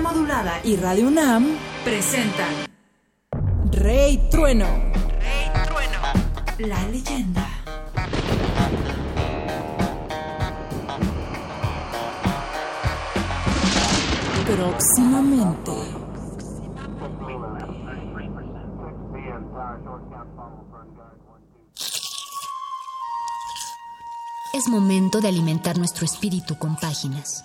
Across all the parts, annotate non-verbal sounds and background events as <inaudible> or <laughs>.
Modulada y Radio UNAM presentan Rey Trueno. Rey Trueno. La leyenda. Próximamente. Es momento de alimentar nuestro espíritu con páginas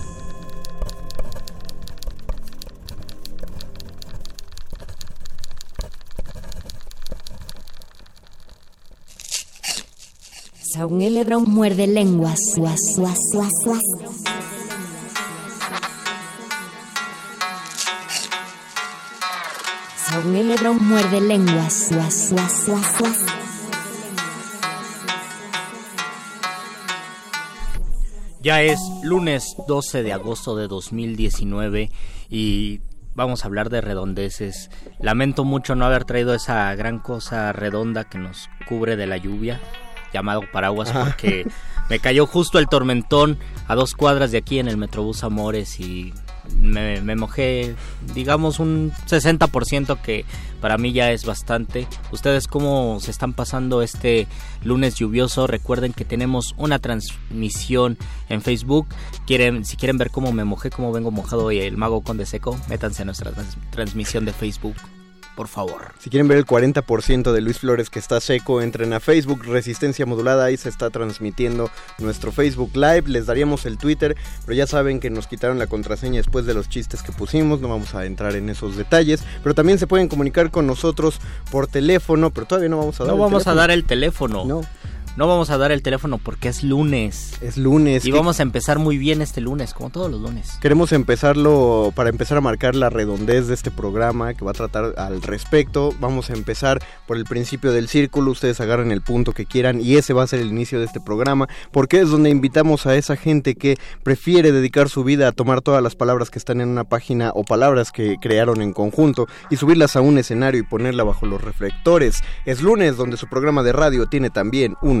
Saúl Lebrón muerde lenguas. Suas, suas, suas, suas. Saúl Lebrón muerde lenguas. Suas, suas, suas, suas. Ya es lunes 12 de agosto de 2019 y vamos a hablar de redondeces. Lamento mucho no haber traído esa gran cosa redonda que nos cubre de la lluvia, llamado paraguas, porque me cayó justo el tormentón a dos cuadras de aquí en el Metrobús Amores y me, me mojé, digamos, un 60% que para mí ya es bastante. ¿Ustedes cómo se están pasando este lunes lluvioso? Recuerden que tenemos una transmisión en Facebook. Quieren, si quieren ver cómo me mojé, cómo vengo mojado y el mago conde seco, métanse a nuestra trans- transmisión de Facebook. Por favor. Si quieren ver el 40% de Luis Flores que está seco, entren a Facebook, Resistencia Modulada, ahí se está transmitiendo nuestro Facebook Live, les daríamos el Twitter, pero ya saben que nos quitaron la contraseña después de los chistes que pusimos, no vamos a entrar en esos detalles, pero también se pueden comunicar con nosotros por teléfono, pero todavía no vamos a dar No el vamos a dar el teléfono. No, No vamos a dar el teléfono porque es lunes. es lunes. Y ¿Qué- vamos a empezar muy bien este lunes, como todos los lunes. Queremos empezarlo para empezar a marcar la redondez de este programa que va a tratar al respecto. Vamos a empezar por el principio del círculo. Ustedes agarren el punto que quieran y ese va a ser el inicio de este programa porque es donde invitamos a esa gente que prefiere dedicar su vida a tomar todas las palabras que están en una página o palabras que crearon en conjunto y subirlas a un escenario y ponerla bajo los reflectores. Es lunes donde su programa de radio tiene también un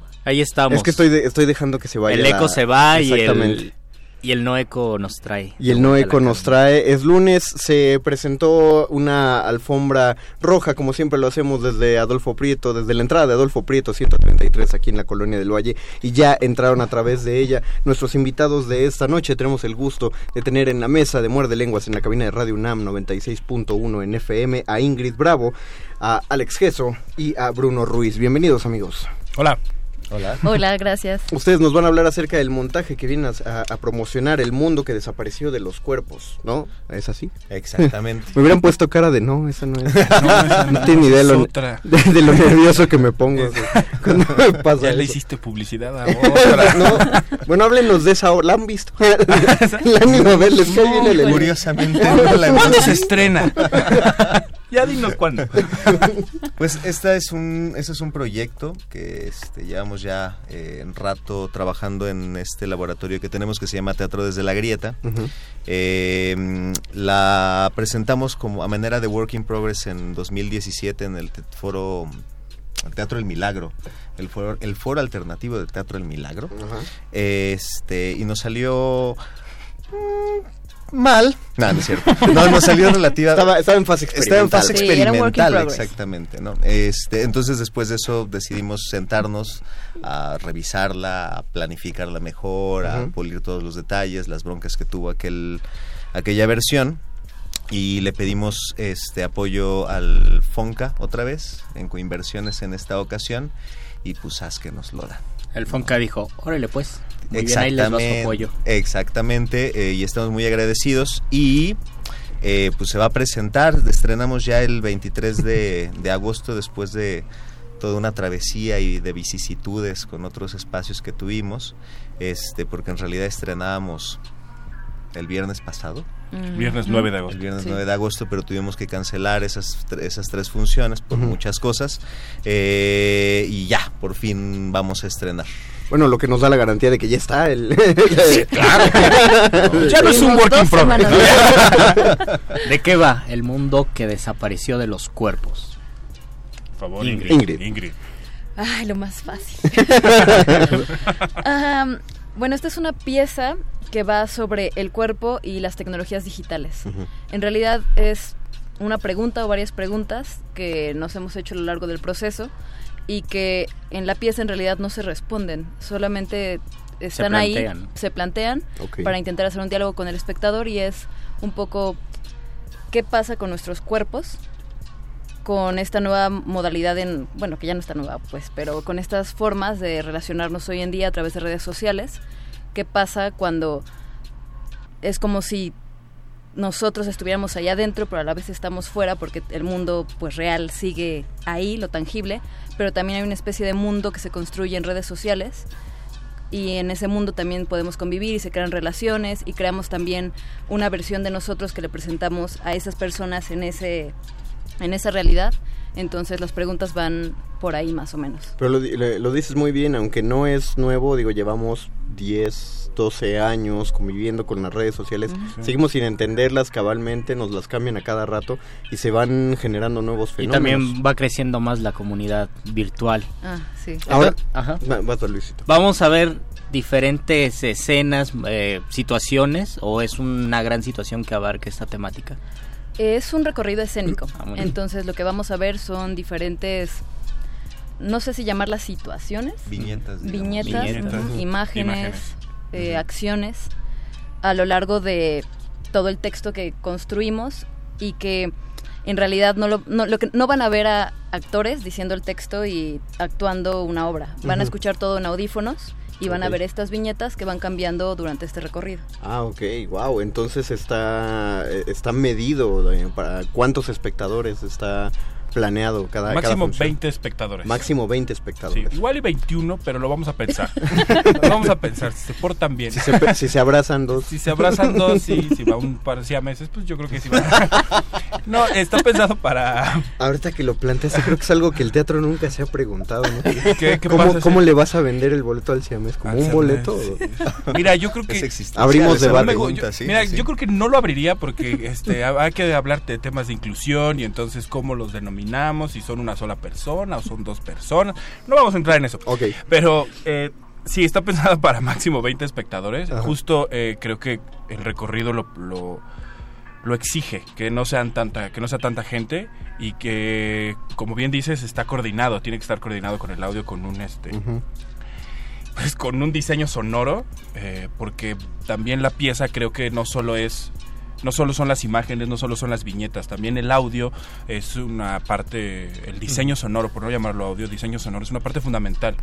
Ahí estamos. Es que estoy, de- estoy dejando que se vaya. el la- eco se va y Exactamente. el, y el no eco nos trae. Y el No Eco la nos trae. Es lunes, se presentó una alfombra roja, como siempre lo hacemos desde Adolfo Prieto, desde la entrada de Adolfo Prieto 133 aquí en la colonia del Valle. Y ya entraron a través de ella nuestros invitados de esta noche. Tenemos el gusto de tener en la mesa de Muerde Lenguas en la cabina de Radio UNAM 96.1 en FM a Ingrid Bravo, a Alex Gesso y a Bruno Ruiz. Bienvenidos amigos. Hola. Hola, gracias. Ustedes nos van a hablar acerca del montaje que viene a, a promocionar el mundo que desapareció de los cuerpos, ¿no? ¿Es así? Exactamente. <laughs> Me hubieran puesto cara de no, esa no es. <laughs> No, esa no no, tiene ni idea lo, otra. <laughs> de, de lo nervioso que me pongo o sea, cuando me pasa Ya le hiciste publicidad a otra. No, bueno, háblenos de esa. ¿La han visto? la han ido a ver, les cae bien el? Curiosamente no la hemos ¿Cuándo se estrena? Ya dinos cuándo. <laughs> Pues esta es un, este es un proyecto que este, llevamos ya eh, un rato trabajando en este laboratorio que tenemos que se llama Teatro desde la Grieta. Eh, mm, la presentamos como a manera de work in progress en 2017 en el te- foro el Teatro El Milagro, el foro, el foro alternativo del Teatro El Milagro. Este, y nos salió mm, mal. No, no es cierto. No, nos salió relativa. Estaba, estaba en fase Estaba en experimental. fase experimental, exactamente, ¿no? Este, entonces después de eso decidimos sentarnos a revisarla, a planificarla mejor, a pulir todos los detalles, las broncas que tuvo aquel aquella versión y le pedimos este apoyo al Fonca otra vez en coinversiones en esta ocasión y pues haz que nos lo da. El Fonca dijo, órale pues. Muy bien, ahí les va su apoyo. Exactamente, eh, y estamos muy agradecidos. Y eh, pues se va a presentar, estrenamos ya el 23 de, de agosto después de toda una travesía y de vicisitudes con otros espacios que tuvimos, este porque en realidad estrenábamos el viernes pasado, Mm. Viernes 9 de el agosto. viernes Sí. 9 de agosto, pero tuvimos que cancelar esas, esas tres funciones por Ujú. muchas cosas. eh, y ya, por fin vamos a estrenar. Bueno, lo que nos da la garantía de que ya está el. <laughs> Claro. <laughs> Ya no es un Tuvimos work in dos progress. ¿De qué va el mundo que desapareció de los cuerpos? Por favor, Ingrid. Ingrid. Ay, lo más fácil. <laughs> Bueno, esta es una pieza que va sobre el cuerpo y las tecnologías digitales. En realidad es una pregunta o varias preguntas que nos hemos hecho a lo largo del proceso y que en la pieza en realidad no se responden, solamente están ahí, se plantean para intentar hacer un diálogo con el espectador y es un poco qué pasa con nuestros cuerpos con esta nueva modalidad en, bueno, que ya no está nueva, pues, pero con estas formas de relacionarnos hoy en día a través de redes sociales, ¿qué pasa cuando es como si nosotros estuviéramos allá adentro, pero a la vez estamos fuera porque el mundo pues real sigue ahí, lo tangible, pero también hay una especie de mundo que se construye en redes sociales y en ese mundo también podemos convivir y se crean relaciones y creamos también una versión de nosotros que le presentamos a esas personas en ese en esa realidad. Entonces las preguntas van por ahí más o menos. Pero lo, le- lo dices muy bien, aunque no es nuevo, digo, llevamos 10, 12 años conviviendo con las redes sociales, seguimos sin entenderlas cabalmente, nos las cambian a cada rato y se van generando nuevos Y fenómenos. también va creciendo más la comunidad virtual. Ah, sí. Ahora, Ajá. va- vas, Luisito. Vamos a ver diferentes escenas, eh, situaciones, o es una gran situación que abarca esta temática. Es un recorrido escénico. Ah. Entonces lo que vamos a ver son diferentes, no sé si llamarlas situaciones, Viñetas. viñetas, imágenes, Imágenes. eh, acciones a lo largo de todo el texto que construimos y que en realidad no, lo, no, lo que, no van a ver a actores diciendo el texto y actuando una obra. Van a escuchar todo en audífonos y van a ver estas viñetas que van cambiando durante este recorrido. Ah, ok, wow, entonces está, eh, está medido eh, para cuántos espectadores está planeado cada cada Máximo función. 20 espectadores. Máximo 20 Sí, espectadores. igual y 21, pero lo vamos a pensar. <laughs> lo vamos a pensar, si se portan bien. Si se, si se abrazan dos. Si se abrazan dos, sí, si va un par de meses, pues yo creo que sí va. No, está pensado para... Ahorita que lo planteaste, creo que es algo que el teatro nunca se ha preguntado, ¿no? ¿Qué- qué ¿Cómo, pasa si- cómo le vas a vender el boleto al siamés? ¿Como Al un siamés, boleto? sí. Mira, yo creo que... Abrimos debate. pregunta, Yo- sí, mira, sí. yo creo que no lo abriría porque este <laughs> hay que hablar de temas de inclusión y entonces cómo los denominamos, si son una sola persona o son dos personas. No vamos a entrar en eso. Ok. Pero eh, sí, está pensado para máximo 20 espectadores. Ajá. Justo eh, creo que el recorrido lo, lo, lo exige, que no sean tanta, que no sea tanta gente y que, como bien dices, está coordinado, tiene que estar coordinado con el audio, con un este pues con un diseño sonoro, eh, porque también la pieza creo que no solo es, no solo son las imágenes, no solo son las viñetas, también el audio es una parte, el diseño sonoro, por no llamarlo audio, diseño sonoro es una parte fundamental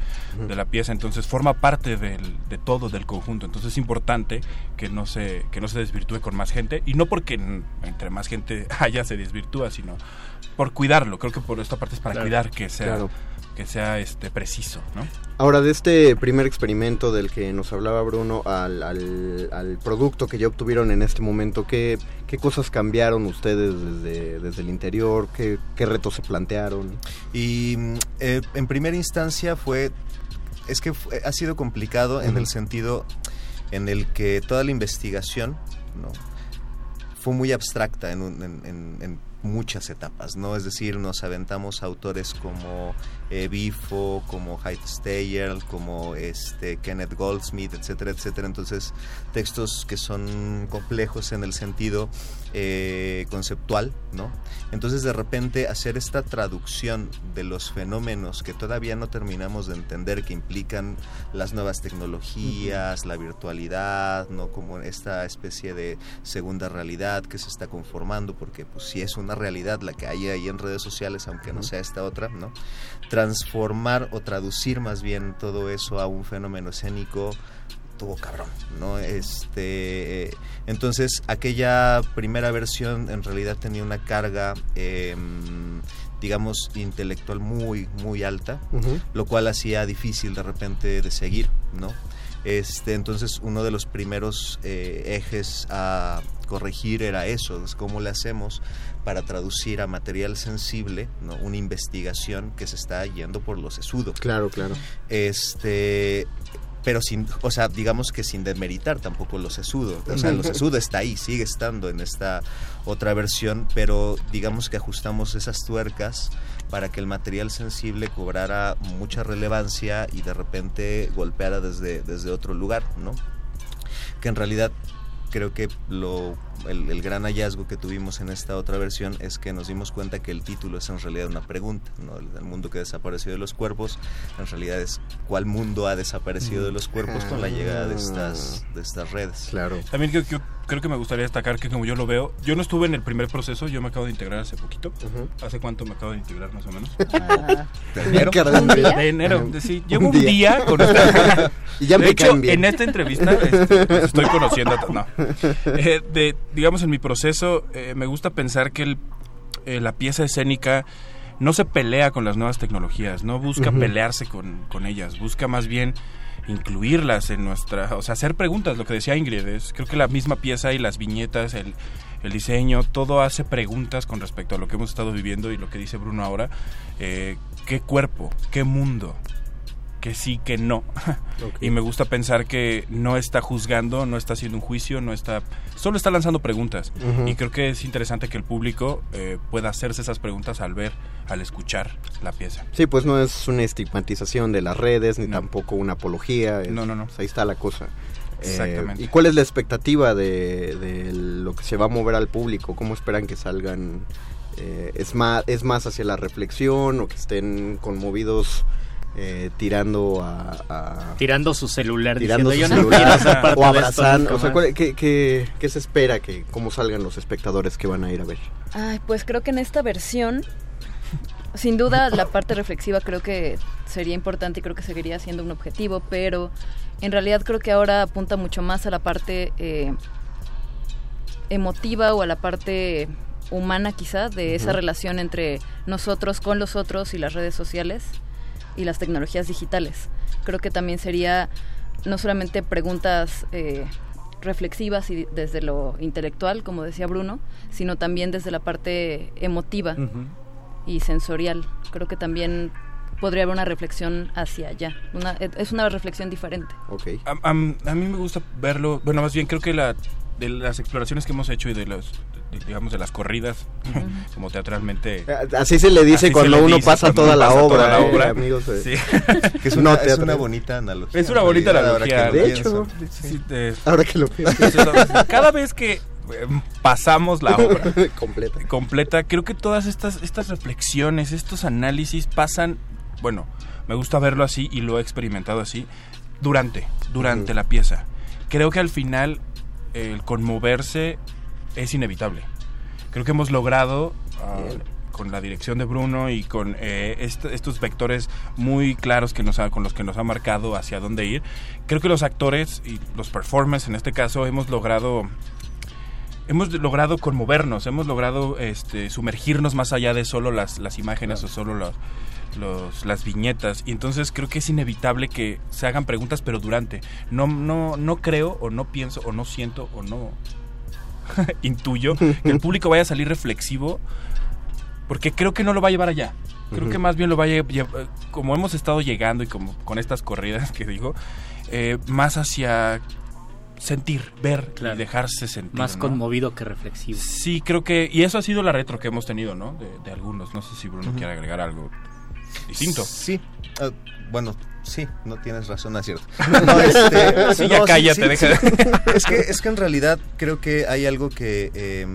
de la pieza, entonces forma parte del, de todo, del conjunto, entonces es importante que no se, que no se desvirtúe con más gente, y no porque entre más gente <laughs> haya se desvirtúa, sino por cuidarlo, creo que por esta parte es para Claro, cuidar que sea, claro. Que sea este preciso, ¿no? Ahora, de este primer experimento del que nos hablaba Bruno al, al, al producto que ya obtuvieron en este momento, ¿qué, qué cosas cambiaron ustedes desde, desde el interior? ¿Qué, qué retos se plantearon? Y mm, eh, en primera instancia fue, es que fue- ha sido complicado en el sentido en el que toda la investigación ¿no? fue muy abstracta en, un- en- en- en muchas etapas, ¿no? Es decir, nos aventamos autores como eh, Bifo, como Hyde Steyer, como este Kenneth Goldsmith, etcétera, etcétera. Entonces, textos que son complejos en el sentido eh, conceptual, ¿no? Entonces, de repente, hacer esta traducción de los fenómenos que todavía no terminamos de entender, que implican las nuevas tecnologías, la virtualidad, ¿no? Como esta especie de segunda realidad que se está conformando, porque pues sí es una realidad la que hay ahí en redes sociales, aunque no sea esta otra, ¿no? Transformar o traducir más bien todo eso a un fenómeno escénico tuvo cabrón, ¿no? Este, entonces aquella primera versión en realidad tenía una carga, eh, digamos, intelectual muy, muy alta, lo cual hacía difícil de repente de seguir, ¿no? Este, entonces uno de los primeros eh, ejes a corregir era eso, es cómo le hacemos para traducir a material sensible, ¿no? Una investigación que se está yendo por lo sesudo. Claro, claro. Este, pero sin, o sea, digamos que sin demeritar tampoco lo sesudo. O sea, lo <laughs> sesudo está ahí, sigue estando en esta otra versión, pero digamos que ajustamos esas tuercas para que el material sensible cobrara mucha relevancia y de repente golpeara desde, desde otro lugar, ¿no? Que en realidad creo que lo, el, el gran hallazgo que tuvimos en esta otra versión es que nos dimos cuenta que el título es en realidad una pregunta, ¿no? El, el mundo que desapareció de los cuerpos, en realidad es cuál mundo ha desaparecido de los cuerpos con la llegada de estas, de estas redes. Claro. También creo que creo que me gustaría destacar que como yo lo veo, yo no estuve en el primer proceso, yo me acabo de integrar hace poquito. ¿Hace cuánto me acabo de integrar más o menos? <laughs> ¿De enero. ¿Un día? De enero. de- sí, llevo Un un día. con esta- <laughs> Y ya de me hecho, en esta entrevista este, pues, estoy conociendo no. <laughs> Eh, de, digamos, en mi proceso, eh, me gusta pensar que el- eh, la pieza escénica no se pelea con las nuevas tecnologías, no busca pelearse con, con ellas, busca más bien incluirlas en nuestra, o sea, hacer preguntas, lo que decía Ingrid, es, creo que la misma pieza y las viñetas, el, el diseño, todo hace preguntas con respecto a lo que hemos estado viviendo y lo que dice Bruno ahora, eh, qué cuerpo, qué mundo, que sí, que no. <laughs> Y me gusta pensar que no está juzgando, no está haciendo un juicio, no está, solo está lanzando preguntas. Y creo que es interesante que el público eh, pueda hacerse esas preguntas al ver, al escuchar la pieza. Sí, pues no es una estigmatización de las redes, ni tampoco una apología. es- No, no, no. pues ahí está la cosa. Eh, Exactamente. ¿Y cuál es la expectativa de, de lo que se va a mover al público? ¿Cómo esperan que salgan? Eh, ¿es, más, ¿Es más hacia la reflexión o que estén conmovidos eh, tirando a, a- Tirando su celular tirando diciendo su yo no quiero celular <laughs> ser parte o de esto abrazando? nunca O sea, más". ¿cuál- qué, qué- qué se espera que cómo salgan los espectadores que van a ir a ver? Ay, pues creo que en esta versión, sin duda la parte reflexiva creo que sería importante y creo que seguiría siendo un objetivo, pero en realidad creo que ahora apunta mucho más a la parte eh, emotiva o a la parte humana quizá de esa relación entre nosotros con los otros y las redes sociales y las tecnologías digitales. Creo que también sería no solamente preguntas eh, reflexivas y desde lo intelectual, como decía Bruno, sino también desde la parte emotiva y sensorial. Creo que también podría haber una reflexión hacia allá. Una, es una reflexión diferente. A, a- a mí me gusta verlo, bueno, más bien creo que la, de las exploraciones que hemos hecho y de los, de- digamos, de las corridas, como teatralmente... Así se le dice cuando le uno dice pasa cuando toda uno la pasa obra, toda la eh, obra. amigos, eh. Sí. <laughs> Que es una- No es una bonita analogía. Es una bonita ahora analogía. que lo De hecho. Sí, de- Ahora que lo pienso. Cada vez que eh, pasamos la obra <laughs> completa. completa, creo que todas estas, estas reflexiones, estos análisis pasan, bueno, me gusta verlo así y lo he experimentado así, durante, durante Ujú. la pieza. Creo que al final el conmoverse es inevitable. Creo que hemos logrado, ah, con la dirección de Bruno y con eh, est- estos vectores muy claros que nos ha- con los que nos ha marcado hacia dónde ir, creo que los actores y los performers en este caso hemos logrado hemos logrado conmovernos, hemos logrado este, sumergirnos más allá de solo las, las imágenes o solo los, los- las viñetas. Y entonces creo que es inevitable que se hagan preguntas, pero durante. No, no, no creo o no pienso o no siento o no <laughs> intuyo que el público vaya a salir reflexivo porque creo que no lo va a llevar allá. Creo que más bien lo va a llevar, como hemos estado llegando y como con estas corridas <laughs> que digo, eh, más hacia sentir, ver y dejarse sentir. Más ¿no? conmovido que reflexivo. Sí, creo que. Y eso ha sido la retro que hemos tenido, ¿no? De, de algunos. No sé si Bruno quiere agregar algo distinto. Sí. Ah, bueno, sí, no tienes razón, es cierto. <laughs> No, este, Sí, ya cállate, deja de- <laughs> Es que, es que en realidad creo que hay algo que, eh,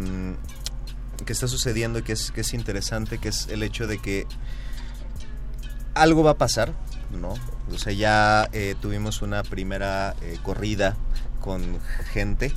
que está sucediendo y que es, que es interesante, que es el hecho de que algo va a pasar, ¿no? O sea, ya eh, tuvimos una primera eh, corrida con gente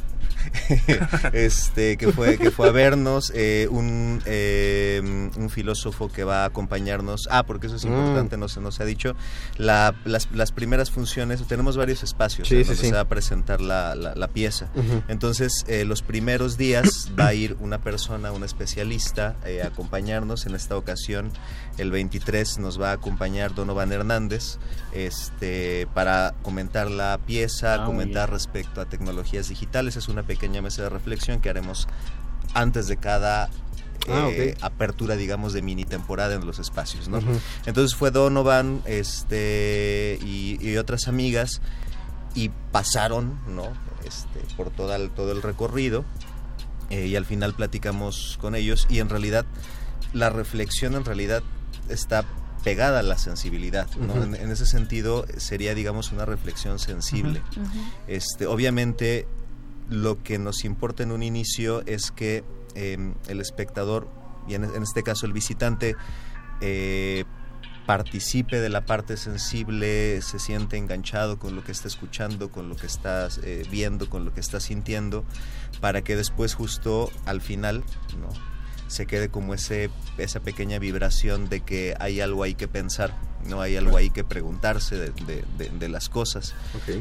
<laughs> este que fue que fue a vernos eh, un eh, un filósofo que va a acompañarnos ah porque eso es Mm. importante no se nos ha dicho la- las, las primeras funciones tenemos varios espacios Sí, en sí, donde sí. se va a presentar la, la- la pieza Ujú. entonces eh, los primeros días va a ir una persona un especialista eh, a acompañarnos en esta ocasión el 23 nos va a acompañar Donovan Hernández este para comentar la pieza Ah, comentar respecto a tecnologías digitales es una pequeña mesa de reflexión que haremos antes de cada Ah, eh, ok. apertura digamos de mini temporada en los espacios ¿no? Ujú. entonces fue Donovan este y, y otras amigas y pasaron no este por toda el- todo el recorrido eh, y al final platicamos con ellos y en realidad la reflexión en realidad está pegada a la sensibilidad ¿no? Ujú. en, en ese sentido sería digamos una reflexión sensible este obviamente lo que nos importa en un inicio es que eh, el espectador y en, en este caso el visitante eh, participe de la parte sensible, se siente enganchado con lo que está escuchando, con lo que está eh, viendo, con lo que está sintiendo, para que después justo al final, ¿no? Se quede como ese esa pequeña vibración de que hay algo ahí que pensar no hay algo ahí que preguntarse de, de- de- de las cosas.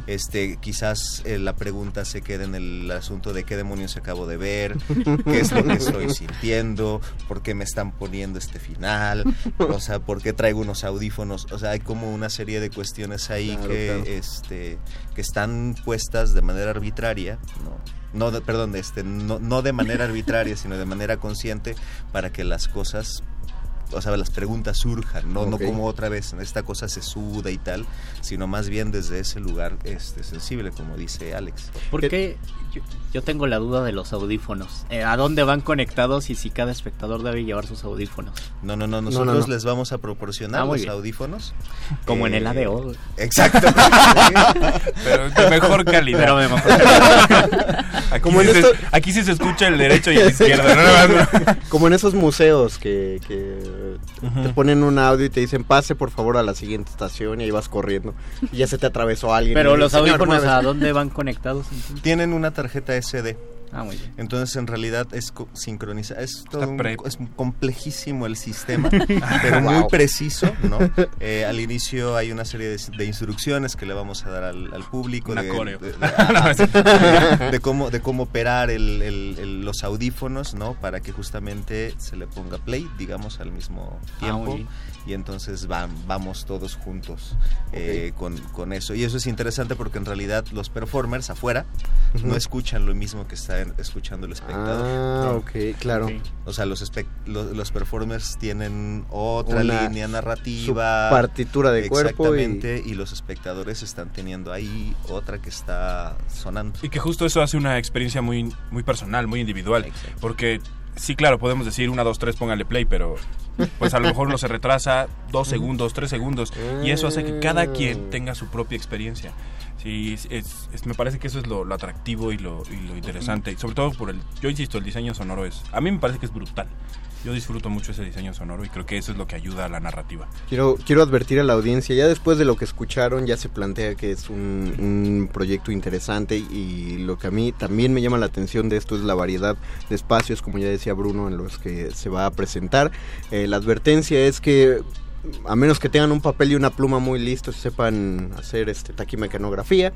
Este quizás eh, la pregunta se quede en el asunto de qué demonios acabo de ver <laughs> qué es lo que estoy sintiendo por qué me están poniendo este final o sea por qué traigo unos audífonos. O sea hay como una serie de cuestiones ahí Claro, que claro. este que están puestas de manera arbitraria no no de- perdón este no, no de manera arbitraria <laughs> sino de manera consciente para que las cosas o sea, las preguntas surjan, no, no como otra vez, esta cosa se suda y tal, sino más bien desde ese lugar este, sensible, como dice Alex. Porque yo, yo tengo la duda de los audífonos. Eh, ¿A dónde van conectados y si cada espectador debe llevar sus audífonos? No, no, no, no, nosotros no. les vamos a proporcionar Ah, los bien. audífonos. Como en el Eh, ADO. Exacto. <laughs> Pero de mejor calidad. Pero de mejor calidad. <laughs> Aquí, Como sí en se, esto- aquí sí se escucha el derecho y el <laughs> izquierdo. ¿no? Como en esos museos que, que te ponen un audio y te dicen pase por favor a la siguiente estación y ahí vas corriendo y ya se te atravesó alguien. Pero los "Señor, audífonos, muévese". ¿a dónde van conectados? entonces? Tienen una tarjeta SD. Ah, muy bien. Entonces, en realidad es sincronizar. Es todo un- es complejísimo el sistema, <laughs> pero muy Wow. preciso, ¿no? <laughs> Eh, al inicio hay una serie de, de instrucciones que le vamos a dar al, al público Una de, coreo. <laughs> de- de- cómo de cómo operar el- el- el- los audífonos, ¿no? Para que justamente se le ponga play, digamos, al mismo Ah, tiempo. muy bien. y entonces van, vamos todos juntos eh, con, con eso. Y eso es interesante porque en realidad los performers afuera no escuchan lo mismo que está escuchando el espectador. Ah, ok, claro. O sea, los, los, los performers tienen otra Una- línea Su narrativa. partitura de cuerpo y Exactamente, y... los espectadores están teniendo ahí otra que está sonando. Y que justo eso hace una experiencia muy, muy personal, muy individual. Exacto. Porque sí, claro, podemos decir una, dos, tres, póngale play, pero pues a lo mejor uno se retrasa dos segundos, tres segundos. Y eso hace que cada quien tenga su propia experiencia. Sí, es, es- es- me parece que eso es lo, lo atractivo y lo, y lo interesante. Y sobre todo por el, yo insisto, el diseño sonoro es, a mí me parece que es brutal. Yo disfruto mucho ese diseño sonoro y creo que eso es lo que ayuda a la narrativa. Quiero, quiero advertir a la audiencia, ya después de lo que escucharon, ya se plantea que es un, un proyecto interesante y lo que a mí también me llama la atención de esto es la variedad de espacios, como ya decía Bruno, en los que se va a presentar. Eh, la advertencia es que a menos que tengan un papel y una pluma muy listos y sepan hacer este taquimecanografía,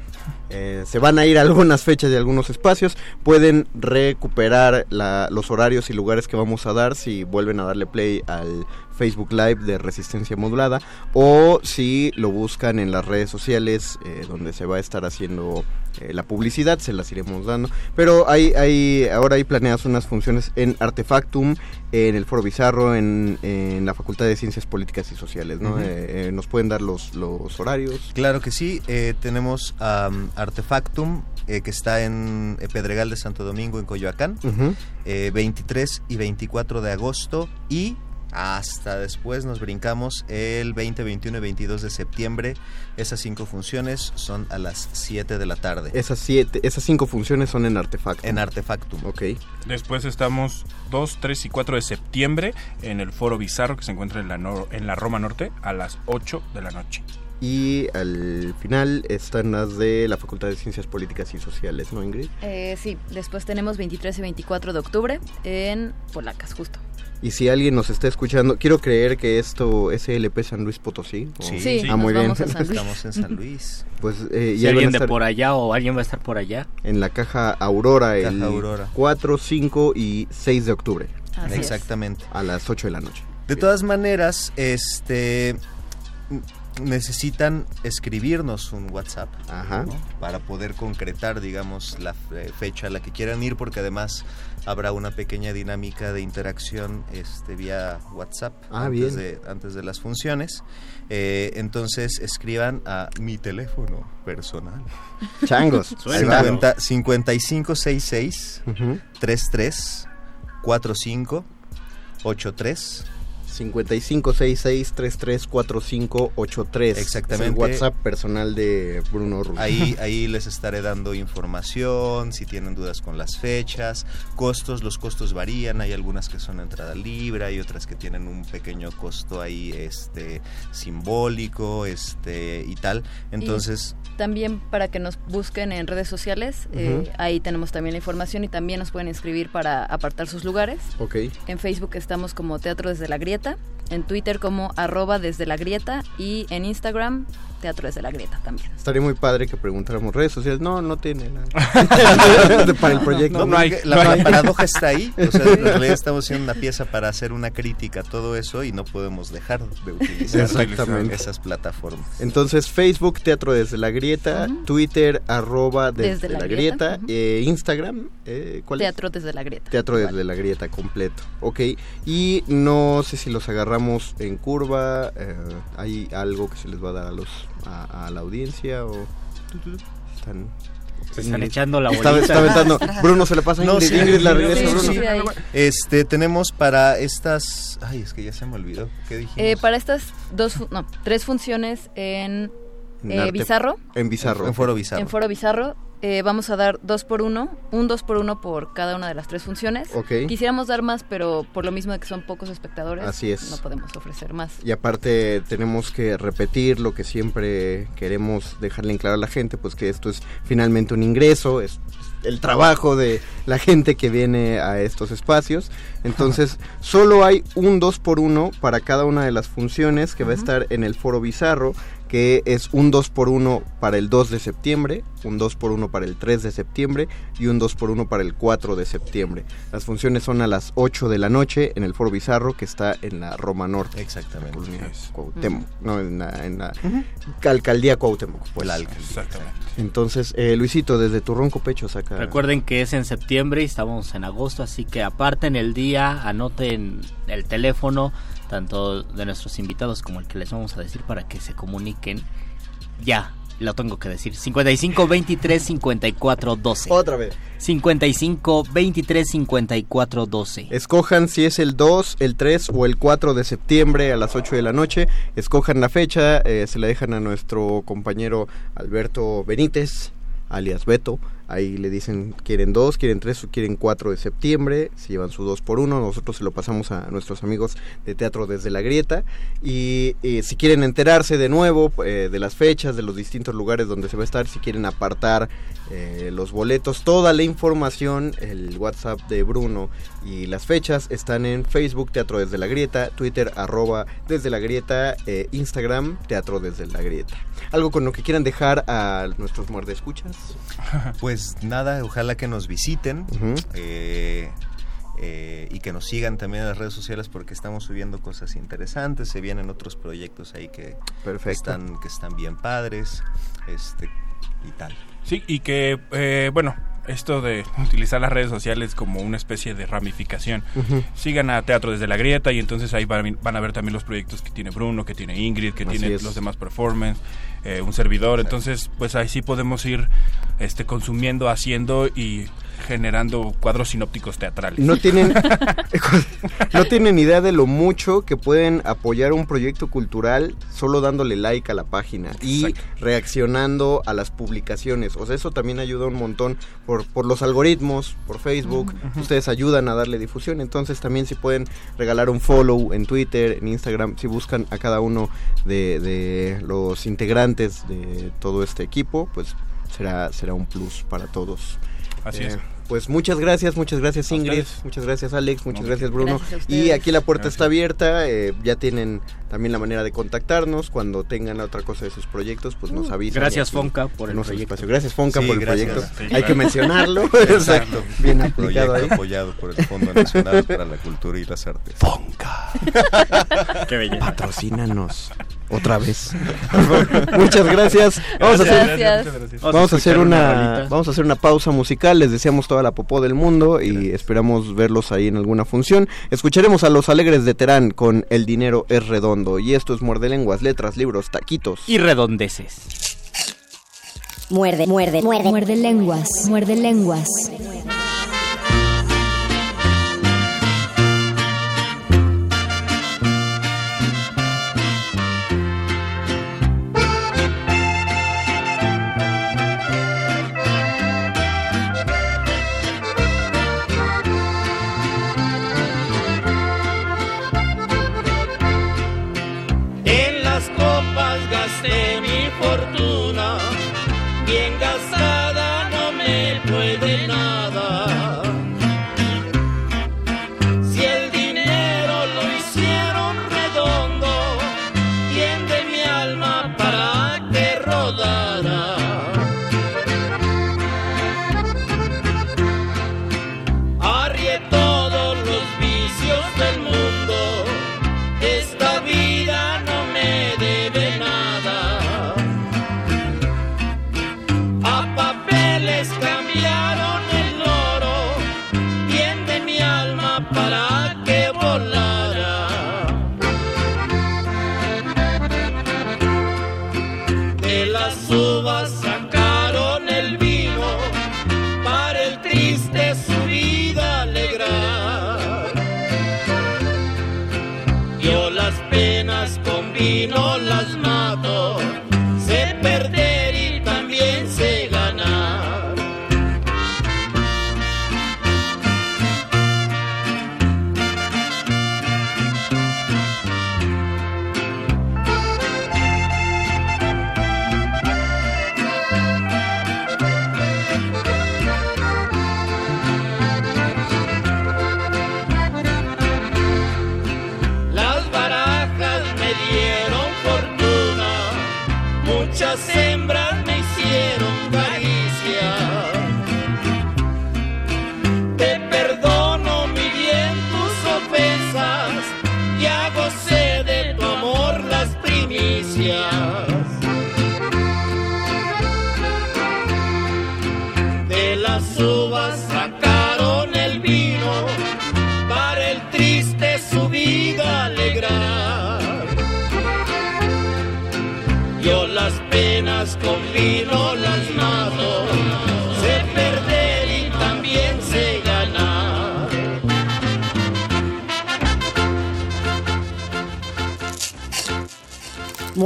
eh, se van a ir a algunas fechas y algunos espacios, pueden recuperar la- los horarios y lugares que vamos a dar si vuelven a darle play al Facebook Live de Resistencia Modulada o si lo buscan en las redes sociales eh, donde se va a estar haciendo eh, la publicidad, se las iremos dando. Pero hay, hay ahora hay planeadas unas funciones en Artefactum, en el Foro Bizarro, en, en la Facultad de Ciencias Políticas y Sociales. ¿no? Eh, eh, ¿Nos pueden dar los, los horarios? Claro que sí, eh, tenemos am, Artefactum, que está en Pedregal de Santo Domingo, en Coyoacán, Ujú. eh, 23 y 24 de agosto y hasta después nos brincamos el 20, 21 y 22 de septiembre. Esas cinco funciones son a las 7 de la tarde Esas, siete, esas cinco funciones son en Artefactum. en Artefactum. Ok. Después estamos 2, 3 y 4 de septiembre en el Foro Bizarro que se encuentra en la, nor- en la Roma Norte a las 8 de la noche. Y al final están las de la Facultad de Ciencias Políticas y Sociales, ¿no, Ingrid? Eh, sí, después tenemos 23 y 24 de octubre en Polacas, justo. Y si alguien nos está escuchando, quiero creer que esto es LP San Luis Potosí. ¿o? Sí, Sí, Ah, nos muy bien. vamos a San <laughs> Luis. Estamos en San Luis. Pues eh, Si ya alguien de por allá o alguien va a estar por allá. en la caja Aurora el Caja Aurora. 4, 5 y 6 de octubre Así es. Exactamente. a las 8 de la noche. De todas maneras, este necesitan escribirnos un WhatsApp Ajá. ¿no? para poder concretar, digamos, la fe- fecha a la que quieran ir, porque además habrá una pequeña dinámica de interacción este, vía WhatsApp Ah, antes, bien. de, antes de las funciones. Eh, entonces escriban a mi teléfono personal. Changos. <laughs> Suena. 50 5566 Ujú. 33 45 83 5566-334583. Exactamente. Es el WhatsApp personal de Bruno Ruz. Ahí, <laughs> ahí les estaré dando información, si tienen dudas con las fechas, costos, los costos varían, hay algunas que son entrada libre, hay otras que tienen un pequeño costo ahí este simbólico, este y tal. Entonces, Y también para que nos busquen en redes sociales, eh, ahí tenemos también la información y también nos pueden inscribir para apartar sus lugares. Ok. En Facebook estamos como Teatro desde la Grieta, en Twitter como arroba desde la Grieta y en Instagram Teatro desde la Grieta también. Estaría muy padre que preguntáramos redes sociales. No, no tiene nada. <laughs> Para el proyecto. No, no hay. La, la paradoja está ahí. O sea, <laughs> en realidad estamos haciendo una pieza para hacer una crítica a todo eso y no podemos dejar de utilizar Exactamente. esas plataformas. Entonces, Facebook, Teatro desde la Grieta, Twitter, arroba desde, Desde la, la Grieta, Grieta, eh, Instagram, eh, ¿cuál es? Teatro desde la Grieta. Teatro desde la Grieta completo, ok. Y no sé si los agarramos en curva, eh, hay algo que se les va a dar a los a, a la audiencia o están Se están echando la bolita. está aventando. Bruno se le pasa a No, Ingrid, sí, Ingrid la regresa, sí, Bruno. sí. Este, tenemos para estas... Ay, es que ya se me olvidó. ¿Qué dijimos? Eh, para estas dos, no, tres funciones en En eh, Bizarro. En Bizarro. En Foro Bizarro. En Foro Bizarro eh, vamos a dar dos por uno, un dos por uno por cada una de las tres funciones. Ok. Quisiéramos dar más, pero por lo mismo de que son pocos espectadores, Así es. no podemos ofrecer más. Y aparte tenemos que repetir lo que siempre queremos dejarle en claro a la gente, pues que esto es finalmente un ingreso, es el trabajo de la gente que viene a estos espacios. Entonces, <laughs> solo hay un 2 por 1 para cada una de las funciones que va a estar en el foro bizarro, que es un 2 por 1 para el 2 de septiembre, un 2 por 1 para el 3 de septiembre y un 2 por 1 para el 4 de septiembre. Las funciones son a las 8 de la noche en el foro bizarro que está en la Roma Norte. Exactamente. Cuauhtémoc, no, en la, en la alcaldía Cuauhtémoc. Pues. La alcaldía. Exactamente. Entonces, eh, Luisito, desde tu ronco pecho saca... Recuerden que es en septiembre y estamos en agosto, así que aparten el día, anoten el teléfono, tanto de nuestros invitados como el que les vamos a decir para que se comuniquen. Ya, lo tengo que decir. 55 23 54 12. Otra vez. 55 23 54 12. Escojan si es el 2, el 3 o el 4 de septiembre a las 8 de la noche. Escojan la fecha, eh, se la dejan a nuestro compañero Alberto Benítez, alias Beto. Ahí le dicen quieren 2, quieren 3 o quieren 4 de septiembre. Se llevan su 2 por 1. Nosotros se lo pasamos a nuestros amigos de Teatro desde la Grieta. Y eh, si quieren enterarse de nuevo eh, de las fechas, de los distintos lugares donde se va a estar, si quieren apartar eh, los boletos, toda la información, el WhatsApp de Bruno y las fechas están en Facebook Teatro desde la Grieta, Twitter arroba desde la Grieta, Instagram Teatro desde la Grieta. ¿Algo con lo que quieran dejar a nuestros muerdescuchas? <laughs> Pues nada, ojalá que nos visiten eh, eh, y que nos sigan también en las redes sociales porque estamos subiendo cosas interesantes, se vienen otros proyectos ahí que, Perfecto. están, que están bien padres este y tal. Sí, y que, eh, bueno, esto de <laughs> utilizar las redes sociales como una especie de ramificación. Sigan a Teatro desde la Grieta y entonces ahí van, van a ver también los proyectos que tiene Bruno, que tiene Ingrid, que Así tiene es. los demás performance, eh, un servidor. Entonces, pues ahí sí podemos ir este, consumiendo, haciendo y generando cuadros sinópticos teatrales. No tienen, <laughs> <laughs> no tienen idea de lo mucho que pueden apoyar un proyecto cultural solo dándole like a la página y reaccionando a las publicaciones. O sea, eso también ayuda un montón por, por los algoritmos, por Facebook. Ustedes ayudan a darle difusión. Entonces también si pueden regalar un follow en Twitter, en Instagram, si buscan a cada uno de, de los integrantes de todo este equipo, pues será, será un plus para todos. Así es. Pues muchas gracias, muchas gracias Ingrid, muchas gracias Alex, muchas No, gracias Bruno. Gracias y aquí la puerta Gracias. está abierta, eh, ya tienen también la manera de contactarnos. Cuando tengan otra cosa de sus proyectos, pues nos avisan. Gracias, Fonca, por el proyecto. espacio. Gracias Fonca Sí, por el gracias. proyecto. Sí, Hay claro. que mencionarlo. <laughs> Exacto. Bien aplicado ahí. apoyado por el Fondo Nacional para la Cultura y las Artes. Qué belleza. Patrocínanos otra vez. <laughs> muchas gracias. Vamos a hacer Gracias. Vamos a hacer una, vamos a hacer una pausa musical. Les deseamos toda la popó del mundo y esperamos verlos ahí en alguna función. Escucharemos a los Alegres de Terán con El dinero es redondo y esto es muerde lenguas, letras, libros, taquitos. Y redondeces. Muerde, muerde, muerde. Muerde lenguas, muerde lenguas. volara.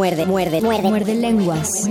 Muerde, muerde, muerde. Muerde lenguas.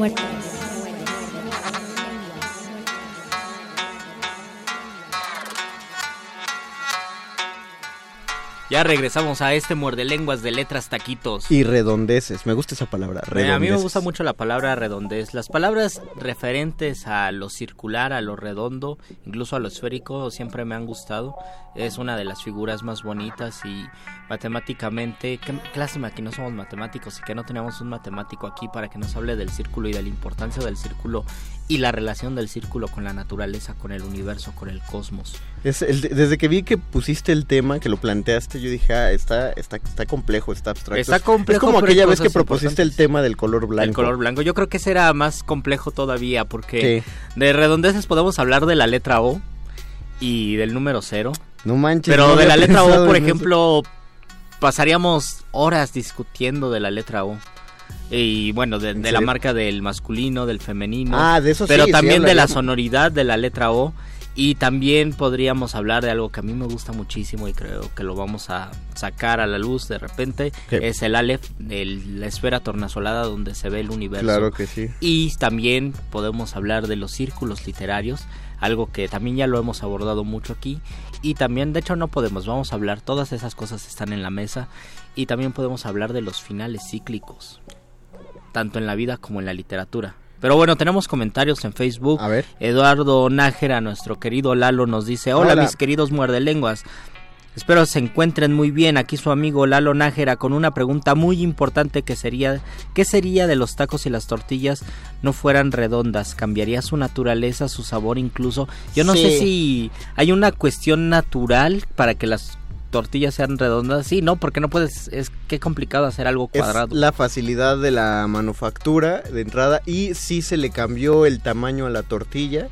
Ya regresamos a este muerde lenguas de letras taquitos. Y redondeces, me gusta esa palabra, Eh, a mí me redondeces. gusta mucho la palabra redondez. Las palabras referentes a lo circular, a lo redondo, incluso a lo esférico, siempre me han gustado. Es una de las figuras más bonitas y matemáticamente, qué, qué lástima que no somos matemáticos y que no tenemos un matemático aquí para que nos hable del círculo y de la importancia del círculo y la relación del círculo con la naturaleza, con el universo, con el cosmos. Es el- desde que vi que pusiste el tema, que lo planteaste, yo dije, ah, está, está, está complejo, está abstracto. Está complejo, Es como aquella vez que propusiste el tema del color blanco. El color blanco. Yo creo que ese era más complejo todavía porque Sí. de redondeces podemos hablar de la letra O y del número cero. No manches. Pero no de la letra O, por ejemplo, pasaríamos horas discutiendo de la letra O. Y bueno, de, de la marca del masculino, del femenino. Ah, de eso sí, Pero sí también de la sonoridad de la letra O. Y también podríamos hablar de algo que a mí me gusta muchísimo y creo que lo vamos a sacar a la luz de repente. ¿Qué? Es el Aleph, el- la esfera tornasolada donde se ve el universo. Claro que sí. Y también podemos hablar de los círculos literarios, algo que también ya lo hemos abordado mucho aquí. Y también, de hecho, no podemos, vamos a hablar, todas esas cosas están en la mesa. Y también podemos hablar de los finales cíclicos, tanto en la vida como en la literatura. Pero bueno, tenemos comentarios en Facebook. A ver. Eduardo Nájera, nuestro querido Lalo, nos dice, hola, Hola. mis queridos muerdelenguas. Espero se encuentren muy bien. Aquí su amigo Lalo Nájera con una pregunta muy importante que sería ¿qué sería de los tacos y las tortillas no fueran redondas? ¿Cambiaría su naturaleza, su sabor incluso? Yo no Sí. sé si hay una cuestión natural para que las tortillas sean redondas. Sí, no, porque no puedes es que complicado hacer algo Es cuadrado. la facilidad de la manufactura de entrada y sí se le cambió el tamaño a la tortilla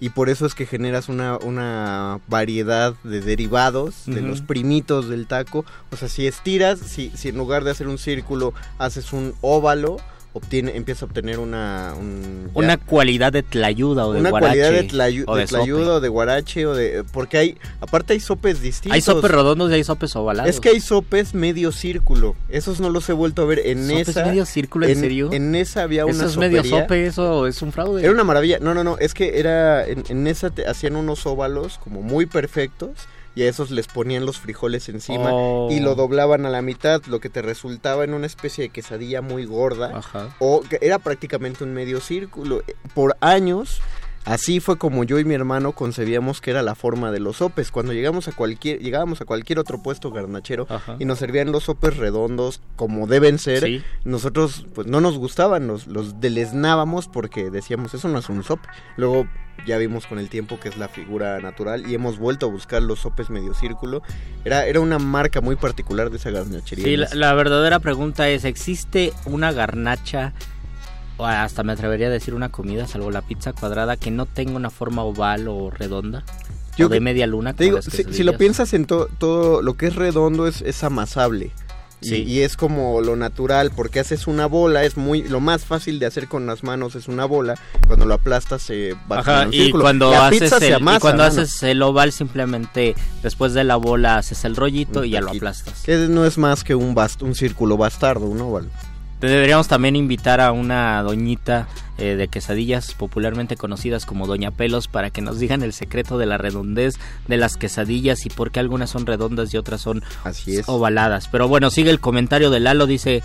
y por eso es que generas una, una variedad de derivados de los primitos del taco. O sea, si estiras, si, si en lugar de hacer un círculo haces un óvalo, obtiene, empieza a obtener una... un- Una cualidad de tlayuda o de una guarache. cualidad de, tlayu- o de de tlayuda o de guarache o de... Porque hay... Aparte hay sopes distintos. Hay sopes redondos y hay sopes ovalados. Es que hay sopes medio círculo. Esos no los he vuelto a ver en ¿Sopes esa. medio círculo, en serio? En esa había una Eso es medio sope, eso es un fraude. Era una maravilla. No, no, no. Es que era. En, en esa te- hacían unos óvalos como muy perfectos. Y a esos les ponían los frijoles encima. Oh. Y lo doblaban a la mitad. Lo que te resultaba en una especie de quesadilla muy gorda. Ajá. O que era prácticamente un medio círculo. Por años Así fue como yo y mi hermano concebíamos que era la forma de los sopes. Cuando llegamos a cualquier, llegábamos a cualquier otro puesto garnachero Ajá. y nos servían los sopes redondos como deben ser, Sí. nosotros pues no nos gustaban, los, los deleznábamos porque decíamos, eso no es un sope. Luego ya vimos con el tiempo que es la figura natural y hemos vuelto a buscar los sopes medio círculo. Era, era una marca muy particular de esa garnachería. Sí, la, la verdadera pregunta es, ¿existe una garnacha, hasta me atrevería a decir una comida, salvo la pizza cuadrada, que no tenga una forma oval o redonda? Yo o de que- media luna. Te digo, si, si lo piensas en to- todo lo que es redondo es, es amasable. Y- Sí. Y, es como lo natural, porque haces una bola, es muy lo más fácil de hacer con las manos es una bola, cuando lo aplastas se va Ajá, en un y círculo. cuando, La haces pizza se el, y amasa, cuando ¿no? haces el oval simplemente después de la bola haces el rollito Un y ya lo aplastas. Que no es más que un, bast- un círculo bastardo, ¿no? Val? Deberíamos también invitar a una doñita eh, de quesadillas popularmente conocidas como Doña Pelos para que nos digan el secreto de la redondez de las quesadillas y por qué algunas son redondas y otras son Así es. ovaladas. Pero bueno, sigue el comentario de Lalo, dice...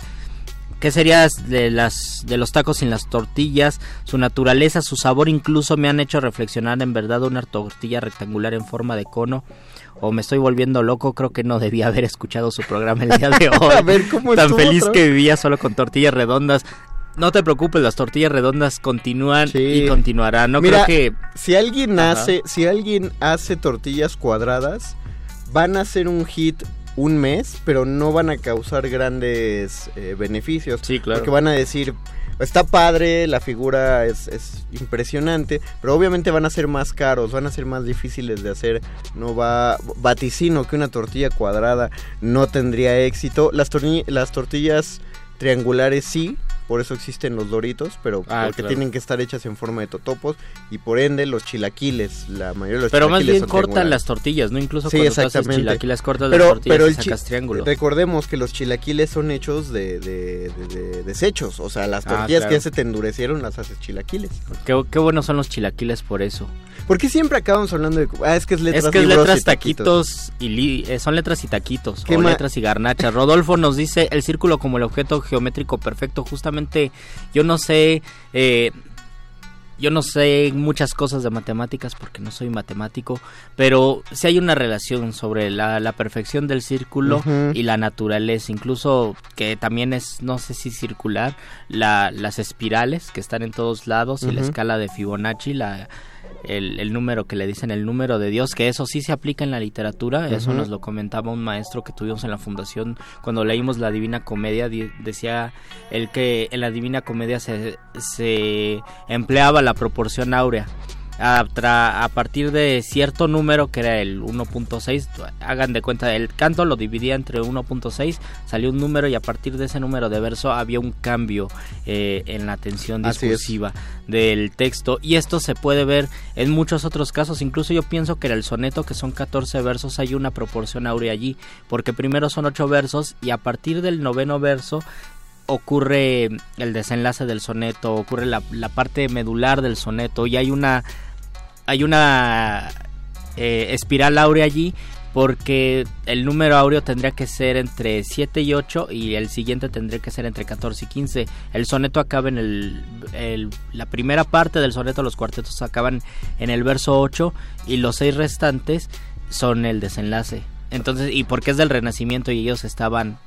¿Qué sería de, las, de los tacos sin las tortillas? Su naturaleza, su sabor incluso me han hecho reflexionar en verdad una tortilla rectangular en forma de cono. O me estoy volviendo loco, creo que no debía haber escuchado su programa el día de <laughs> hoy. A ver, ¿cómo Tan feliz que vivía solo con tortillas redondas. No te preocupes, las tortillas redondas continúan Sí. y continuarán. No Mira, creo que... si alguien Ajá. hace, si alguien hace tortillas cuadradas, van a ser un hit un mes, pero no van a causar grandes eh, beneficios. Sí, claro. Porque van a decir, está padre, la figura es, es impresionante, pero obviamente van a ser más caros, van a ser más difíciles de hacer. No va, vaticino que una tortilla cuadrada no tendría éxito. Las, las tortillas triangulares sí, por eso existen los doritos, pero Ah, porque claro. tienen que estar hechas en forma de totopos y por ende los chilaquiles, la mayoría de los Pero más chilaquiles bien son cortan las tortillas, ¿no? Incluso Sí, cuando haces exactamente. chilaquiles cortas pero, las tortillas pero y sacas triángulo. Recordemos que los chilaquiles son hechos de, de- de- de desechos, o sea, las Ah, tortillas claro. que ya se te endurecieron las haces chilaquiles. Qué, qué buenos son los chilaquiles por eso. ¿Por qué siempre acabamos hablando de... Ah, es que es letras, es que es letras, y taquitos. taquitos y li- eh, son letras y taquitos ¿Qué o letras y garnachas. Rodolfo nos dice el círculo como el objeto geométrico perfecto. Justamente yo no sé, eh, yo no sé muchas cosas de matemáticas porque no soy matemático, pero sí hay una relación sobre la, la perfección del círculo y la naturaleza, incluso que también es, no sé si circular, la, las espirales que están en todos lados y la escala de Fibonacci, la, el, el número que le dicen el número de Dios, que eso sí se aplica en la literatura, eso nos lo comentaba un maestro que tuvimos en la fundación. Cuando leímos la Divina Comedia, di- decía el que en la Divina Comedia se, se empleaba la proporción áurea. A, tra- a partir de cierto número que era el 1.6 hagan de cuenta el canto lo dividía entre 1.6 salió un número y a partir de ese número de verso había un cambio eh, en la tensión discursiva del texto. Y esto se puede ver en muchos otros casos. Incluso yo pienso que en el soneto que son 14 versos hay una proporción áurea allí porque primero son 8 versos y a partir del noveno verso ocurre el desenlace del soneto, ocurre la, parte medular del soneto y hay una hay una eh, espiral áurea allí porque el número áureo tendría que ser entre 7 y 8 y el siguiente tendría que ser entre 14 y 15. El soneto acaba en el, el- la primera parte del soneto, los cuartetos acaban en el verso 8 y los seis restantes son el desenlace. Entonces, y porque es del Renacimiento y ellos estaban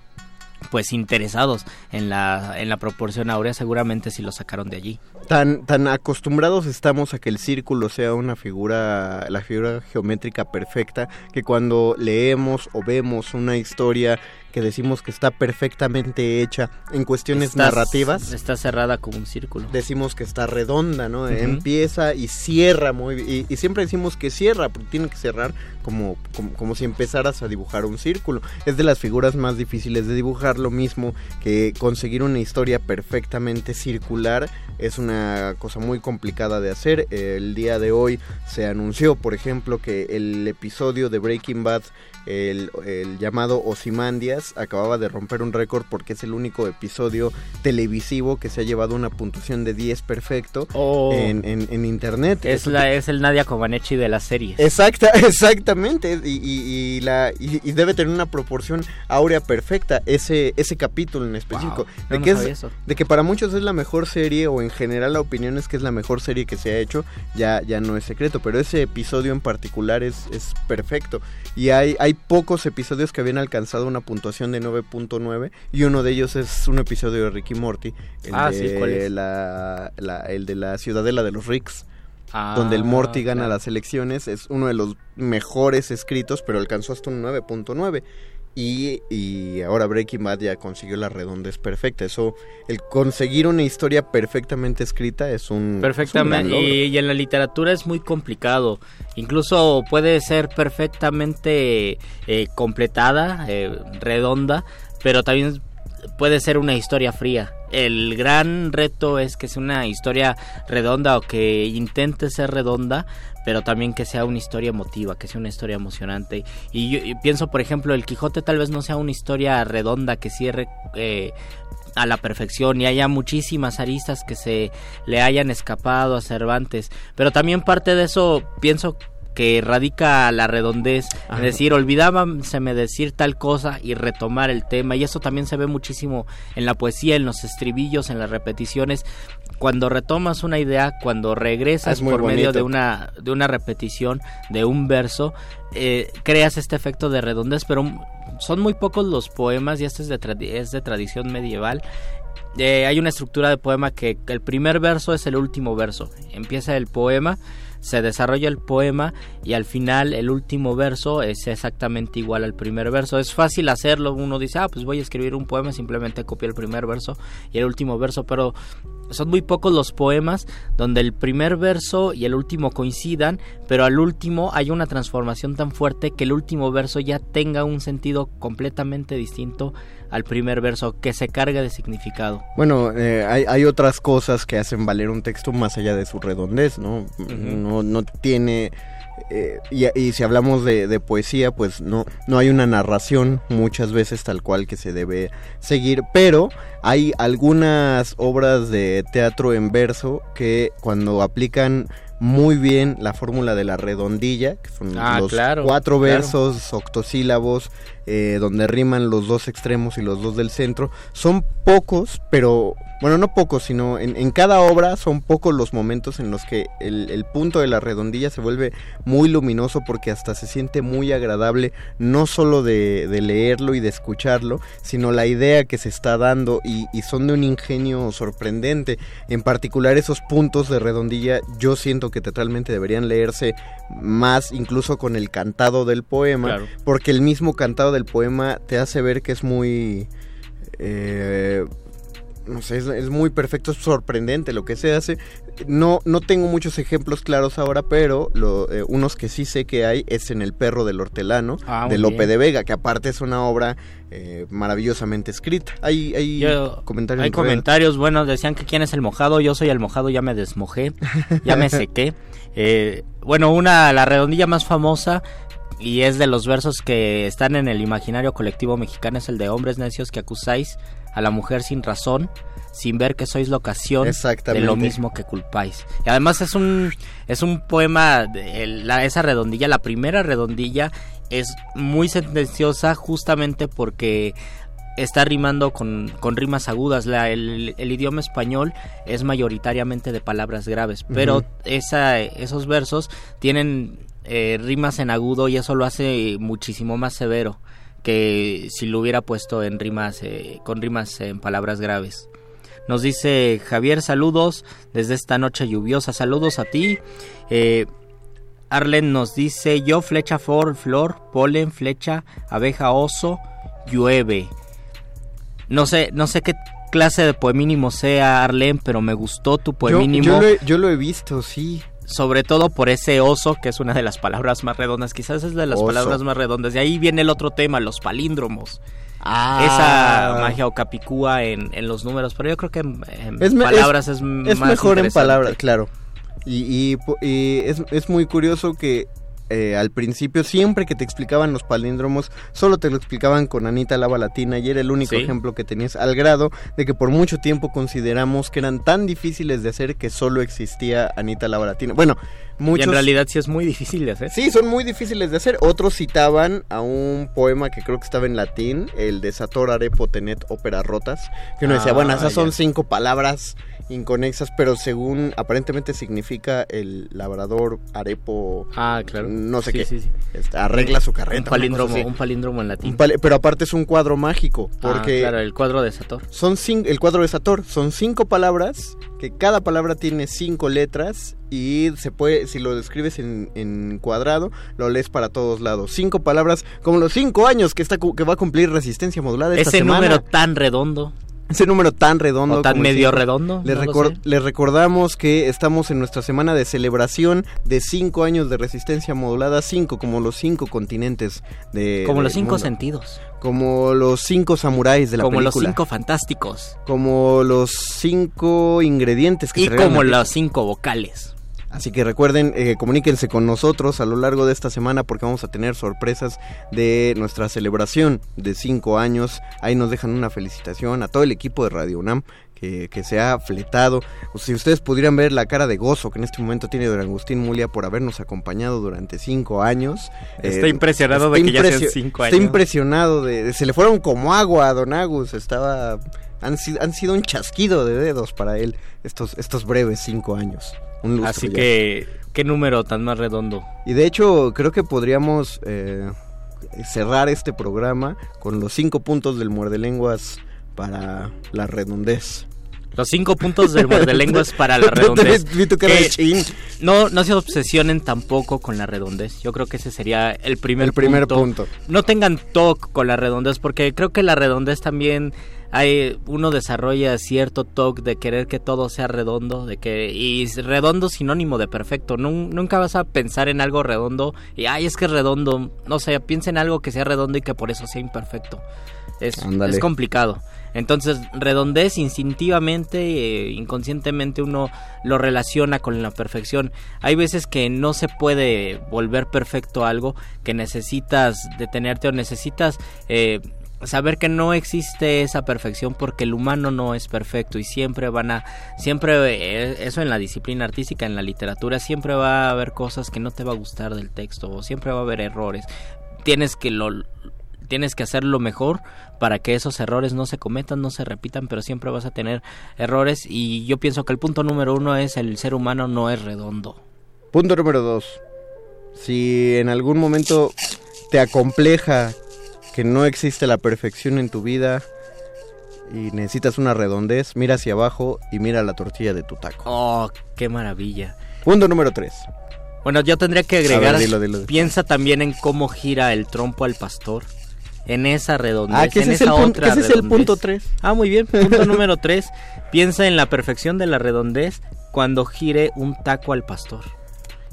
pues interesados en la, en la proporción áurea, seguramente si lo sacaron de allí. Tan, tan acostumbrados estamos a que el círculo sea una figura, la figura geométrica perfecta, que cuando leemos o vemos una historia que decimos que está perfectamente hecha en cuestiones Está- narrativas, Está cerrada como un círculo. decimos que está redonda, ¿no? Empieza y cierra muy y, y siempre decimos que cierra, porque tiene que cerrar como, como, como si empezaras a dibujar un círculo. Es de las figuras más difíciles de dibujar, lo mismo que conseguir una historia perfectamente circular es una cosa muy complicada de hacer. El día de hoy se anunció, por ejemplo, que el episodio de Breaking Bad, el, el llamado Ozymandias, acababa de romper un récord porque es el único episodio televisivo que se ha llevado una puntuación de 10 perfecto Oh. en, en- en internet. Es, Eso la, es el Nadia Comaneci de las series. Exacta, <laughs> exactamente. Y, y- y la, y, y debe tener una proporción áurea perfecta ese, ese capítulo en específico. Wow, de, no que es, eso. de que para muchos es la mejor serie o en general la opinión es que es la mejor serie que se ha hecho, ya, ya no es secreto. Pero ese episodio en particular es, es perfecto. Y hay, hay pocos episodios que habían alcanzado una puntuación de 9.9 y uno de ellos es un episodio de Ricky Morty. El Ah, de sí, ¿cuál es? La, la- el de la ciudadela de los Ricks Ah, donde el Morty gana claro. las elecciones, es uno de los mejores escritos, pero alcanzó hasta un 9.9. Y, y ahora Breaking Bad ya consiguió la redondez perfecta. Eso, el conseguir una historia perfectamente escrita es un. es un gran Perfectamente. y en la literatura es muy complicado. Incluso puede ser perfectamente eh, completada, eh, redonda, pero también puede ser una historia fría. El gran reto es que sea una historia redonda o que intente ser redonda, pero también que sea una historia emotiva, que sea una historia emocionante. Y yo pienso, por ejemplo, El Quijote tal vez no sea una historia redonda que cierre eh, a la perfección y haya muchísimas aristas que se le hayan escapado a Cervantes, pero también parte de eso pienso que radica la redondez, Ajá. es decir, olvidábame decir tal cosa y retomar el tema, y eso también se ve muchísimo en la poesía, en los estribillos, en las repeticiones, cuando retomas una idea, cuando regresas por medio de una, de una repetición, de un verso, eh, creas este efecto de redondez, pero son muy pocos los poemas, y este es de, tradi- es de tradición medieval, eh, hay una estructura de poema que el primer verso es el último verso. Empieza el poema, se desarrolla el poema y al final el último verso es exactamente igual al primer verso. Es fácil hacerlo, uno dice, ah, pues voy a escribir un poema, simplemente copio el primer verso y el último verso, pero son muy pocos los poemas donde el primer verso y el último coincidan, pero al último hay una transformación tan fuerte que el último verso ya tenga un sentido completamente distinto al primer verso, que se carga de significado. Bueno, eh, hay, hay otras cosas que hacen valer un texto más allá de su redondez, ¿no? No, no tiene... eh, y, y si hablamos de, de poesía, pues no, no hay una narración muchas veces tal cual que se debe seguir, pero hay algunas obras de teatro en verso que cuando aplican muy bien la fórmula de la redondilla, que son Ah, los claro, cuatro claro. versos octosílabos eh, donde riman los dos extremos y los dos del centro, son pocos, pero bueno, no pocos, sino en, en cada obra son pocos los momentos en los que el, el punto de la redondilla se vuelve muy luminoso porque hasta se siente muy agradable, no solo de, de leerlo y de escucharlo, sino la idea que se está dando y, y son de un ingenio sorprendente. En particular esos puntos de redondilla yo siento que teatralmente deberían leerse más incluso con el cantado del poema, Claro. porque el mismo cantado del poema te hace ver que es muy... eh, no sé, es, es muy perfecto, es sorprendente lo que se hace. No, no tengo muchos ejemplos claros ahora, pero lo, eh, unos que sí sé que hay es en El perro del hortelano, Ah, de Lope bien. de Vega, que aparte es una obra eh, maravillosamente escrita. Hay, hay Yo- comentarios. Hay comentarios, bueno, decían que quién es el mojado, yo soy el mojado, ya me desmojé, ya me <laughs> sequé. Eh, bueno, una, la redondilla más famosa y es de los versos que están en el imaginario colectivo mexicano, es el de hombres necios que acusáis a la mujer sin razón, sin ver que sois la ocasión de lo mismo que culpáis. Y además es un, es un poema, el- la- esa redondilla, la primera redondilla es muy sentenciosa justamente porque está rimando con, con rimas agudas. La- el, el idioma español es mayoritariamente de palabras graves, pero esa, esos versos tienen eh, rimas en agudo y eso lo hace muchísimo más severo que si lo hubiera puesto en rimas eh, con rimas en palabras graves. Nos dice Javier, saludos desde esta noche lluviosa. Saludos a ti. Eh, Arlen nos dice yo flecha for, flor, polen, flecha, abeja, oso, llueve. No sé, no sé qué clase de poemínimo sea Arlen, pero me gustó tu Yo, poemínimo. yo lo he, yo lo he visto, sí. Sobre todo por ese oso, que es una de las palabras más redondas. Quizás es de las Oso. palabras más redondas. De ahí viene el otro tema, los palíndromos. Ah. Esa magia o capicúa en, en los números, pero yo creo que en, Es palabras es, es más mejor en palabras, claro. Y, y y es, es muy curioso que eh, al principio, siempre que te explicaban los palíndromos, solo te lo explicaban con Anita Lava Latina y era el único Sí. ejemplo que tenías, al grado de que por mucho tiempo consideramos que eran tan difíciles de hacer que solo existía Anita Lava Latina. Bueno, muchos... Y en realidad sí es muy difícil de hacer. Sí, son muy difíciles de hacer. Otros citaban a un poema que creo que estaba en latín, el de Sator Arepo Tenet Ópera Rotas, que uno decía, Ah, bueno, esas son ya. cinco palabras inconexas, pero según aparentemente significa el labrador arepo, Ah, claro. no sé Sí, qué, sí, sí. este, arregla su carreta. Un palíndromo, un palíndromo en latín. Pal- pero aparte es un cuadro mágico, Ah, porque claro, el cuadro de Sator. son el cuadro de Sator, son cinco palabras, que cada palabra tiene cinco letras y se puede, si lo describes en, en cuadrado, lo lees para todos lados. Cinco palabras, como los cinco años que está cu- que va a cumplir resistencia modulada esta Ese semana. número tan redondo. Ese número tan redondo. O tan como medio redondo, Les, no recordamos que estamos en nuestra semana de celebración de cinco años de resistencia modulada, cinco, como los cinco continentes de. Como los cinco mundo. sentidos. Como los cinco samuráis de la como los película. cinco fantásticos. Como los cinco ingredientes que Y se como los cinco vocales. Así que recuerden, eh, comuníquense con nosotros a lo largo de esta semana porque vamos a tener sorpresas de nuestra celebración de cinco años. Ahí nos dejan una felicitación a todo el equipo de Radio UNAM que, que se ha fletado. O si ustedes pudieran ver la cara de gozo que en este momento tiene don Agustín Mulia por habernos acompañado durante cinco años. Está Eh, impresionado está de que ya sean cinco Está años. impresionado de, de- se le fueron como agua a don Agus. Estaba han, sido- han sido un chasquido de dedos para él estos, estos breves cinco años. Un lustro Así ya. que, qué número tan más redondo. Y de hecho, creo que podríamos eh, cerrar este programa con los cinco puntos del muerde lenguas para la redondez. Los cinco puntos del muerde lenguas <laughs> para la redondez. Chin. no, no se obsesionen tampoco con la redondez. Yo creo que ese sería el primer, El primer punto. No tengan toque con la redondez, porque creo que la redondez también hay uno desarrolla cierto toque de querer que todo sea redondo, de que y redondo sinónimo de perfecto. Nun- nunca vas a pensar en algo redondo y ay es que es redondo. No sé, piensa en algo que sea redondo y que por eso sea imperfecto. Es complicado. Entonces, redondez instintivamente, eh, inconscientemente uno lo relaciona con la perfección. Hay veces que no se puede volver perfecto algo, que necesitas detenerte o necesitas eh, saber que no existe esa perfección porque el humano no es perfecto y siempre van a, siempre, eh, eso en la disciplina artística, en la literatura, siempre va a haber cosas que no te va a gustar del texto o siempre va a haber errores. Tienes que lo tienes que hacerlo mejor para que esos errores no se cometan, no se repitan, pero siempre vas a tener errores y yo pienso que el punto número uno es el ser humano no es redondo. Punto número dos. Si en algún momento te acompleja que no existe la perfección en tu vida y necesitas una redondez, mira hacia abajo y mira la tortilla de tu taco. Oh, qué maravilla. Punto número tres. Bueno, yo tendría que ver, agregar, dilo, dilo, dilo. piensa también en cómo gira el trompo al pastor. En esa redondez, Ah, que ese en es esa el punto- otra ese es el punto tres. Ah, muy bien. Punto número tres. <laughs> Piensa en la perfección de la redondez cuando gire un taco al pastor.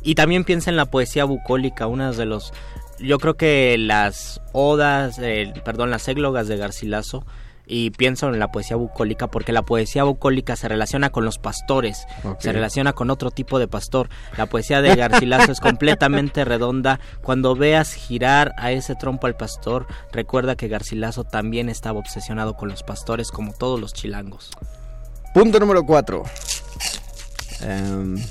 Y también piensa en la poesía bucólica, una de los... Yo creo que las odas, eh, perdón, las églogas de Garcilaso, y pienso en la poesía bucólica porque la poesía bucólica se relaciona con los pastores, se relaciona con otro tipo de pastor. La poesía de Garcilaso es <laughs> completamente redonda. Cuando veas girar a ese trompo al pastor, recuerda que Garcilaso también estaba obsesionado con los pastores como todos los chilangos. Punto número cuatro. Em,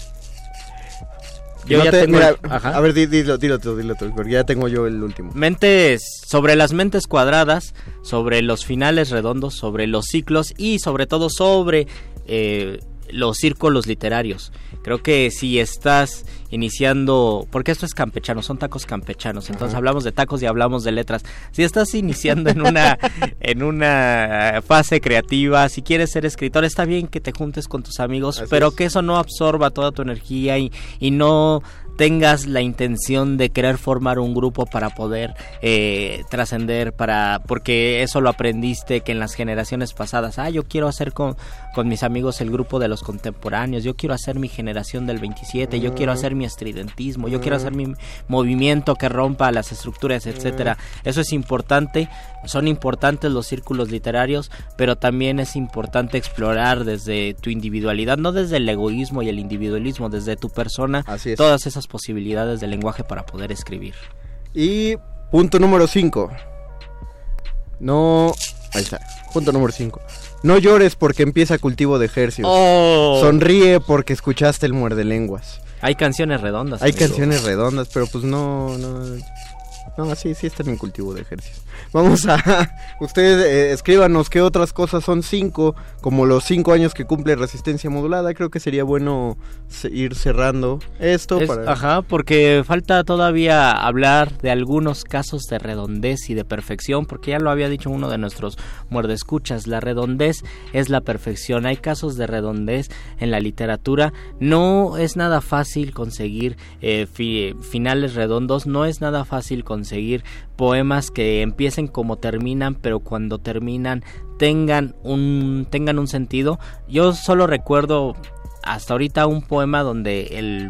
Yo no ya te- tengo mira, el- ajá. a ver, di- dilo, dilo dilo porque ya tengo yo el último. Mentes sobre las mentes cuadradas, sobre los finales redondos, sobre los ciclos y sobre todo sobre eh, los círculos literarios. Creo que si estás iniciando, porque esto es campechano, son tacos campechanos, entonces Ajá. hablamos de tacos y hablamos de letras. Si estás iniciando en una <laughs> en una fase creativa, si quieres ser escritor, está bien que te juntes con tus amigos, Así pero es. que eso no absorba toda tu energía y, y no tengas la intención de querer formar un grupo para poder eh, trascender, para porque eso lo aprendiste que en las generaciones pasadas, ah, yo quiero hacer con, con mis amigos el grupo de los contemporáneos, yo quiero hacer mi generación del 27, yo quiero hacer mi estridentismo, yo quiero hacer mi movimiento que rompa las estructuras, etcétera. Eso es importante, son importantes los círculos literarios, pero también es importante explorar desde tu individualidad, no desde el egoísmo y el individualismo, desde tu persona, Así es. todas esas posibilidades del lenguaje para poder escribir. Y punto número 5. No. Ahí está. Punto número 5. No llores porque empieza cultivo de ejercicios. Oh. Sonríe porque escuchaste el muerde lenguas. Hay canciones redondas. Hay amigo. canciones redondas, pero pues no, no. No, sí, sí están en cultivo de ejercicios. Vamos a. <laughs> Ustedes eh, escríbanos qué otras cosas son cinco, como los cinco años que cumple Resistencia Modulada. Creo que sería bueno ir cerrando esto Es- para. Ajá, porque falta todavía hablar de algunos casos de redondez y de perfección, porque ya lo había dicho uno de nuestros muerdescuchas, la redondez es la perfección. Hay casos de redondez en la literatura. No es nada fácil conseguir eh, fi- finales redondos, no es nada fácil conseguir poemas que empiecen como terminan, pero cuando terminan tengan un tengan un sentido. Yo solo recuerdo hasta ahorita un poema donde el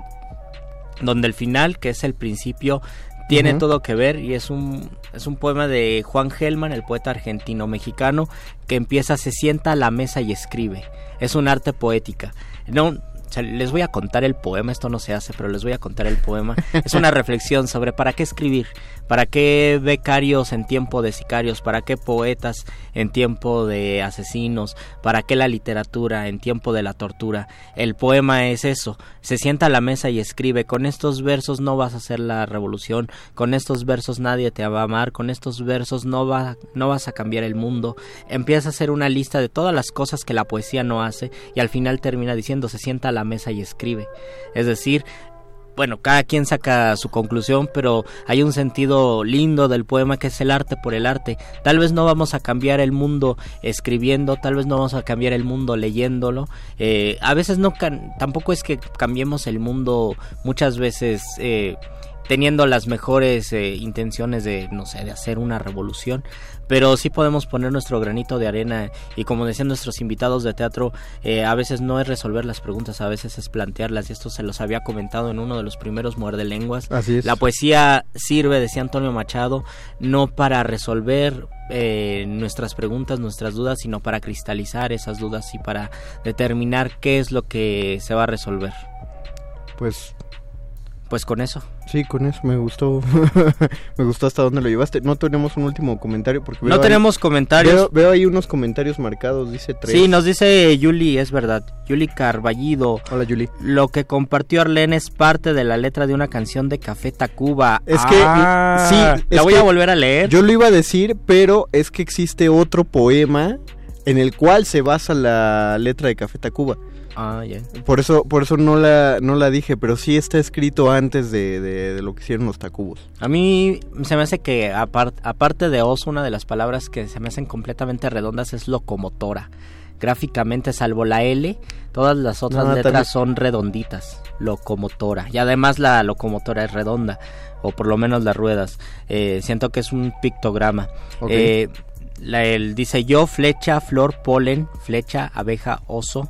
donde el final, que es el principio, tiene todo que ver y es un es un poema de Juan Gelman, el poeta argentino mexicano, que empieza se sienta a la mesa y escribe. Es un arte poética. No o sea, les voy a contar el poema, esto no se hace, pero les voy a contar el poema. Es una <laughs> reflexión sobre para qué escribir, para qué becarios en tiempo de sicarios, para qué poetas en tiempo de asesinos, para qué la literatura en tiempo de la tortura. El poema es eso, se sienta a la mesa y escribe, con estos versos no vas a hacer la revolución, con estos versos nadie te va a amar, con estos versos no, va, no vas a cambiar el mundo. Empieza a hacer una lista de todas las cosas que la poesía no hace y al final termina diciendo se sienta a la mesa y escribe. Es decir, bueno, cada quien saca su conclusión, pero hay un sentido lindo del poema que es el arte por el arte. Tal vez no vamos a cambiar el mundo escribiendo, tal vez no vamos a cambiar el mundo leyéndolo. Eh, a veces no, tampoco es que cambiemos el mundo muchas veces. eh, teniendo las mejores eh, intenciones de, no sé, de hacer una revolución, pero sí podemos poner nuestro granito de arena y como decían nuestros invitados de teatro, eh, a veces no es resolver las preguntas, a veces es plantearlas y esto se los había comentado en uno de los primeros muerde lenguas. Así es. La poesía sirve, decía Antonio Machado, no para resolver eh, nuestras preguntas, nuestras dudas, sino para cristalizar esas dudas y para determinar qué es lo que se va a resolver. Pues Pues con eso. Sí, con eso me gustó. <laughs> me gustó hasta dónde lo llevaste. No tenemos un último comentario porque No tenemos ahí- comentarios. Veo, veo ahí unos comentarios marcados, dice tres. Sí, nos dice Yuli, es verdad. Yuli Carballido. Hola, Yuli. Lo que compartió Arlene es parte de la letra de una canción de Café Tacuba. Es que Ah, sí, la voy a volver a leer. Yo lo iba a decir, pero es que existe otro poema en el cual se basa la letra de Café Tacuba. Ah, ya. Por eso, por eso no la, no la dije, pero sí está escrito antes de, de- de lo que hicieron los Tacubos. A mí se me hace que apar- aparte de oso, una de las palabras que se me hacen completamente redondas es locomotora. Gráficamente, salvo la L, todas las otras No, letras también- son redonditas. Locomotora. Y además la locomotora es redonda, o por lo menos las ruedas. Eh, siento que es un pictograma. Ok. Eh, la, el, dice yo, flecha, flor, polen, flecha, abeja, oso,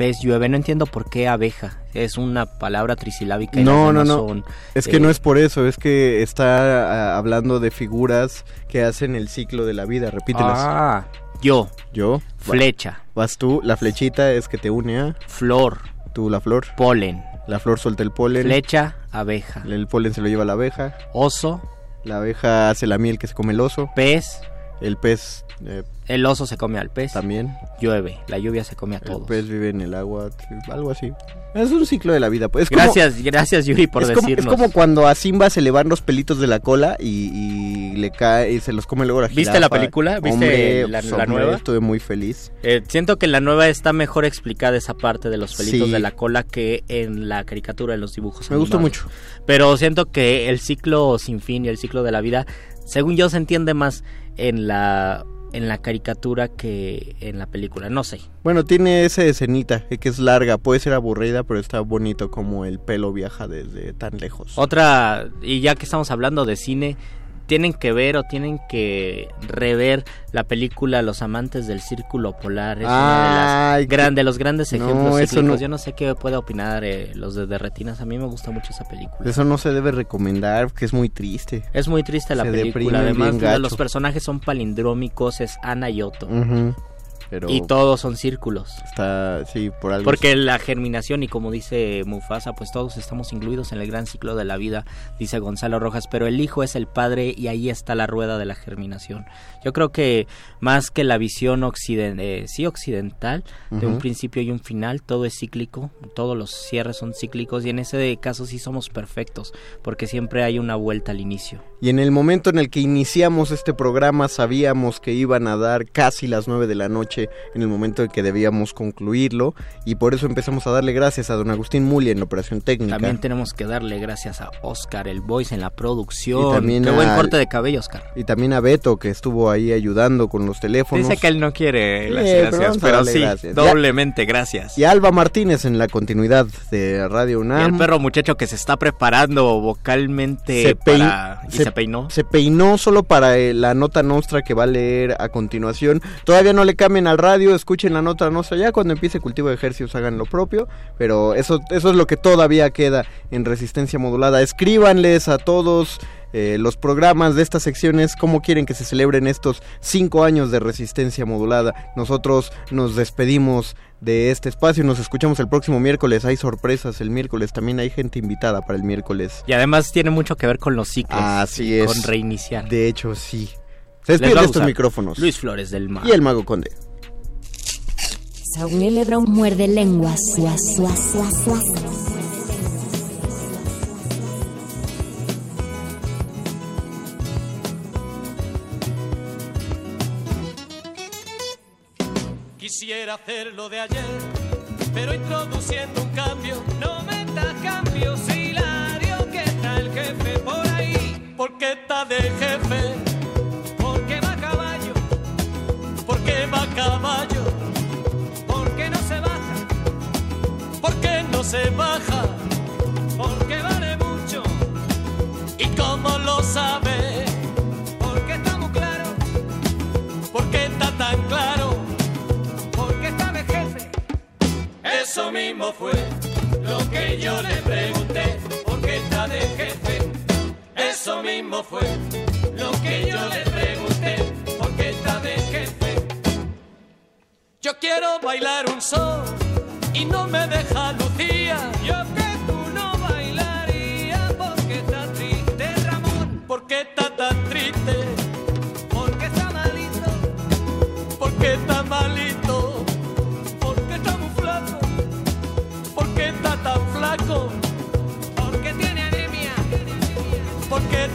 pez, llueve. No entiendo por qué abeja. Es una palabra trisilábica. y No, no, no. son, Es que eh, no es por eso, es que está ah, hablando de figuras que hacen el ciclo de la vida. Repítelas. Ah, yo. Yo. Flecha. Vas tú, la flechita es que te une a. Flor. Tú, la flor. Polen. La flor suelta el polen. Flecha, abeja. El polen se lo lleva la abeja. Oso. La abeja hace la miel que se come el oso. Pez. El pez. eh, El oso se come al pez. También. Llueve. La lluvia se come a el todos. pez vive en el agua. Algo así. Es un ciclo de la vida. Pues. Es como- Gracias, gracias Yuri por es como, decirnos. es como cuando a Simba se le van los pelitos de la cola y, y le cae y se los come luego la ¿Viste jirafa. la película? ¿Viste Hombre, la- pues, la hombre, nueva? Estuve muy feliz. Eh, siento que en la nueva está mejor explicada esa parte de los pelitos Sí. de la cola que en la caricatura, en los dibujos. Me gustó animados. mucho. Pero siento que el ciclo sin fin y el ciclo de la vida, según yo, se entiende más en la en la caricatura que en la película. No sé. Bueno, tiene esa escenita eh, que es larga, puede ser aburrida, pero está bonito como el pelo viaja desde tan lejos. Otra, y ya que estamos hablando de cine, tienen que ver o tienen que rever la película Los amantes del círculo polar. Es una de, las gran- de los grandes no, ejemplos eso cíclicos. no- Yo no sé qué puede opinar eh, los de Retinas. A mí me gusta mucho esa película. Eso no se debe recomendar, que es muy triste. Es muy triste la Se película. Además, los personajes son palindrómicos, es Ana y Otto. Pero Y todos son círculos. está, sí, por algo. Porque la germinación, y como dice Mufasa, pues todos estamos incluidos en el gran ciclo de la vida, dice Gonzalo Rojas, pero el hijo es el padre y ahí está la rueda de la germinación. Yo creo que más que la visión occiden eh, sí, occidental, de un principio y un final, todo es cíclico, todos los cierres son cíclicos y en ese caso sí somos perfectos, porque siempre hay una vuelta al inicio. Y en el momento en el que iniciamos este programa sabíamos que iban a dar casi las 9 de la noche en el momento en que debíamos concluirlo y por eso empezamos a darle gracias a don Agustín Muli en la operación técnica. También tenemos que darle gracias a Oscar, el voice en la producción. Y también Qué buen corte de cabello, Oscar. Y también a Beto que estuvo ahí ayudando con los teléfonos. Dice que él no quiere las Eh, gracias, pero, darle sí, gracias. doblemente gracias. Y Alba Martínez en la continuidad de Radio Y UNAM. el perro muchacho que se está preparando vocalmente se, para... ¿Y se, peinó? Se peinó solo para eh, la nota nostra que va a leer a continuación. Todavía no le cambien al radio, escuchen la nota nostra. Ya cuando empiece cultivo de ejercicios hagan lo propio. Pero eso, eso es lo que todavía queda en resistencia modulada. Escríbanles a todos. Eh, los programas de estas secciones, cómo quieren que se celebren estos cinco años de resistencia modulada. Nosotros nos despedimos de este espacio y nos escuchamos el próximo miércoles. Hay sorpresas el miércoles, también hay gente invitada para el miércoles. Y además tiene mucho que ver con los ciclos. Así es. Con reiniciar. De hecho, sí. Se despiden de estos micrófonos. Luis Flores del Mar. Y el Mago Conde. Muerde lenguas. Suas, suas, suas, Quisiera hacerlo de ayer, pero introduciendo un cambio. No metas cambios, Hilario, que está el jefe por ahí. ¿Por qué está de jefe? Porque va a caballo. ¿Por qué va a caballo? Porque no se baja. ¿Por qué no se baja? Porque vale mucho. ¿Y cómo lo sabe? Eso mismo fue lo que yo le pregunté, porque está de jefe. Eso mismo fue lo que yo le pregunté, porque está de jefe. Yo quiero bailar un son y no me deja Lucía. Yo que tú no bailarías porque está triste Ramón. Porque está tan triste. Porque está malito. Porque está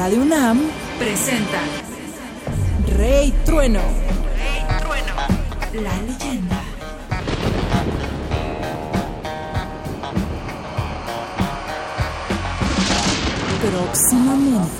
Radio UNAM presentan Rey Trueno. La leyenda. Próximamente.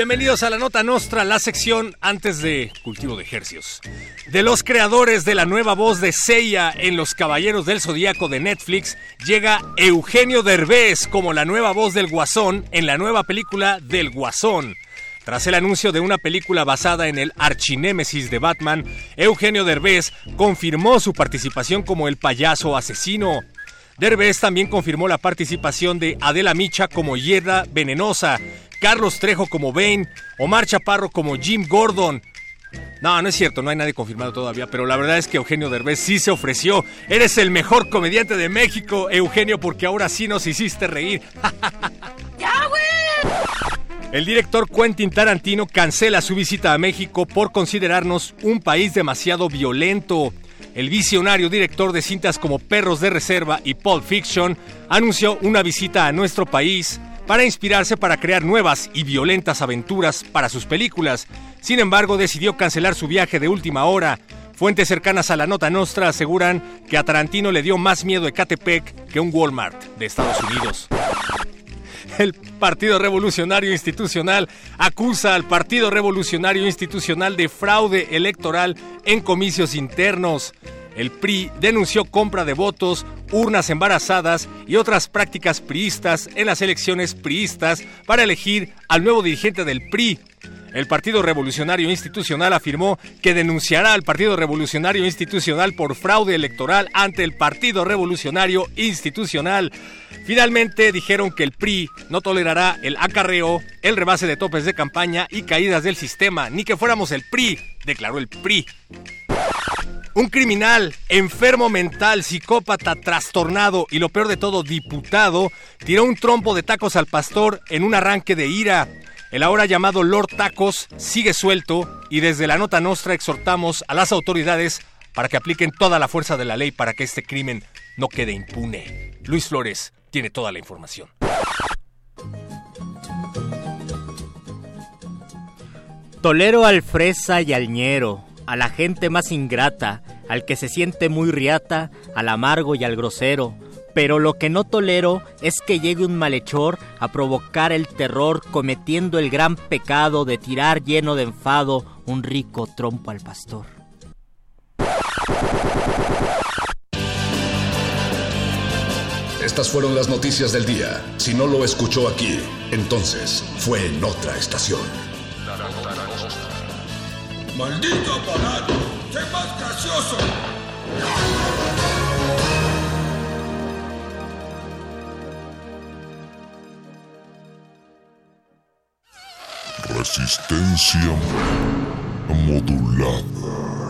Bienvenidos a la Nota Nostra, la sección antes de Cultivo de Ejercios. De los creadores de la nueva voz de Seiya en Los Caballeros del Zodíaco de Netflix, llega Eugenio Derbez como la nueva voz del Guasón en la nueva película del Guasón. Tras el anuncio de una película basada en el archinémesis de Batman, Eugenio Derbez confirmó su participación como el payaso asesino. Derbez también confirmó la participación de Adela Micha como Hiedra Venenosa, Carlos Trejo como Bane, Omar Chaparro como Jim Gordon. No, no es cierto, no hay nadie confirmado todavía, pero la verdad es que Eugenio Derbez sí se ofreció. Eres el mejor comediante de México, Eugenio, porque ahora sí nos hiciste reír. <laughs> ¡Ya, güey! El director Quentin Tarantino cancela su visita a México por considerarnos un país demasiado violento. El visionario director de cintas como Perros de Reserva y Pulp Fiction anunció una visita a nuestro país para inspirarse para crear nuevas y violentas aventuras para sus películas. Sin embargo, decidió cancelar su viaje de última hora. Fuentes cercanas a la nota nostra aseguran que a Tarantino le dio más miedo Ecatepec que un Walmart de Estados Unidos. El Partido Revolucionario Institucional acusa al Partido Revolucionario Institucional de fraude electoral en comicios internos. El PRI denunció compra de votos, urnas embarazadas y otras prácticas priistas en las elecciones priistas para elegir al nuevo dirigente del PRI. El Partido Revolucionario Institucional afirmó que denunciará al Partido Revolucionario Institucional por fraude electoral ante el Partido Revolucionario Institucional. Finalmente dijeron que el PRI no tolerará el acarreo, el rebase de topes de campaña y caídas del sistema, ni que fuéramos el PRI, declaró el PRI. Un criminal, enfermo mental, psicópata, trastornado y lo peor de todo, diputado, tiró un trompo de tacos al pastor en un arranque de ira. El ahora llamado Lord Tacos sigue suelto y desde la nota nostra exhortamos a las autoridades para que apliquen toda la fuerza de la ley para que este crimen no quede impune. Luis Flores tiene toda la información. Tolero al fresa y al ñero, a la gente más ingrata, al que se siente muy riata, al amargo y al grosero. Pero lo que no tolero es que llegue un malhechor a provocar el terror cometiendo el gran pecado de tirar lleno de enfado un rico trompo al pastor. Estas fueron las noticias del día. Si no lo escuchó aquí, entonces fue en otra estación. ¡Maldito aparato! ¡Sé más gracioso! Resistencia modulada.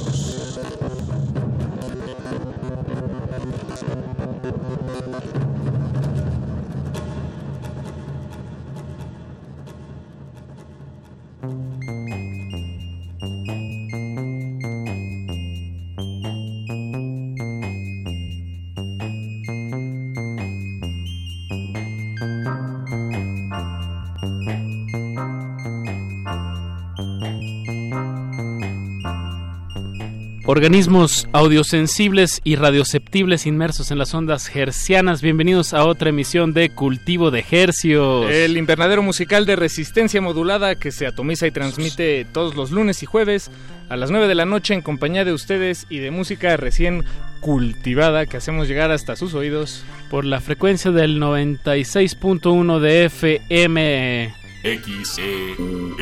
Organismos audiosensibles y radioceptibles inmersos en las ondas hercianas, bienvenidos a otra emisión de Cultivo de Hercios. El invernadero musical de resistencia modulada que se atomiza y transmite todos los lunes y jueves a las 9 de la noche en compañía de ustedes y de música recién cultivada que hacemos llegar hasta sus oídos. Por la frecuencia del 96.1 de FM. XEUN.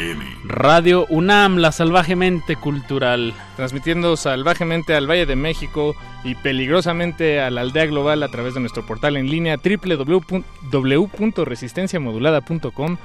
Radio UNAM, la salvajemente cultural. Transmitiendo salvajemente al Valle de México y peligrosamente a la aldea global a través de nuestro portal en línea www.resistenciamodulada.com.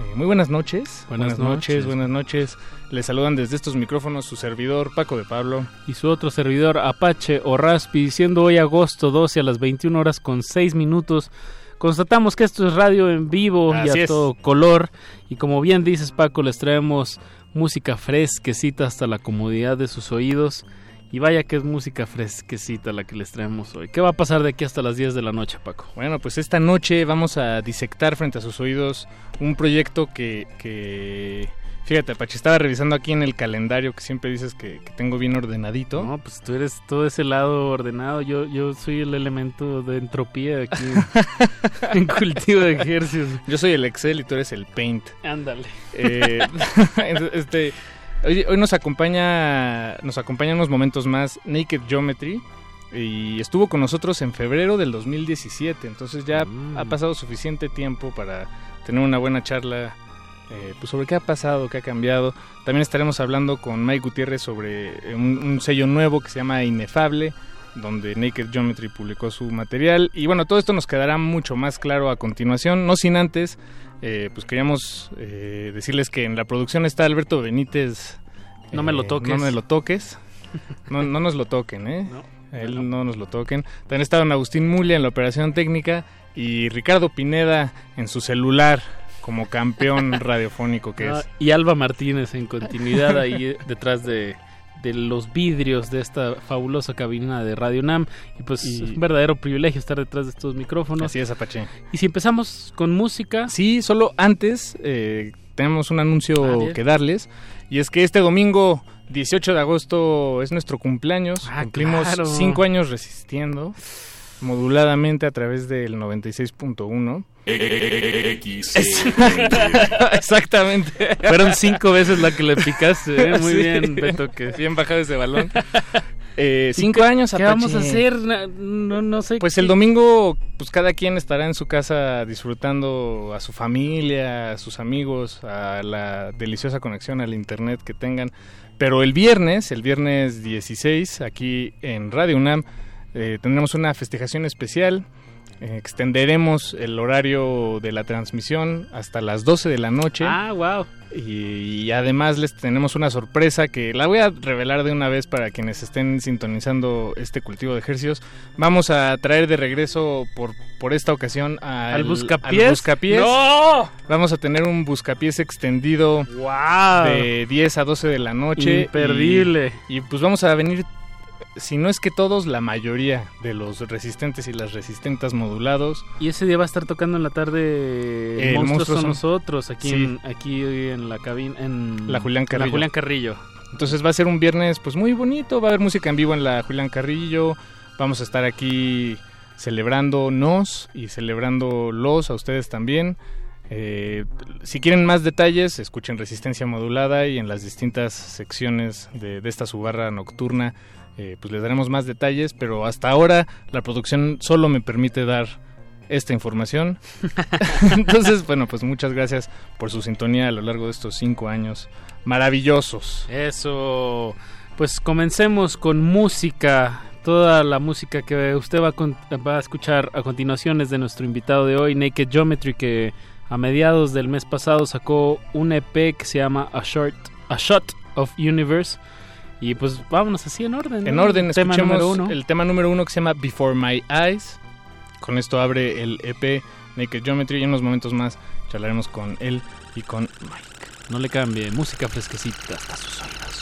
Eh, muy buenas noches. Buenas noches. Buenas noches. Les saludan desde estos micrófonos su servidor Paco de Pablo. Y su otro servidor Apache o Raspi, siendo hoy agosto 12 a las 21 horas con 6 minutos. Constatamos que esto es radio en vivo y Así a es. todo color. Y como bien dices, Paco, les traemos música fresquecita hasta la comodidad de sus oídos. Y vaya que es música fresquecita la que les traemos hoy. ¿Qué va a pasar de aquí hasta las 10 de la noche, Paco? Bueno, pues esta noche vamos a disectar frente a sus oídos un proyecto que, que Fíjate, Pachi, estaba revisando aquí en el calendario que siempre dices que, que tengo bien ordenadito. No, pues tú eres todo ese lado ordenado. Yo, yo soy el elemento de entropía aquí en <laughs> cultivo de ejercicios. Yo soy el Excel y tú eres el Paint. Ándale. Eh, <laughs> este, hoy, hoy nos acompaña, nos acompañan unos momentos más Naked Geometry y estuvo con nosotros en febrero del 2017. Entonces ya ha pasado suficiente tiempo para tener una buena charla eh, pues sobre qué ha pasado, qué ha cambiado. También estaremos hablando con Mike Gutiérrez sobre eh, un, un sello nuevo que se llama Inefable, donde Naked Geometry publicó su material. Y bueno, todo esto nos quedará mucho más claro a continuación, no sin antes, eh, pues queríamos eh, decirles que en la producción está Alberto Benítez. No me lo eh, toques. No me lo toques. No, no nos lo toquen, ¿eh? A Él no nos lo toquen. También está don Agustín Mulia en la operación técnica y Ricardo Pineda en su celular como campeón <laughs> radiofónico que Ah, es. y Alba Martínez en continuidad ahí eh, detrás de, de los vidrios de esta fabulosa cabina de Radio Nam. Y pues Y- es un verdadero privilegio estar detrás de estos micrófonos. Así es, Apache. Y si empezamos con música. Sí, solo antes eh, tenemos un anuncio Ah, que darles. Y es que este domingo 18 de agosto es nuestro cumpleaños. Ah, Cumplimos claro. cinco años resistiendo moduladamente a través del 96.1. X. Exactamente. Fueron cinco veces la que le picaste. ¿eh? Muy Sí. bien, Beto. Que... Bien bajado ese balón. <laughs> Eh, ¿Y cinco qué- años, ¿Qué Apache. vamos a hacer? No, no sé. Pues qué- el domingo, pues cada quien estará en su casa disfrutando a su familia, a sus amigos, a la deliciosa conexión al internet que tengan. Pero el viernes, el viernes 16, aquí en Radio UNAM, eh, tendremos una festejación especial. Eh, extenderemos el horario de la transmisión hasta las 12 de la noche. Ah, wow. Y, y además les tenemos una sorpresa que la voy a revelar de una vez para quienes estén sintonizando este cultivo de ejercicios. Vamos a traer de regreso por, por esta ocasión al, ¿Al buscapiés? al buscapiés. ¡No! Vamos a tener un buscapiés extendido ¡Wow! de 10 a 12 de la noche. Imperdible. Y, y pues vamos a venir, si no es que todos, la mayoría de los resistentes y las resistentes modulados. Y ese día va a estar tocando en la tarde El Monstruos Monstruos son nosotros aquí Sí. en aquí en la cabina en La Julián en Carrillo. La Julián Carrillo. Entonces va a ser un viernes pues muy bonito, va a haber música en vivo en la Julián Carrillo, vamos a estar aquí celebrándonos y celebrándolos a ustedes también. Eh, si quieren más detalles, escuchen Resistencia Modulada y en las distintas secciones de, de esta subarra nocturna, eh, pues les daremos más detalles, pero hasta ahora la producción solo me permite dar esta información. <laughs> Entonces, bueno, pues muchas gracias por su sintonía a lo largo de estos cinco años maravillosos. Eso. Pues comencemos con música. Toda la música que usted va a, con- va a escuchar a continuación es de nuestro invitado de hoy, Naked Geometry, que a mediados del mes pasado sacó un EP que se llama A Short, A Shot of Universe. Y pues vámonos así en orden. En ¿no? orden, Tema escuchemos número uno. el tema número uno que se llama Before My Eyes. Con esto abre el EP Naked Geometry y en unos momentos más charlaremos con él y con Mike. No le cambie, música fresquecita hasta sus oídos.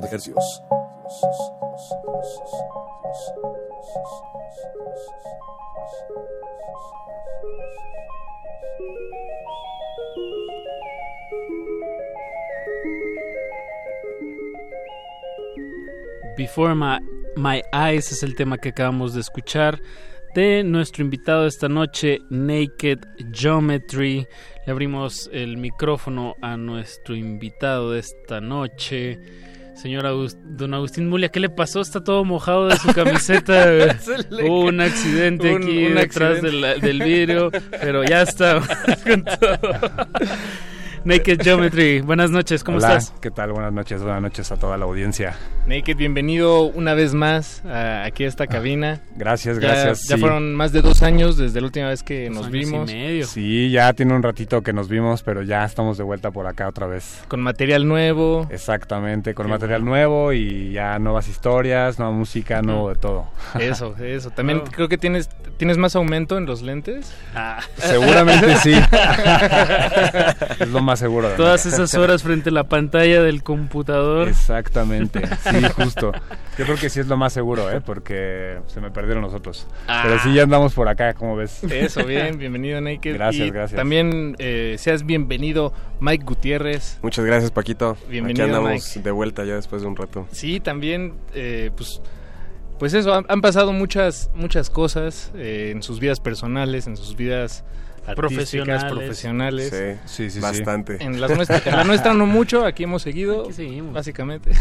De ejercicios. Before My, My Eyes es el tema que acabamos de escuchar de nuestro invitado esta noche, Naked Geometry. Le abrimos el micrófono a nuestro invitado de esta noche. Señor August- Don Agustín Mulia, ¿qué le pasó? Está todo mojado de su <laughs> camiseta. Hubo un accidente Un- aquí un detrás accidente. del, del vidrio, pero ya está. <laughs> <laughs> con todo. Naked Geometry, buenas noches, ¿cómo Hola, estás? ¿qué tal? Buenas noches, buenas noches a toda la audiencia. Naked, bienvenido una vez más a- aquí a esta cabina. Gracias, Ya- gracias. Ya sí. fueron más de dos años desde la última vez que Dos nos años y vimos. medio. Sí, ya tiene un ratito que nos vimos, pero ya estamos de vuelta por acá otra vez. Con material nuevo. Exactamente, con Qué material nuevo y ya nuevas historias, nueva música, nuevo de todo. Eso, <laughs> eso. También Oh. creo que tienes, tienes más aumento en los lentes. Ah. Seguramente sí. <laughs> es lo más seguro. de Todas esas horas frente a la pantalla del computador. Exactamente, sí, <laughs> justo. Yo creo que sí es lo más seguro, ¿eh? Porque se me perdieron los otros. Ah. Pero sí, ya andamos por acá, como ves. Eso, bien, <laughs> bienvenido Naked. Gracias, Y gracias. También eh, seas bienvenido Mike Gutiérrez. Muchas gracias, Paquito. Bienvenido, Aquí andamos Mike. de vuelta ya después de un rato. Sí, también, eh, pues, pues eso, han, han pasado muchas, muchas cosas eh, en sus vidas personales, en sus vidas Profesionales. profesionales. Sí, Sí, sí, sí. bastante. En, las nuestra- la nuestra no mucho, aquí hemos seguido, Aquí seguimos. básicamente. <laughs>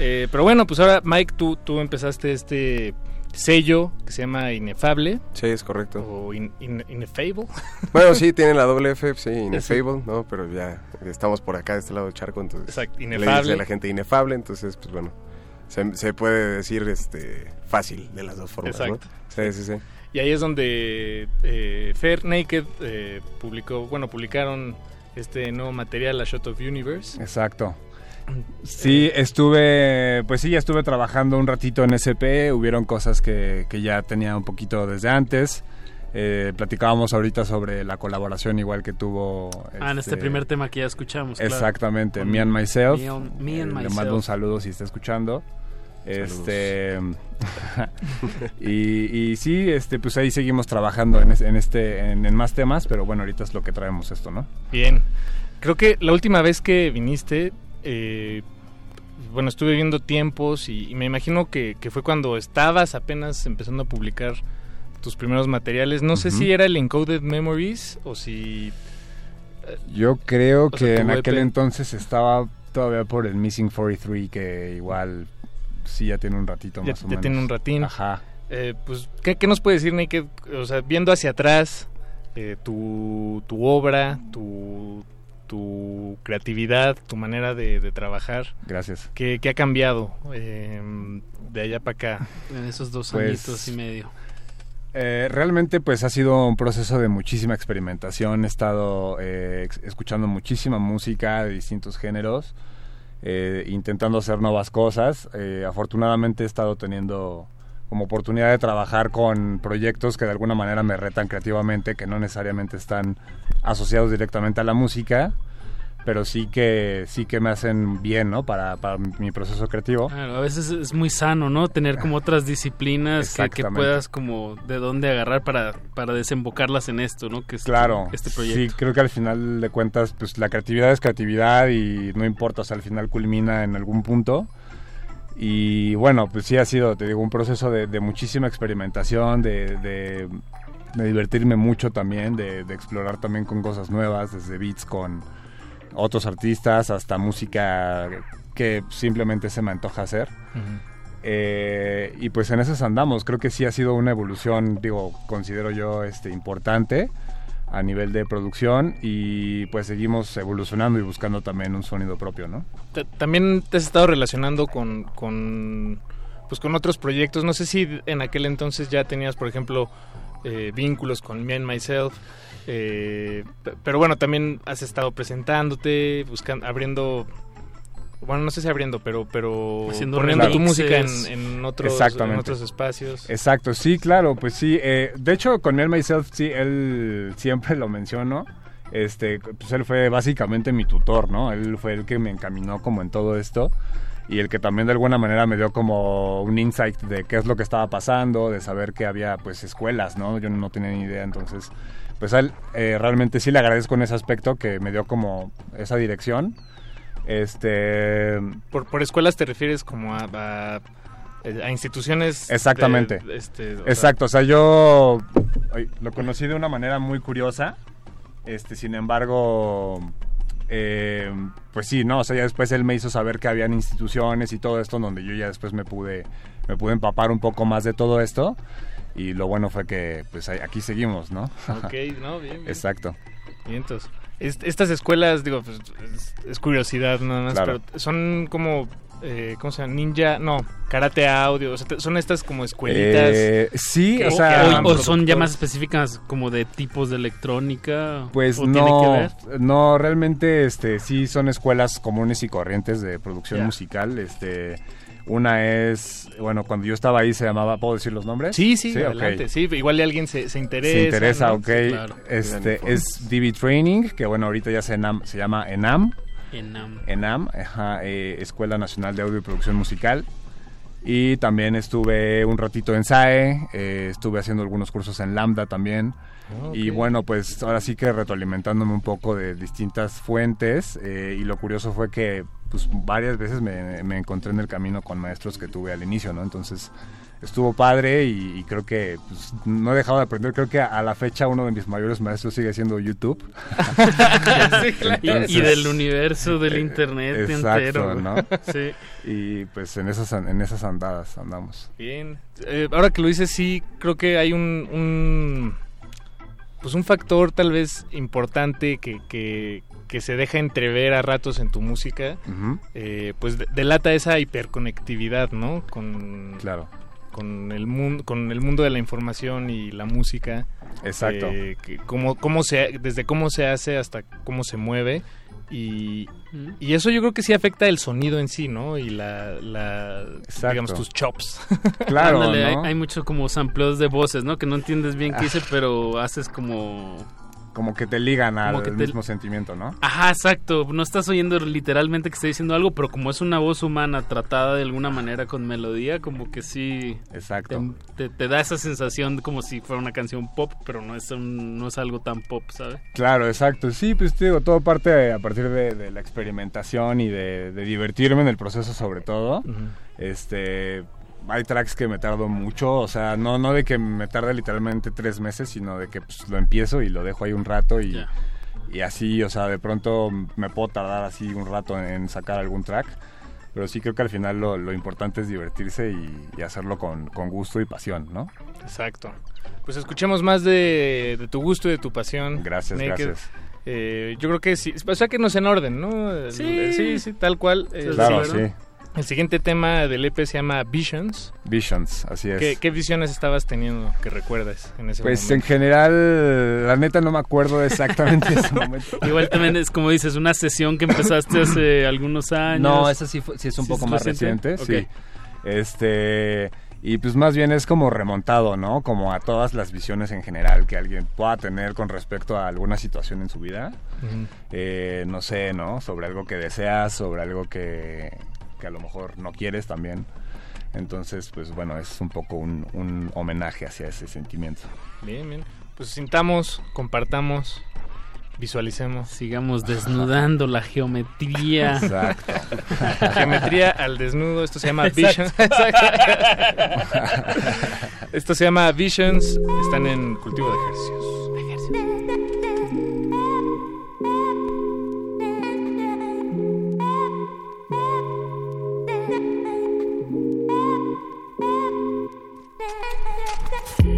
Eh, pero bueno, pues ahora, Mike, tú, tú empezaste este sello que se llama Inefable Sí, es correcto. o In- In- Ineffable. <laughs> Bueno, sí, tiene la doble F, sí, inefable, ¿no? Pero ya estamos por acá, de este lado del charco, entonces... Exacto, Le inefable. dice a la gente inefable, entonces, pues bueno, se, se puede decir este fácil de las dos formas, Exacto. ¿no? Sí, sí, sí. Y ahí es donde eh, Fair Naked eh, publicó, bueno, publicaron este nuevo material, A Shot of Universe. Exacto. Sí, estuve, pues sí, ya estuve trabajando un ratito en SP, hubieron cosas que, que ya tenía un poquito desde antes. Eh, platicábamos ahorita sobre la colaboración igual que tuvo... Ah, en este primer tema que ya escuchamos. Exactamente, Me and Myself. Me and- Me and Eh, Le Myself. mando un saludo si está escuchando. Este <laughs> y, y sí, este pues ahí seguimos trabajando en, en este en, en más temas, pero bueno, ahorita es lo que traemos esto, ¿no? Bien. Creo que la última vez que viniste, eh, bueno, estuve viendo tiempos y, y me imagino que, que fue cuando estabas apenas empezando a publicar tus primeros materiales. No sé si era el Encoded Memories o si... Yo creo que sea, en EP. aquel entonces estaba todavía por el Missing 43 que igual sí ya tiene un ratito Ya, más o ya menos. tiene un ratín. Ajá. Eh, pues, ¿qué, qué nos puede decir, Naked? O sea, viendo hacia atrás, eh, tu, tu obra, tu, tu creatividad, tu manera de, de trabajar. Gracias. ¿Qué, qué ha cambiado eh, de allá para acá? En esos dos Pues, añitos y medio. Eh, realmente pues ha sido un proceso de muchísima experimentación, he estado eh, escuchando muchísima música de distintos géneros, eh, intentando hacer nuevas cosas. Eh, afortunadamente he estado teniendo como oportunidad de trabajar con proyectos que de alguna manera me retan creativamente, que no necesariamente están asociados directamente a la música, pero sí que sí que me hacen bien, ¿no? Para, para mi proceso creativo. Claro, a veces es muy sano, ¿no? Tener como otras disciplinas que, puedas como de dónde agarrar para, para desembocarlas en esto, ¿no? Que es Claro, este sí, proyecto. creo que al final de cuentas, pues la creatividad es creatividad y no importa, o sea, al final culmina en algún punto. Y bueno, pues sí ha sido, te digo, un proceso de, de muchísima experimentación, de, de- de divertirme mucho también, de, de explorar también con cosas nuevas, desde beats con otros artistas hasta música que simplemente se me antoja hacer. Eh, y pues en esas andamos. Creo que sí ha sido una evolución, digo, considero yo este importante a nivel de producción y pues seguimos evolucionando y buscando también un sonido propio, ¿no? Ta- También te has estado relacionando con, con, pues con otros proyectos. No sé si en aquel entonces ya tenías, por ejemplo, eh, vínculos con Me and Myself. eh, pe- pero bueno, también has estado presentándote, buscando, abriendo, bueno, no sé si abriendo, pero, pero Haciendo poniendo tu música en, en otros, en otros espacios. Exacto, sí, claro, pues sí. eh, de hecho, con él Myself, sí, él siempre lo menciono. este, pues él fue básicamente mi tutor, ¿no? Él fue el que me encaminó como en todo esto y el que también de alguna manera me dio como un insight de qué es lo que estaba pasando, de saber que había pues escuelas, ¿no? Yo no tenía ni idea, entonces pues a él eh, realmente sí le agradezco en ese aspecto que me dio como esa dirección. Este Por, por escuelas te refieres como a, a, a instituciones. de- Exactamente. este, o sea, Exacto, o sea, yo lo conocí de una manera muy curiosa. Este, sin embargo, eh, pues sí, no, o sea, ya después él me hizo saber que habían instituciones y todo esto donde yo ya después me pude me pude empapar un poco más de todo esto y lo bueno fue que pues aquí seguimos, ¿no? Ok, <laughs> no, bien, bien. Exacto. Bien, entonces, est- estas escuelas, digo, pues, es, es curiosidad nada más, Claro. pero son como, eh, ¿cómo se llama? Ninja, no, karate audio, o sea, te- son estas como escuelitas. Eh, sí, que- o sea, o, o son ya más específicas como de tipos de electrónica. Pues ¿O tiene que no, ver? no, realmente este, sí son escuelas comunes y corrientes de producción musical. Este, una es, bueno, cuando yo estaba ahí se llamaba, ¿puedo decir los nombres? Sí, sí, ok. adelante. Sí, igual alguien se, se interesa. Se interesa, ¿no? ok. Sí, claro. Este es DB Training, que bueno, ahorita ya se, enam- se llama ENAM. Enam. ENAM, ajá, eh, Escuela Nacional de Audio y Producción Musical. Y también estuve un ratito en SAE, eh, estuve haciendo algunos cursos en Lambda también. Ah, Y bueno, pues ahora sí que retroalimentándome un poco de distintas fuentes. eh, y lo curioso fue que pues varias veces me, me encontré en el camino con maestros que tuve al inicio, ¿no? Entonces estuvo padre y, y creo que pues, no he dejado de aprender. Creo que a, a la fecha uno de mis mayores maestros sigue siendo YouTube. <laughs> Sí, claro. Y- y del universo del eh, internet exacto, entero, ¿no? <laughs> Sí. Y pues en esas, en esas andadas andamos. Bien. Eh, ahora que lo dices, sí, creo que hay un, un pues un factor tal vez importante que, que, que se deja entrever a ratos en tu música, eh, pues de- delata esa hiperconectividad, ¿no? Con, claro. Con, el mundo, con el mundo de la información y la música. Exacto. Eh, que cómo, cómo se, desde cómo se hace hasta cómo se mueve. Y, y eso yo creo que sí afecta el sonido en sí, ¿no? Y la, la digamos, tus chops. <laughs> Claro, Ándale, hay, ¿no? hay mucho como sampleos de voces, ¿no? Que no entiendes bien qué dice, pero haces como... Como que te ligan al te- mismo sentimiento, ¿no? Ajá, exacto. No estás oyendo literalmente que está diciendo algo, pero como es una voz humana tratada de alguna manera con melodía, como que sí... Exacto. Te, te- te da esa sensación como si fuera una canción pop, pero no es, un- no es algo tan pop, ¿sabes? Claro, exacto. Sí, pues te digo, todo parte a partir de, de la experimentación y de, de divertirme en el proceso sobre todo. Este, hay tracks que me tardo mucho, o sea, no, no de que me tarde literalmente tres meses, sino de que pues, lo empiezo y lo dejo ahí un rato y, y así, o sea, de pronto me puedo tardar así un rato en, en sacar algún track. Pero sí creo que al final lo, lo importante es divertirse y, y hacerlo con, con gusto y pasión, ¿no? Exacto. Pues escuchemos más de, de tu gusto y de tu pasión. Gracias, gracias. Eh, yo creo que sí, o sea que nos en orden, ¿no? Sí, sí, tal cual. Eh, Claro, sí. Sí. El siguiente tema del EP se llama Visions. Visions, así es. ¿Qué, qué visiones estabas teniendo que recuerdas en ese Pues en momento? general, la neta no me acuerdo exactamente de ese <laughs> momento. Igual también es como dices, una sesión que empezaste hace <laughs> algunos años. No, esa sí, fue- sí es un poco más reciente, sí. Ok. Este, y pues más bien es como remontado, ¿no? Como a todas las visiones en general que alguien pueda tener con respecto a alguna situación en su vida. Eh, no sé, ¿no? Sobre algo que deseas, sobre algo que, que a lo mejor no quieres también. Entonces, pues bueno, es un poco un, un homenaje hacia ese sentimiento. Bien, bien. Pues sintamos, compartamos, visualicemos. Sigamos desnudando la geometría. Exacto. Geometría al desnudo. Esto se llama Exacto. Visions. Esto se llama Visions. Están en cultivo de ejercicios. Cultivo Thank you.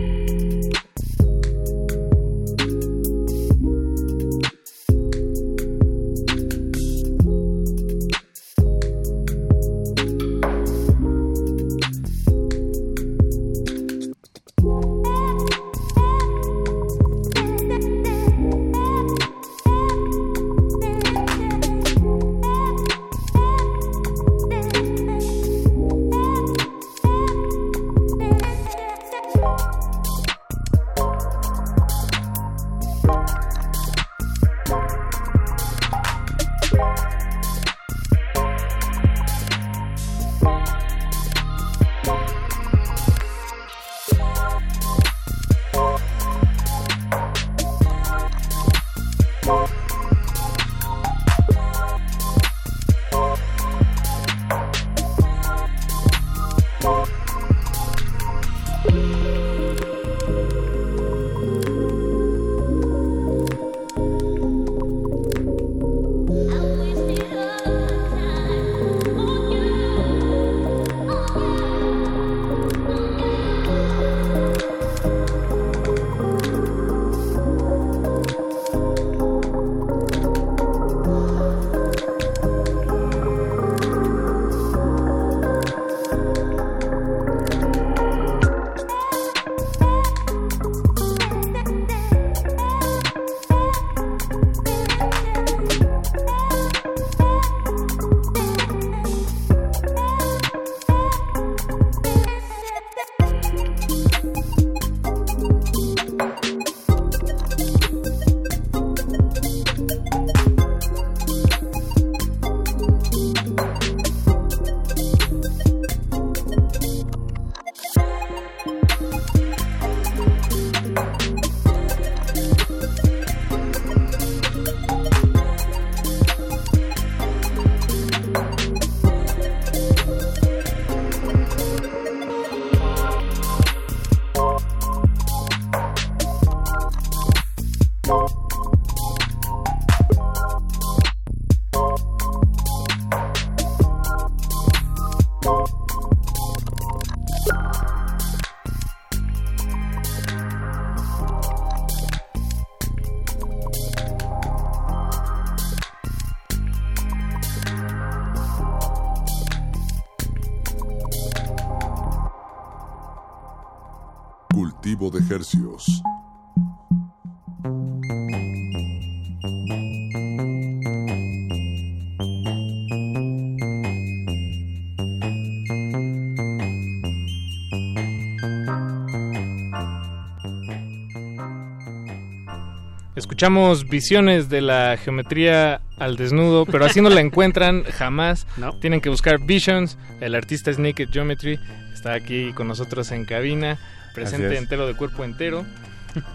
Escuchamos visiones de la geometría al desnudo, pero así no la encuentran jamás. <laughs> Tienen que buscar Visions. El artista es Naked Geometry. Está aquí con nosotros en cabina, presente entero de cuerpo entero.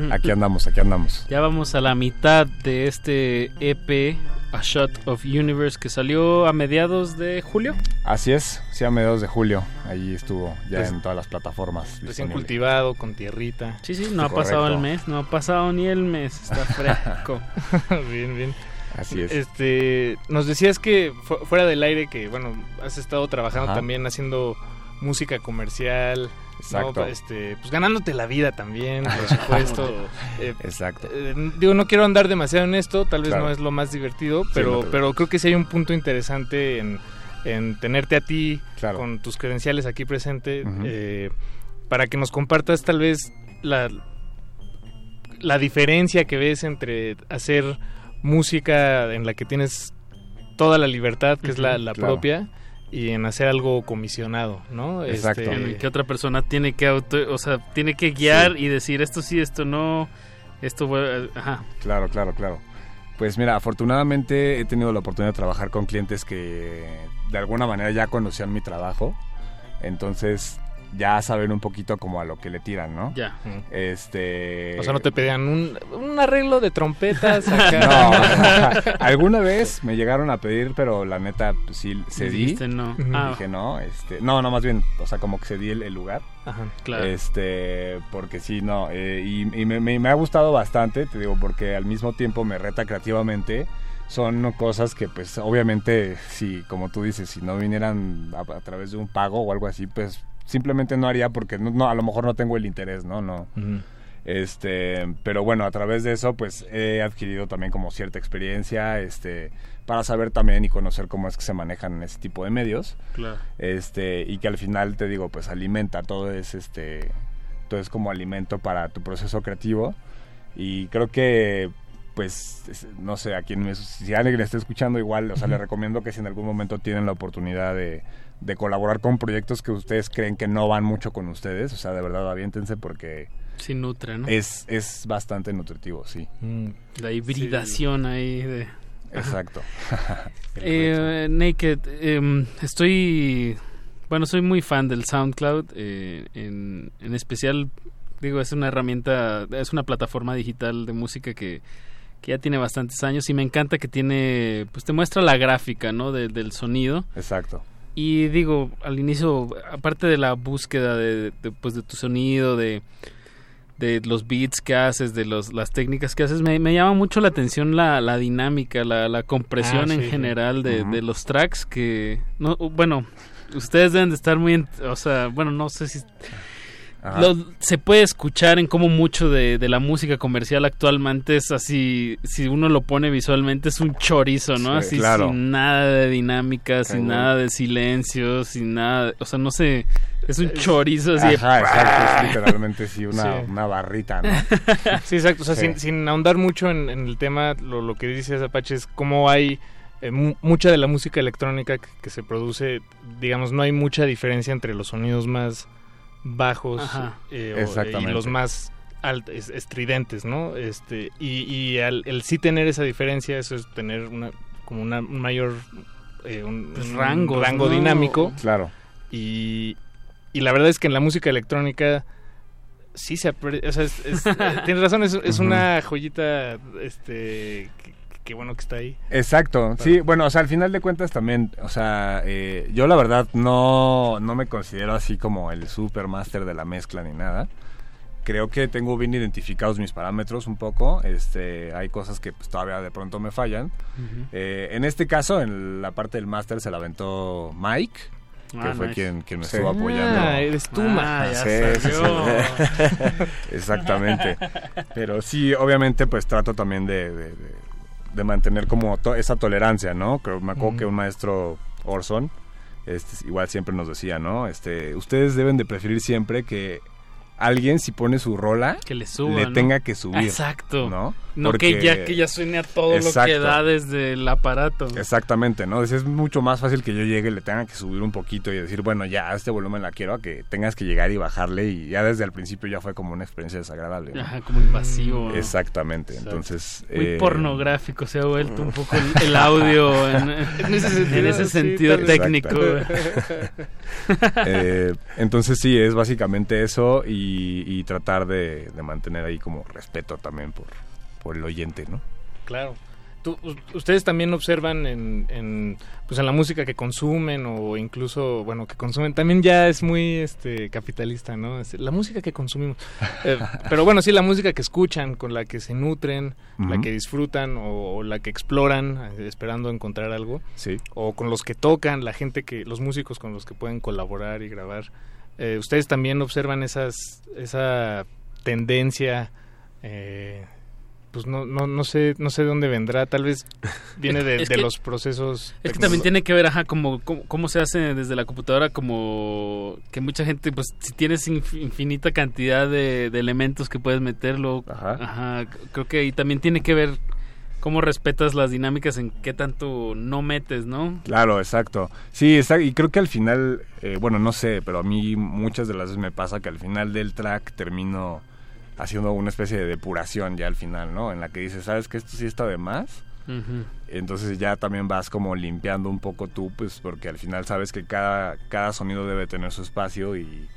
Aquí andamos, aquí andamos. Ya vamos a la mitad de este EP, A Shot of Universe, que salió a mediados de julio. Así es, sí, a mediados de julio. Allí estuvo ya Reci- en todas las plataformas. Recién disponible. cultivado, con tierrita. Sí, sí, no ha pasado el mes, no ha pasado ni el mes, está fresco. <laughs> bien, bien. Así es. Este, nos decías que fu- fuera del aire que, bueno, has estado trabajando Ajá. también haciendo música comercial. ¿No? Exacto. Este, pues ganándote la vida también, por <laughs> supuesto. Eh, Exacto. eh, digo, no quiero andar demasiado en esto, tal vez Claro. no es lo más divertido, Sí, pero, no pero creo que sí hay un punto interesante en, en tenerte a ti con tus credenciales aquí presente eh, para que nos compartas tal vez la, la diferencia que ves entre hacer música en la que tienes toda la libertad, que es la, la Claro. propia, y en hacer algo comisionado, ¿no? Exacto. Este, En el que otra persona tiene que auto, o sea, tiene que guiar Sí. y decir esto sí, esto no, esto ajá. Claro, claro, claro. Pues mira, afortunadamente he tenido la oportunidad de trabajar con clientes que de alguna manera ya conocían mi trabajo. Entonces ya saben un poquito como a lo que le tiran, ¿no? Ya. Este... O sea, no te pedían un, un arreglo de trompetas acá. <laughs> No, <laughs> alguna vez me llegaron a pedir, pero la neta pues, sí cedí. Dijiste no. Ah. Dije no, este, no, no, más bien, o sea, como que cedí el, el lugar. Ajá, claro. Este, porque sí, no, eh, y, y me, me- me ha gustado bastante, te digo, porque al mismo tiempo me reta creativamente. Son cosas que, pues, obviamente, si, como tú dices, si no vinieran a, a través de un pago o algo así, pues, simplemente no haría porque no, no, a lo mejor no tengo el interés, ¿no? No. Este, pero bueno, a través de eso, pues he adquirido también como cierta experiencia, este, para saber también y conocer cómo es que se manejan en ese tipo de medios. Claro. Este, y que al final te digo, pues alimenta, todo es este, todo es como alimento para tu proceso creativo. Y creo que, pues, es- no sé, a quien me, si alguien le está escuchando igual, o sea, le recomiendo que si en algún momento tienen la oportunidad de, de colaborar con proyectos que ustedes creen que no van mucho con ustedes, o sea, de verdad aviéntense porque Sí nutre, ¿no? es, es bastante nutritivo, sí. La hibridación ahí de... Exacto. <laughs> Eh, Naked, em, estoy, bueno, soy muy fan del SoundCloud, eh, en, en especial, digo, es una herramienta, es una plataforma digital de música que, que ya tiene bastantes años y me encanta que tiene, pues te muestra la gráfica, ¿no? de- del sonido. Exacto. Y digo, al inicio, aparte de la búsqueda de, de, pues, de tu sonido, de, de los beats que haces, de los, las técnicas que haces, me, me llama mucho la atención la, la dinámica, la, la compresión Ah, en sí. general de, de los tracks que... no Bueno, ustedes deben de estar muy... en- o sea, bueno, no sé si... Lo- se puede escuchar en cómo mucho de, de la música comercial actualmente es así, si uno lo pone visualmente es un chorizo, ¿no? Sí, así claro. sin nada de dinámica, sin nada de silencio, sin nada, de- o sea, no sé, es un chorizo así. de- Ajá, exacto, es literalmente sí, una, Sí. una barrita, ¿no? <laughs> Sí, exacto. O sea, Sí. sin, sin ahondar mucho en, en el tema, lo, lo que dices, Apache, es cómo hay eh, mu- mucha de la música electrónica que, que se produce, digamos, no hay mucha diferencia entre los sonidos más bajos eh, o- y Exactamente. los más alt- es- estridentes, ¿no? Este, y y al, el sí tener esa diferencia, eso es tener una como una, un mayor eh, un, Pues un rango ¿no? dinámico. Claro. Y, y la verdad es que en la música electrónica sí se apre- o sea, es- es- eh, <laughs> tienes razón, es, una joyita este que, que bueno que está ahí. Exacto, sí, bueno, o sea, al final de cuentas también, o sea, eh, yo la verdad no, no me considero así como el super máster de la mezcla ni nada, creo que tengo bien identificados mis parámetros un poco. Este, hay cosas que pues, todavía de pronto me fallan. Eh, en este caso, en la parte del máster se la aventó Mike, que Ah, fue nice. quien, quien me Sí. estuvo apoyando. Ah, eres tú, Ah, ya Sí, sí. <laughs> Exactamente. Pero sí, obviamente, pues trato también de, de- de- de mantener como to- esa tolerancia, ¿no? Creo, me acuerdo Ujú. que un maestro Orson, este, igual siempre nos decía, ¿no? Este, ustedes deben de preferir siempre que alguien si pone su rola Que le suba, le ¿no? tenga que subir. Exacto. ¿no? No Porque- que ya que ya suene a todo lo Exacto. que da desde el aparato. Exactamente, ¿no? Es, es mucho más fácil que yo llegue y le tenga que subir un poquito y decir, bueno, ya, a este volumen la quiero, a que tengas que llegar y bajarle y ya desde el principio ya fue como una experiencia desagradable. ¿no? Ajá, como invasivo. Exactamente, Exacto. entonces... Muy eh, pornográfico se ha vuelto un poco el, el audio en, en <laughs> ese sentido, en ese técnico. <laughs> eh, entonces sí, es básicamente eso y, y tratar de, de mantener ahí como respeto también por, por el oyente, ¿no? Claro. Tú- ustedes también observan en, en, pues en la música que consumen o incluso, bueno, que consumen, también ya es muy este capitalista, ¿no? Es la música que consumimos. <laughs> Eh, pero bueno, sí, la música que escuchan, con la que se nutren, la que disfrutan o, o la que exploran eh, esperando encontrar algo. Sí. O con los que tocan, la gente que, los músicos con los que pueden colaborar y grabar. Eh, ¿Ustedes también observan esas, esa tendencia? eh, pues no, no, no sé, no sé de dónde vendrá, tal vez viene de, <laughs> Es de que- los procesos. Es que también tiene que ver, ajá, como, como- cómo se hace desde la computadora, como que mucha gente, pues, si tienes inf- infinita cantidad de, de elementos que puedes meterlo, ajá. c- creo que ahí también tiene que ver cómo respetas las dinámicas en qué tanto no metes, ¿no? Claro, exacto. Sí, está, y creo que al final, eh, bueno, no sé, pero a mí muchas de las veces me pasa que al final del track termino haciendo una especie de depuración ya al final, ¿no? En la que dices, ¿sabes que esto sí está de más? Entonces ya también vas como limpiando un poco tú, pues porque al final sabes que cada, cada sonido debe tener su espacio y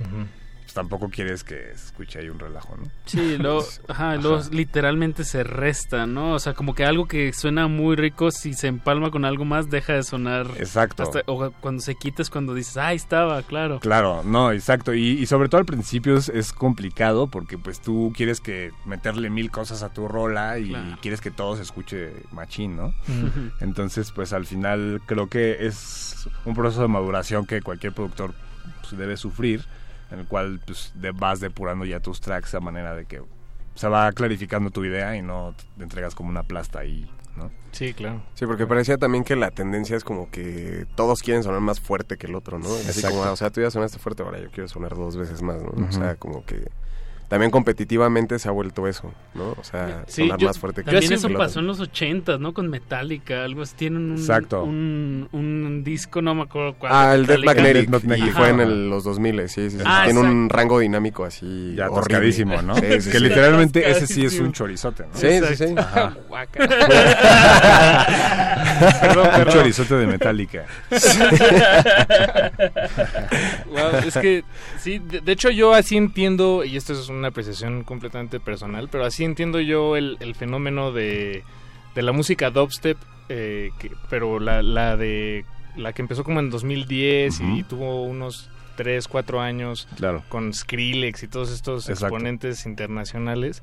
pues, tampoco quieres que se escuche ahí un relajo, ¿no? Sí, <laughs> luego, ajá, luego Ajá. literalmente se resta, ¿no? O sea, como que algo que suena muy rico, si se empalma con algo más, deja de sonar. Exacto. hasta- o cuando se quita es cuando dices, ah, ahí estaba, claro. Claro, no, exacto. Y, y sobre todo al principio es, es complicado porque pues tú quieres que meterle mil cosas a tu rola y Claro. quieres que todo se escuche machín, ¿no? <laughs> Entonces pues al final creo que es un proceso de maduración que cualquier productor pues, debe sufrir, en el cual pues de- vas depurando ya tus tracks a manera de que se va clarificando tu idea y no te entregas como una plasta ahí, ¿no? Sí, claro. Sí, porque parecía también que la tendencia es como que todos quieren sonar más fuerte que el otro, ¿no? Así Exacto. como, o sea, tú ya sonaste fuerte, ahora yo quiero sonar dos veces más, ¿no? O sea, como que también competitivamente se ha vuelto eso, ¿no? O sea, Sí, sonar yo- más fuerte que también eso pasó en los ochentas, ¿no? Con Metallica, algo así. Tienen un, Exacto. un, un disco, no me acuerdo cuál. Ah, el Death. Magnetic, y fue en el- los 2000, sí, sí, sí. Ah, Tiene un rango dinámico así Ya horrible. atascadísimo, ¿no? Sí, sí, que literalmente ese sí es un chorizote, ¿no? Sí, sí, sí. Ajá. <laughs> Perdón, Un chorizote de Metallica. <laughs> Wow, es que sí, de, de hecho yo así entiendo, y esto es una apreciación completamente personal, pero así entiendo yo el, el fenómeno de, de la música dubstep, eh, que- pero la, la de la que empezó como en 2010 y Ujú. tuvo unos 3, 4 años Claro. con Skrillex y todos estos Exacto. exponentes internacionales.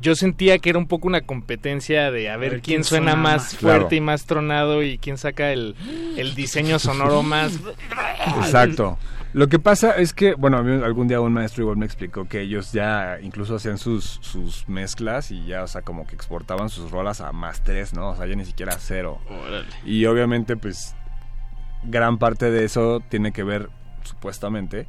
Yo sentía que era un poco una competencia de a ver, ver quién, quién suena, suena más más. fuerte Claro. y más tronado y quién saca el, el diseño sonoro más <laughs> <laughs> Exacto. Lo que pasa es que, bueno, a mí algún día un maestro igual me explicó que ellos ya incluso hacían sus, sus mezclas y ya, o sea, como que exportaban sus rolas a más tres, ¿no? O sea, ya ni siquiera a cero. Órale. Y obviamente, pues, gran parte de eso tiene que ver, supuestamente,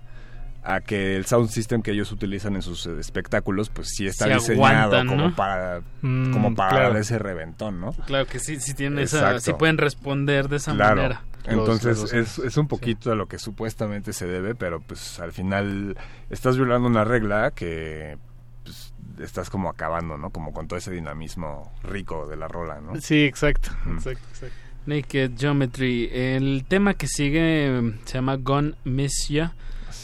a que el sound system que ellos utilizan en sus eh, espectáculos, pues sí está diseñado aguantan, como ¿no? para, Mm, como para claro. dar ese reventón, ¿no? Claro que sí, sí tienen esa, sí pueden responder de esa Claro. manera. Entonces los- es, es un poquito a lo que supuestamente se debe, pero pues al final estás violando una regla que pues, estás como acabando, ¿no? Como con todo ese dinamismo rico de la rola, ¿no? Sí, exacto, Mm. exacto, exacto. Naked Geometry. El tema que sigue eh, se llama Gone Miss Ya.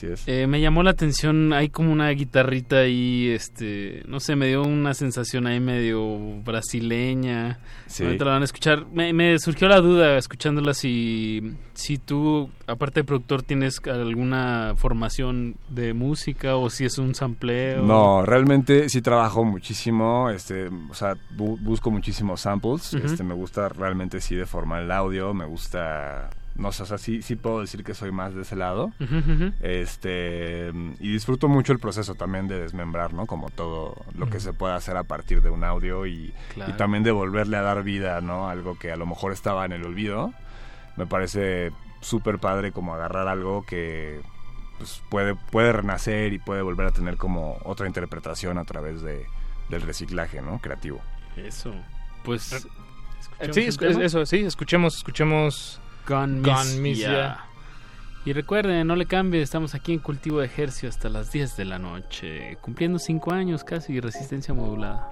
Así es. Eh, me llamó la atención, hay como una guitarrita ahí, este, no sé, me dio una sensación ahí medio brasileña. Sí. Ahorita la van a escuchar. Me, me surgió la duda escuchándola si, si tú, aparte de productor, tienes alguna formación de música o si es un sampleo. No, realmente sí trabajo muchísimo, este, o sea, bu- busco muchísimos samples, este, me gusta realmente sí deformar el audio, me gusta, no sé, o sea, sí, sí puedo decir que soy más de ese lado, este, y disfruto mucho el proceso también de desmembrar, ¿no? Como todo lo que se puede hacer a partir de un audio y, Claro. y también de volverle a dar vida, ¿no? Algo que a lo mejor estaba en el olvido, me parece súper padre como agarrar algo que pues puede, puede renacer y puede volver a tener como otra interpretación a través de, del reciclaje, ¿no? Creativo. Eso. Pues. Eh, ¿escuchamos Sí, eso, sí, escuchemos, escuchemos Gone Gone Miss. Y recuerden, no le cambie, estamos aquí en Cultivo de Ejercio hasta las 10 de la noche, cumpliendo 5 años casi, resistencia modulada.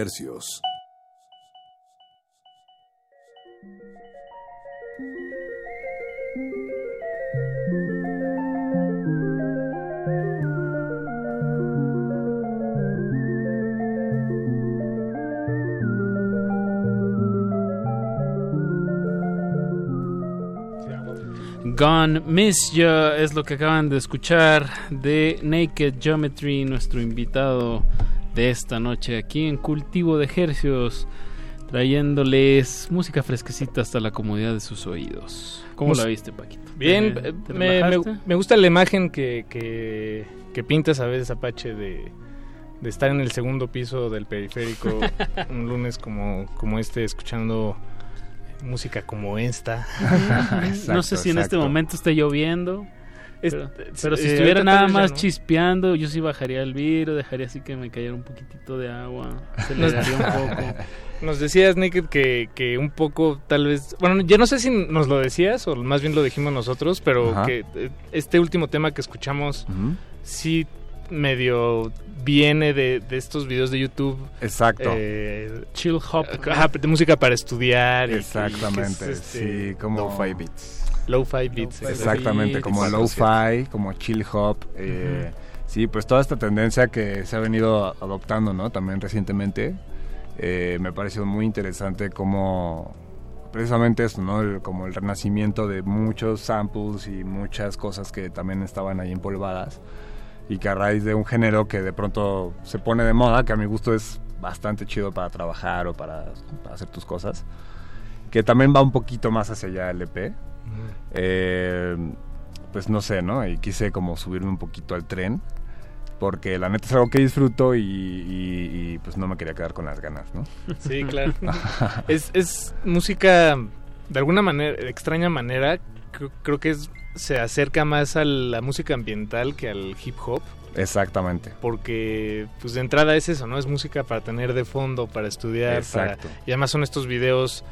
Hercios. Gone Miss Ya es lo que acaban de escuchar de Naked Geometry, nuestro invitado de esta noche aquí en Cultivo de Ejercios, trayéndoles música fresquecita hasta la comodidad de sus oídos. ¿Cómo Mus- la viste, Paquito? Bien, ¿Te- eh, te me, me- relajaste? me gusta la imagen que, que, que pintas a veces, Apache, de, de estar en el segundo piso del periférico <laughs> un lunes como, como este, escuchando música como esta. <laughs> no sé si en este momento esté lloviendo. Pero, Este, pero si eh, estuviera nada más no. chispeando, yo sí bajaría el vidrio, dejaría así que me cayera un poquitito de agua, se le Nos- daría un poco. <laughs> Nos decías, Naked, que, que un poco, tal vez... Bueno, ya no sé si nos lo decías o más bien lo dijimos nosotros, pero Ajá. que eh, este último tema que escuchamos sí medio viene de, de estos videos de YouTube. Exacto. eh, Chill hop. de música para estudiar. y- y que es, Exactamente, este, sí, como... Lo-fi beats. Lo-fi beats. Exactamente, como lo-fi, como chill hop. eh, Sí, pues toda esta tendencia que se ha venido adoptando, ¿no? También recientemente. eh, me pareció muy interesante como precisamente esto, ¿no? El- como el renacimiento de muchos samples y muchas cosas que también estaban ahí empolvadas y que a raíz de un género que de pronto se pone de moda, que a mi gusto es bastante chido para trabajar o para, para hacer tus cosas, que también va un poquito más hacia allá el EP. Eh, pues no sé, ¿no? Y quise como subirme un poquito al tren, porque la neta es algo que disfruto y, y- y, pues no me quería quedar con las ganas, ¿no? Sí, <laughs> claro. es, es música, de alguna manera, extraña manera, creo, creo que es, se acerca más a la música ambiental que al hip hop. Exactamente. Porque, pues de entrada es eso, ¿no? Es música para tener de fondo, para estudiar. para- Exacto. y además son estos videos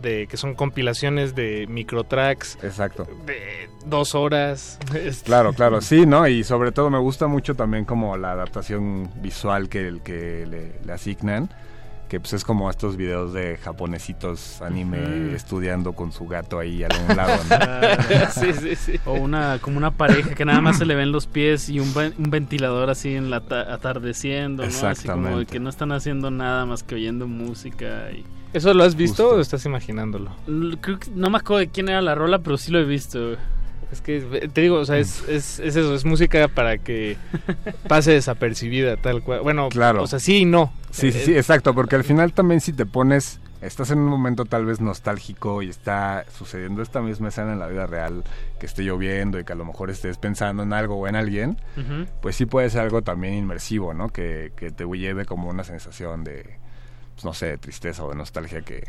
de que son compilaciones de microtracks. Exacto. De dos horas. <laughs> Claro, claro, sí, ¿no? Y sobre todo me gusta mucho también como la adaptación visual que, el que le, le asignan, que pues es como estos videos de japonesitos anime estudiando con su gato ahí a un lado, ¿no? <laughs> sí, sí, sí. O una, como una pareja que nada más se le ven los pies y un, ven- un ventilador así en la ta- atardeciendo, ¿no? Así como Exactamente. que no están haciendo nada más que oyendo música y... ¿Eso lo has visto o estás imaginándolo? L- Creo que no me acuerdo de quién era la rola, pero sí lo he visto. Es que te digo, o sea, es, es, es eso, es música para que pase desapercibida, tal cual. Bueno, Claro. o sea, sí y no. Sí, sí, Eh, sí, exacto, porque al final también si te pones, estás en un momento tal vez nostálgico y está sucediendo esta misma escena en la vida real, que esté lloviendo y que a lo mejor estés pensando en algo o en alguien, pues sí puede ser algo también inmersivo, ¿no? Que, que te lleve como una sensación de, pues, no sé, de tristeza o de nostalgia que,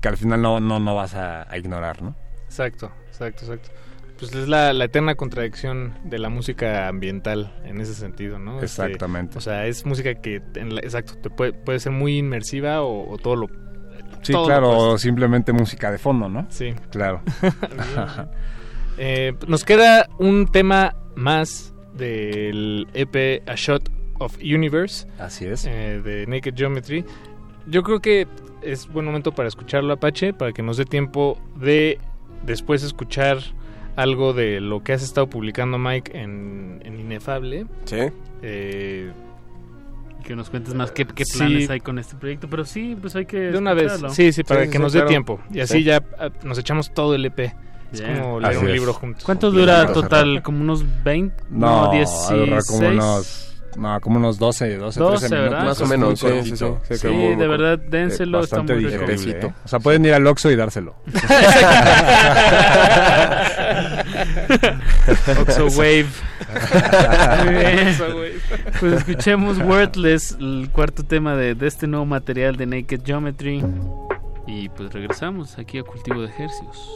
que al final no, no, no vas a, a ignorar, ¿no? Exacto, exacto, exacto. Pues es la, la eterna contradicción de la música ambiental en ese sentido, ¿no? Este, Exactamente. o sea, es música que, en la- exacto, te puede, puede ser muy inmersiva o, o todo lo... Sí, todo lo claro, opuesto. o simplemente música de fondo, ¿no? Sí. Claro. <laughs> Eh, nos queda un tema más del EP A Shot of Universe. Así es. eh, de Naked Geometry. Yo creo que es buen momento para escucharlo, Apache, para que nos dé tiempo de después escuchar algo de lo que has estado publicando, Mike, en, en Inefable. Sí. Eh, Que nos cuentes más qué, qué Sí. planes hay con este proyecto, pero sí, pues hay que de una vez. Sí, sí, para Sí, sí, que sí, nos dé claro. tiempo. Y así Sí. ya ah, nos echamos todo el EP. Es como leer Así un es. libro juntos. ¿Cuánto dura total? ¿Como unos 20? No, 16. algo como unos, no, como unos 12, 12, 12, 13 minutos. ¿verdad? Más o menos, muy sí, sí, sí, sí, Sí, muy- de muy verdad, dénselo, está Bastante muy digerible, Recito. ¿eh? O sea, pueden ir al Oxxo y dárselo. <laughs> Oxo Wave. Muy bien. <laughs> Pues escuchemos Worthless, el cuarto tema de, de este nuevo material de Naked Geometry. Y pues regresamos aquí a Cultivo de Ejercios.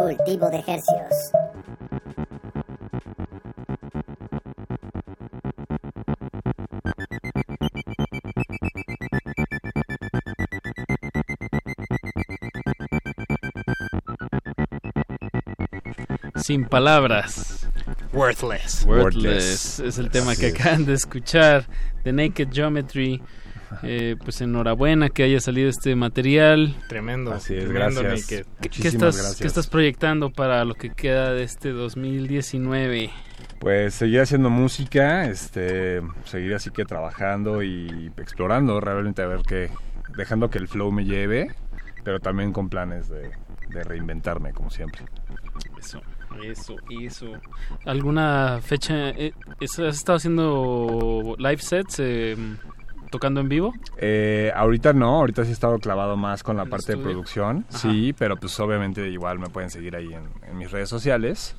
Cultivo de ejercios. Sin palabras. Worthless. Worthless. Worthless. Es el tema que acaban de escuchar. The Naked Geometry eh, pues enhorabuena que haya salido este material. Tremendo. Así es, tremendo, gracias. ¿Qué, estás, gracias. qué estás proyectando para lo que queda de este 2019? Pues seguir haciendo música, este, seguir así que trabajando y explorando realmente a ver qué, dejando que el flow me lleve, pero también con planes de, de reinventarme como siempre. Eso, eso, eso. ¿Alguna fecha? eh, ¿Has estado haciendo live sets eh, tocando en vivo? Eh, ahorita no, ahorita sí he estado clavado más con la ¿En parte de producción, Ajá. sí, pero pues obviamente igual me pueden seguir ahí en, en mis redes sociales,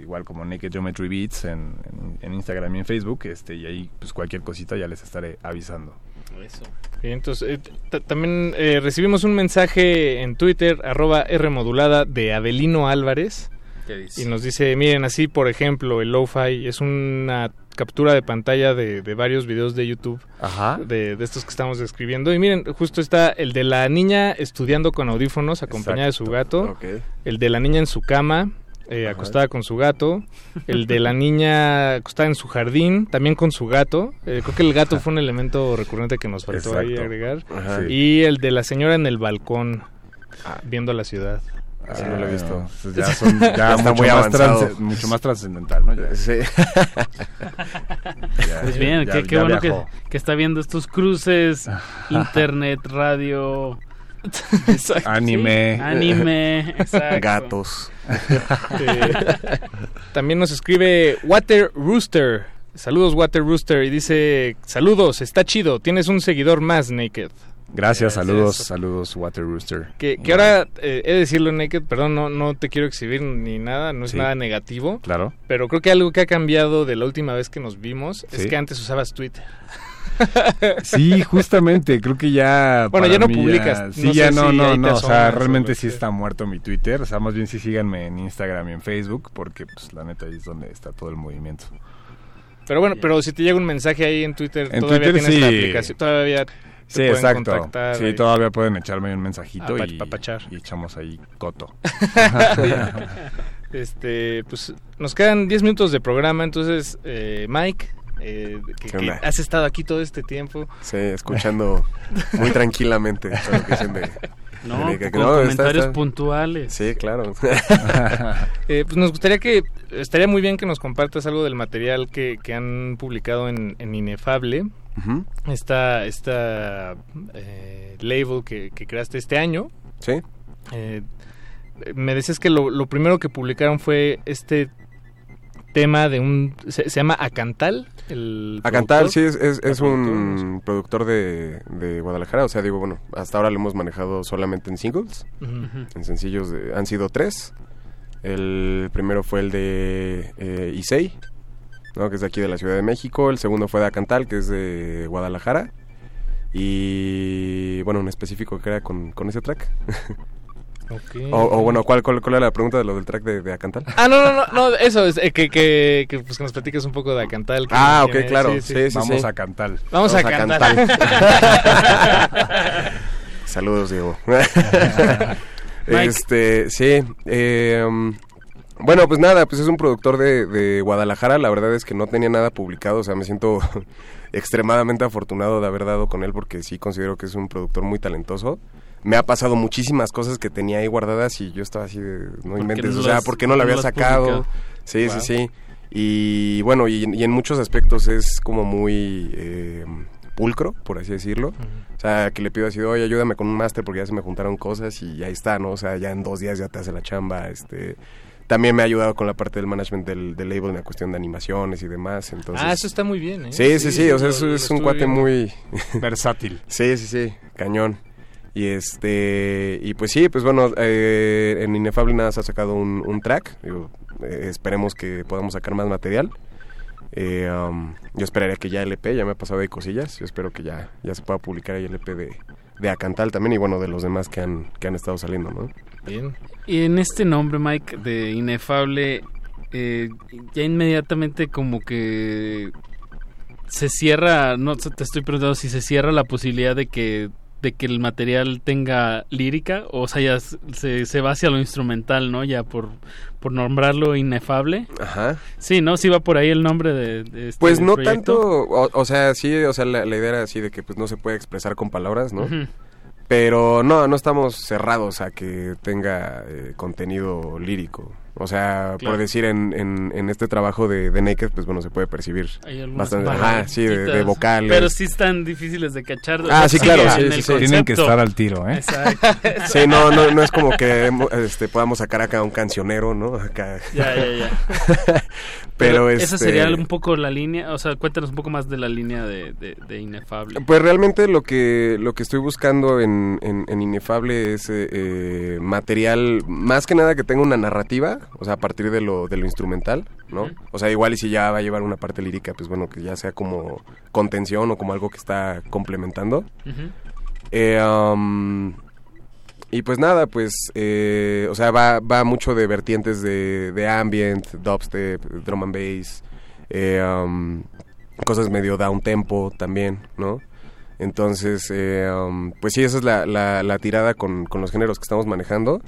igual como Naked Geometry Beats en, en- en Instagram y en Facebook, este, y ahí pues cualquier cosita ya les estaré avisando. Eso. Bien, entonces, eh, también eh, recibimos un mensaje en Twitter, arroba Rmodulada, de Avelino Álvarez. ¿Qué dice? Y nos dice, miren, así, por ejemplo, el lo-fi es una captura de pantalla de, de varios videos de YouTube Ajá. de, de estos que estamos describiendo. Y miren, justo está el de la niña estudiando con audífonos acompañada de su gato, el de la niña en su cama, eh, acostada con su gato, el de la niña acostada en su jardín, también con su gato. Eh, creo que el gato fue un elemento recurrente que nos faltó ahí agregar. Ajá. Y el de la señora en el balcón, viendo la ciudad. Así no lo he visto. pues ya son ya <laughs> Ya está mucho, muy más avanzado. trans- mucho más trascendental, ¿no? Ya- Sí. ya- Pues bien, ya- qué, qué ya bueno que, que está viendo estos cruces, <laughs> internet, radio, <laughs> Anime. anime, exacto. Gatos. Eh, también nos escribe Water Rooster. Saludos Water Rooster y dice, saludos, está chido, tienes un seguidor más, Naked. Gracias, saludos, saludos, Water Rooster. Que, que ahora, eh, he de decirlo, Naked, perdón, no, no te quiero exhibir ni nada, no es Sí. nada negativo. Claro. Pero creo que algo que ha cambiado de la última vez que nos vimos es que antes usabas Twitter. <laughs> Sí, justamente, creo que ya. Bueno, ya no publicas, sí, no ya sé no, si no, no. O sea, realmente sí está muerto mi Twitter. O sea, más bien sí síganme en Instagram y en Facebook, porque, pues, la neta ahí es donde está todo el movimiento. Pero bueno, pero si te llega un mensaje ahí en Twitter, En todavía Twitter tienes la sí. aplicación, todavía Sí, pueden exacto. contactar. Sí, ahí. todavía pueden echarme un mensajito y, papachar. y echamos ahí coto. <laughs> <laughs> este, pues nos quedan 10 minutos de programa, entonces, eh, Mike, eh, que, has estado aquí todo este tiempo. Sí, escuchando muy tranquilamente todo lo que dicen de... No, de que- con no, está- comentarios está- puntuales. Sí, claro. <laughs> Eh, pues nos gustaría que, estaría muy bien que nos compartas algo del material que, que han publicado en, en Inefable, Esta, esta eh, label que, que creaste este año. Sí. Eh, me decías que lo, lo primero que publicaron fue este tema de un... Se, se llama Acantal, el Acantal, productor. sí, es, es, un productor de, de Guadalajara. O sea, digo, bueno, hasta ahora lo hemos manejado solamente en singles. En sencillos de- han sido tres. El primero fue el de eh, Issei, ¿no? que es de aquí de la Ciudad de México. El segundo fue de Acantal, que es de Guadalajara. Y bueno, en específico que era con, con ese track. <laughs> Ok. o, o bueno, ¿cuál, cuál, cuál era la pregunta de lo del track de, de Acantal? Ah, no, no, no, no, eso es, eh, que, que, que, pues, que nos platiques un poco de Acantal. Ah, ok, claro. Sí, sí, Vamos sí. a cantar. Vamos, a, cantar. <laughs> Saludos, Diego. <laughs> este, sí. eh, bueno, pues nada, pues es un productor de, de Guadalajara. La verdad es que no tenía nada publicado. O sea, me siento <laughs> extremadamente afortunado de haber dado con él porque sí considero que es un productor muy talentoso. Me ha pasado muchísimas cosas que tenía ahí guardadas y yo estaba así de, no inventes, no o sea, ¿por qué no no había sacado? publicado? Sí, Wow. sí, sí. Y bueno, y, y en muchos aspectos es como muy eh, pulcro, por así decirlo. O sea, que le pido así, oye, ayúdame con un máster porque ya se me juntaron cosas y ahí está, ¿no? O sea, ya en dos días ya te hace la chamba, este... También me ha ayudado con la parte del management del, del label en la cuestión de animaciones y demás, entonces... Ah, eso está muy bien, ¿eh? Sí, sí, sí, o sea, lo- es, un cuate muy... Versátil. <laughs> Sí, sí, sí, cañón. Y este, y pues sí, pues bueno, eh, en Inefable nada se ha sacado un, un track. Digo, eh, esperemos que podamos sacar más material. Eh, um, yo esperaría que ya LP, ya me ha pasado de cosillas. Yo espero que ya, ya se pueda publicar el LP de, de Acantal también y bueno, de los demás que han, que han estado saliendo, ¿no? Bien. Y en este nombre, Mike, de Inefable, eh, ya inmediatamente como que se cierra, no te estoy preguntando si se cierra la posibilidad de que de que el material tenga lírica, o sea, ya se, se va hacia lo instrumental, ¿no? Ya por, por nombrarlo inefable. Ajá. Sí, ¿no? Sí va por ahí el nombre de, de este Pues no proyecto. tanto, o, o sea, sí, o sea, la, la idea era así de que pues no se puede expresar con palabras, ¿no? Pero no, no estamos cerrados a que tenga eh, contenido lírico. O sea, Claro. por decir, en, en, en este trabajo de, de Naked, pues bueno, se puede percibir Hay bastante, ajá, sí, de, vocales. Pero sí están difíciles de cachar. Ah, sí, claro, sí, sí, sí. Tienen que estar al tiro, ¿eh? Exacto. <laughs> Sí, no, no, no es como que este, podamos sacar acá un cancionero, ¿no? Acá. Ya, ya, ya. <laughs> Pero, esa este, sería un poco la línea, o sea, cuéntanos un poco más de la línea de, de, de Inefable. Pues realmente lo que lo que estoy buscando en, en- en Inefable es eh, eh, material, más que nada que tenga una narrativa, o sea, a partir de lo, de lo instrumental, ¿no? O sea, igual y si ya va a llevar una parte lírica, pues bueno, que ya sea como contención o como algo que está complementando. Eh, um, y pues nada, pues, eh, o sea, va, va mucho de vertientes de, de ambient, dubstep, drum and bass, eh, um, cosas medio down tempo también, ¿no? Entonces, eh, um, pues sí, esa es la, la- la tirada con, con los géneros que estamos manejando.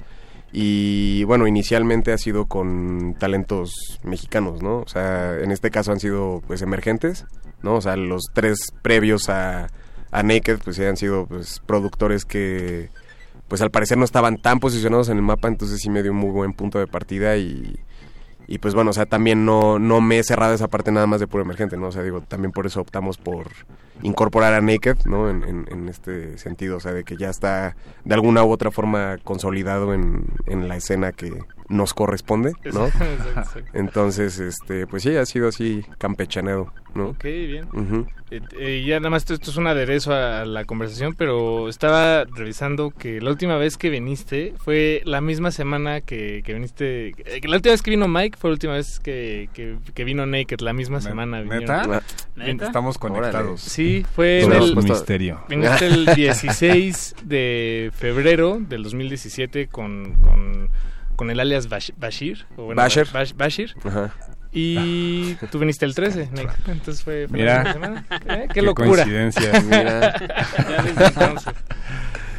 Y bueno, inicialmente ha sido con talentos mexicanos, ¿no? O sea, en este caso han sido pues emergentes, ¿no? O sea, los tres previos a, a Naked pues han sido pues productores que pues al parecer no estaban tan posicionados en el mapa, entonces sí me dio un muy buen punto de partida y, y pues bueno, o sea, también no, no me he cerrado esa parte nada más de puro emergente, ¿no? O sea, digo, también por eso optamos por incorporar a Naked, ¿no? En, en- en este sentido, o sea, de que ya está de alguna u otra forma consolidado en, en la escena que nos corresponde, ¿no? Exacto, exacto. Entonces, este, pues sí, ha sido así campechaneado, ¿no? Ok, bien. Eh, eh, ya nada más esto, esto es un aderezo a la conversación, pero estaba revisando que la última vez que viniste fue la misma semana que, que viniste. eh, que la última vez que vino Mike fue la última vez que, que, que vino Naked, la misma semana. ¿Neta? ¿Neta? Estamos conectados. Sí, fue en el, misterio. <laughs> Viniste el 16 de febrero del 2017 con, con, con el alias Bash- Bashir. o bueno, Basher. Bash- Bashir. Ajá. Y <laughs> tú viniste el 13, Nick. Entonces fue, fue Mira. la semana. ¿Eh? Qué, Qué locura. coincidencia. <laughs> Mira. Ya desde entonces.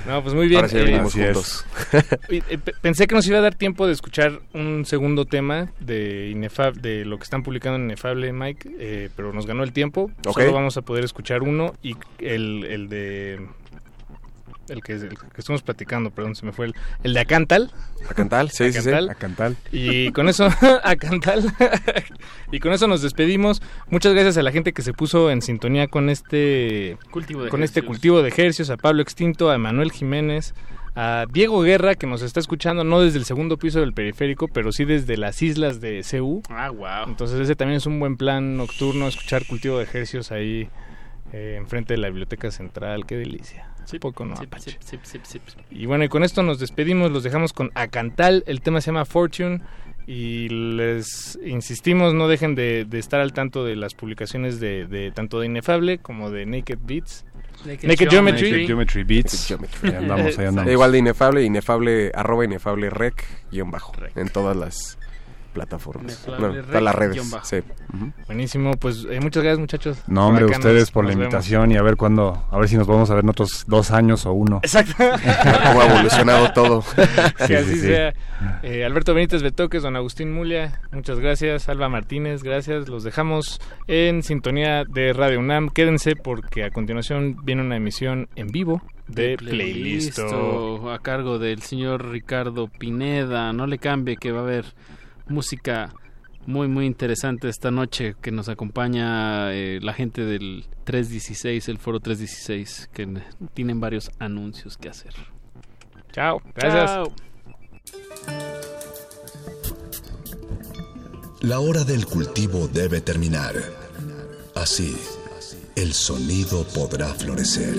No, pues muy bien. Ahora sí juntos. <laughs> Eh, pe- Pensé que nos iba a dar tiempo de escuchar un segundo tema de Inefab, de lo que están publicando en Inefable, Mike, eh, pero nos ganó el tiempo. Solo vamos a poder escuchar uno y el, el de... El que, el que estamos platicando, perdón, se me fue el, el de Acantal. A Cantal, sí, sí, sí. Acantal. Y con eso, <laughs> a Cantal. y con eso nos despedimos. Muchas gracias a la gente que se puso en sintonía con este Cultivo de con este cultivo de ejercicios, a Pablo Extinto, a Emanuel Jiménez, a Diego Guerra, que nos está escuchando no desde el segundo piso del periférico, pero sí desde las islas de CU. Ah, wow. Entonces ese también es un buen plan nocturno, escuchar cultivo de ejercicios ahí eh, enfrente de la biblioteca central. Qué delicia. Sí, Poco no. sí, Apache. sí, sí, sí, sí. Y bueno, y con esto nos despedimos, los dejamos con Acantal, el tema se llama Fortune y les insistimos, no dejen de, de estar al tanto de las publicaciones de, de tanto de Inefable como de Naked Beats. Naked Geometry. Naked Geometry Beats. Geometry. Ahí andamos, ahí andamos. Igual de inefable, inefable, arroba inefable rec, guion bajo, en todas las plataformas. Inefable No, rec, todas las redes. Buenísimo, pues eh, muchas gracias muchachos. No, hombre, ustedes nos- por la vemos. invitación y a ver cuándo, a ver si nos vamos a ver en otros dos años o uno. Exacto. <laughs> Cómo ha evolucionado todo. que Sí, así sí, sí. sea. Eh, Alberto Benítez Betoques, don Agustín Mulia, muchas gracias. Alba Martínez, gracias. Los dejamos en sintonía de Radio UNAM. Quédense porque a continuación viene una emisión en vivo de Playlist. A cargo del señor Ricardo Pineda. No le cambie que va a haber música muy muy interesante esta noche que nos acompaña eh, la gente del 316, el foro 316, que tienen varios anuncios que hacer. Chao, gracias. Chao. La hora del cultivo debe terminar. Así, el sonido podrá florecer.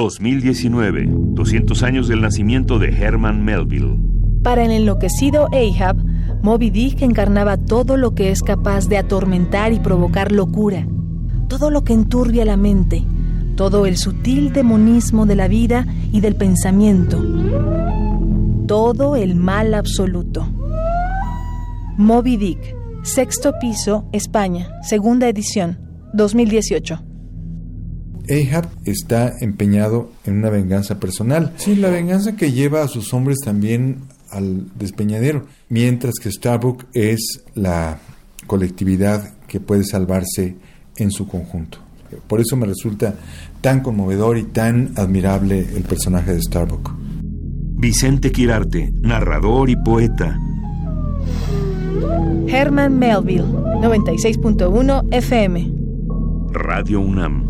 2019, 200 años del nacimiento de Herman Melville. Para el enloquecido Ahab, Moby Dick encarnaba todo lo que es capaz de atormentar y provocar locura, todo lo que enturbia la mente, todo el sutil demonismo de la vida y del pensamiento, todo el mal absoluto. Moby Dick, sexto piso, España, segunda edición, 2018. Ahab está empeñado en una venganza personal. Sí, la venganza que lleva a sus hombres también al despeñadero, mientras que Starbuck es la colectividad que puede salvarse en su conjunto. Por eso me resulta tan conmovedor y tan admirable el personaje de Starbuck. Vicente Quirarte, narrador y poeta. Herman Melville, 96.1 FM. Radio UNAM,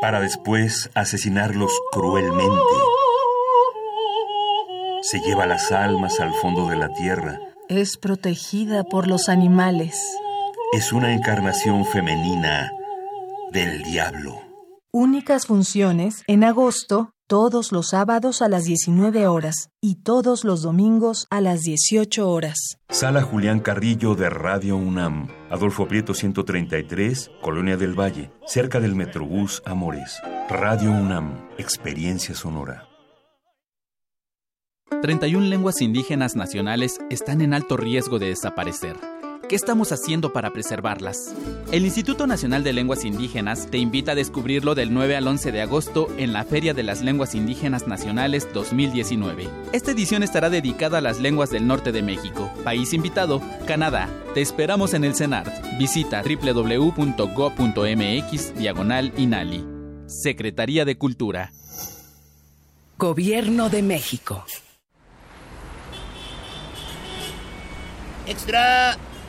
Para después asesinarlos cruelmente. Se lleva las almas al fondo de la tierra. Es protegida por los animales. Es una encarnación femenina del diablo. Únicas funciones en agosto, todos los sábados a las 19 horas y todos los domingos a las 18 horas. Sala Julián Carrillo de Radio UNAM, Adolfo Prieto 133, Colonia del Valle, cerca del Metrobús Amores. Radio UNAM, experiencia sonora. 31 lenguas indígenas nacionales están en alto riesgo de desaparecer. ¿Qué estamos haciendo para preservarlas? El Instituto Nacional de Lenguas Indígenas te invita a descubrirlo del 9 al 11 de agosto en la Feria de las Lenguas Indígenas Nacionales 2019. Esta edición estará dedicada a las lenguas del norte de México. País invitado, Canadá. Te esperamos en el CENART. Visita www.go.mx diagonal INALI. Secretaría de Cultura. Gobierno de México. Extra,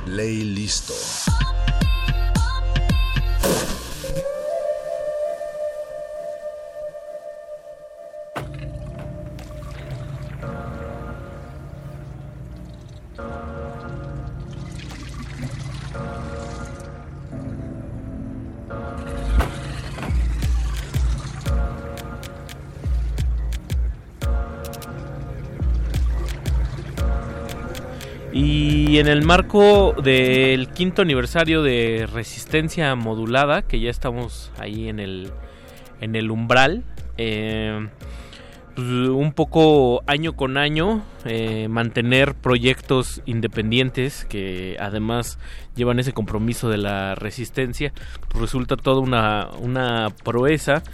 Play en el marco del quinto aniversario de Resistencia Modulada, que ya estamos ahí en el, en el umbral, eh, pues, un poco año con año eh, mantener proyectos independientes que además llevan ese compromiso de la resistencia, pues, resulta toda una, una proeza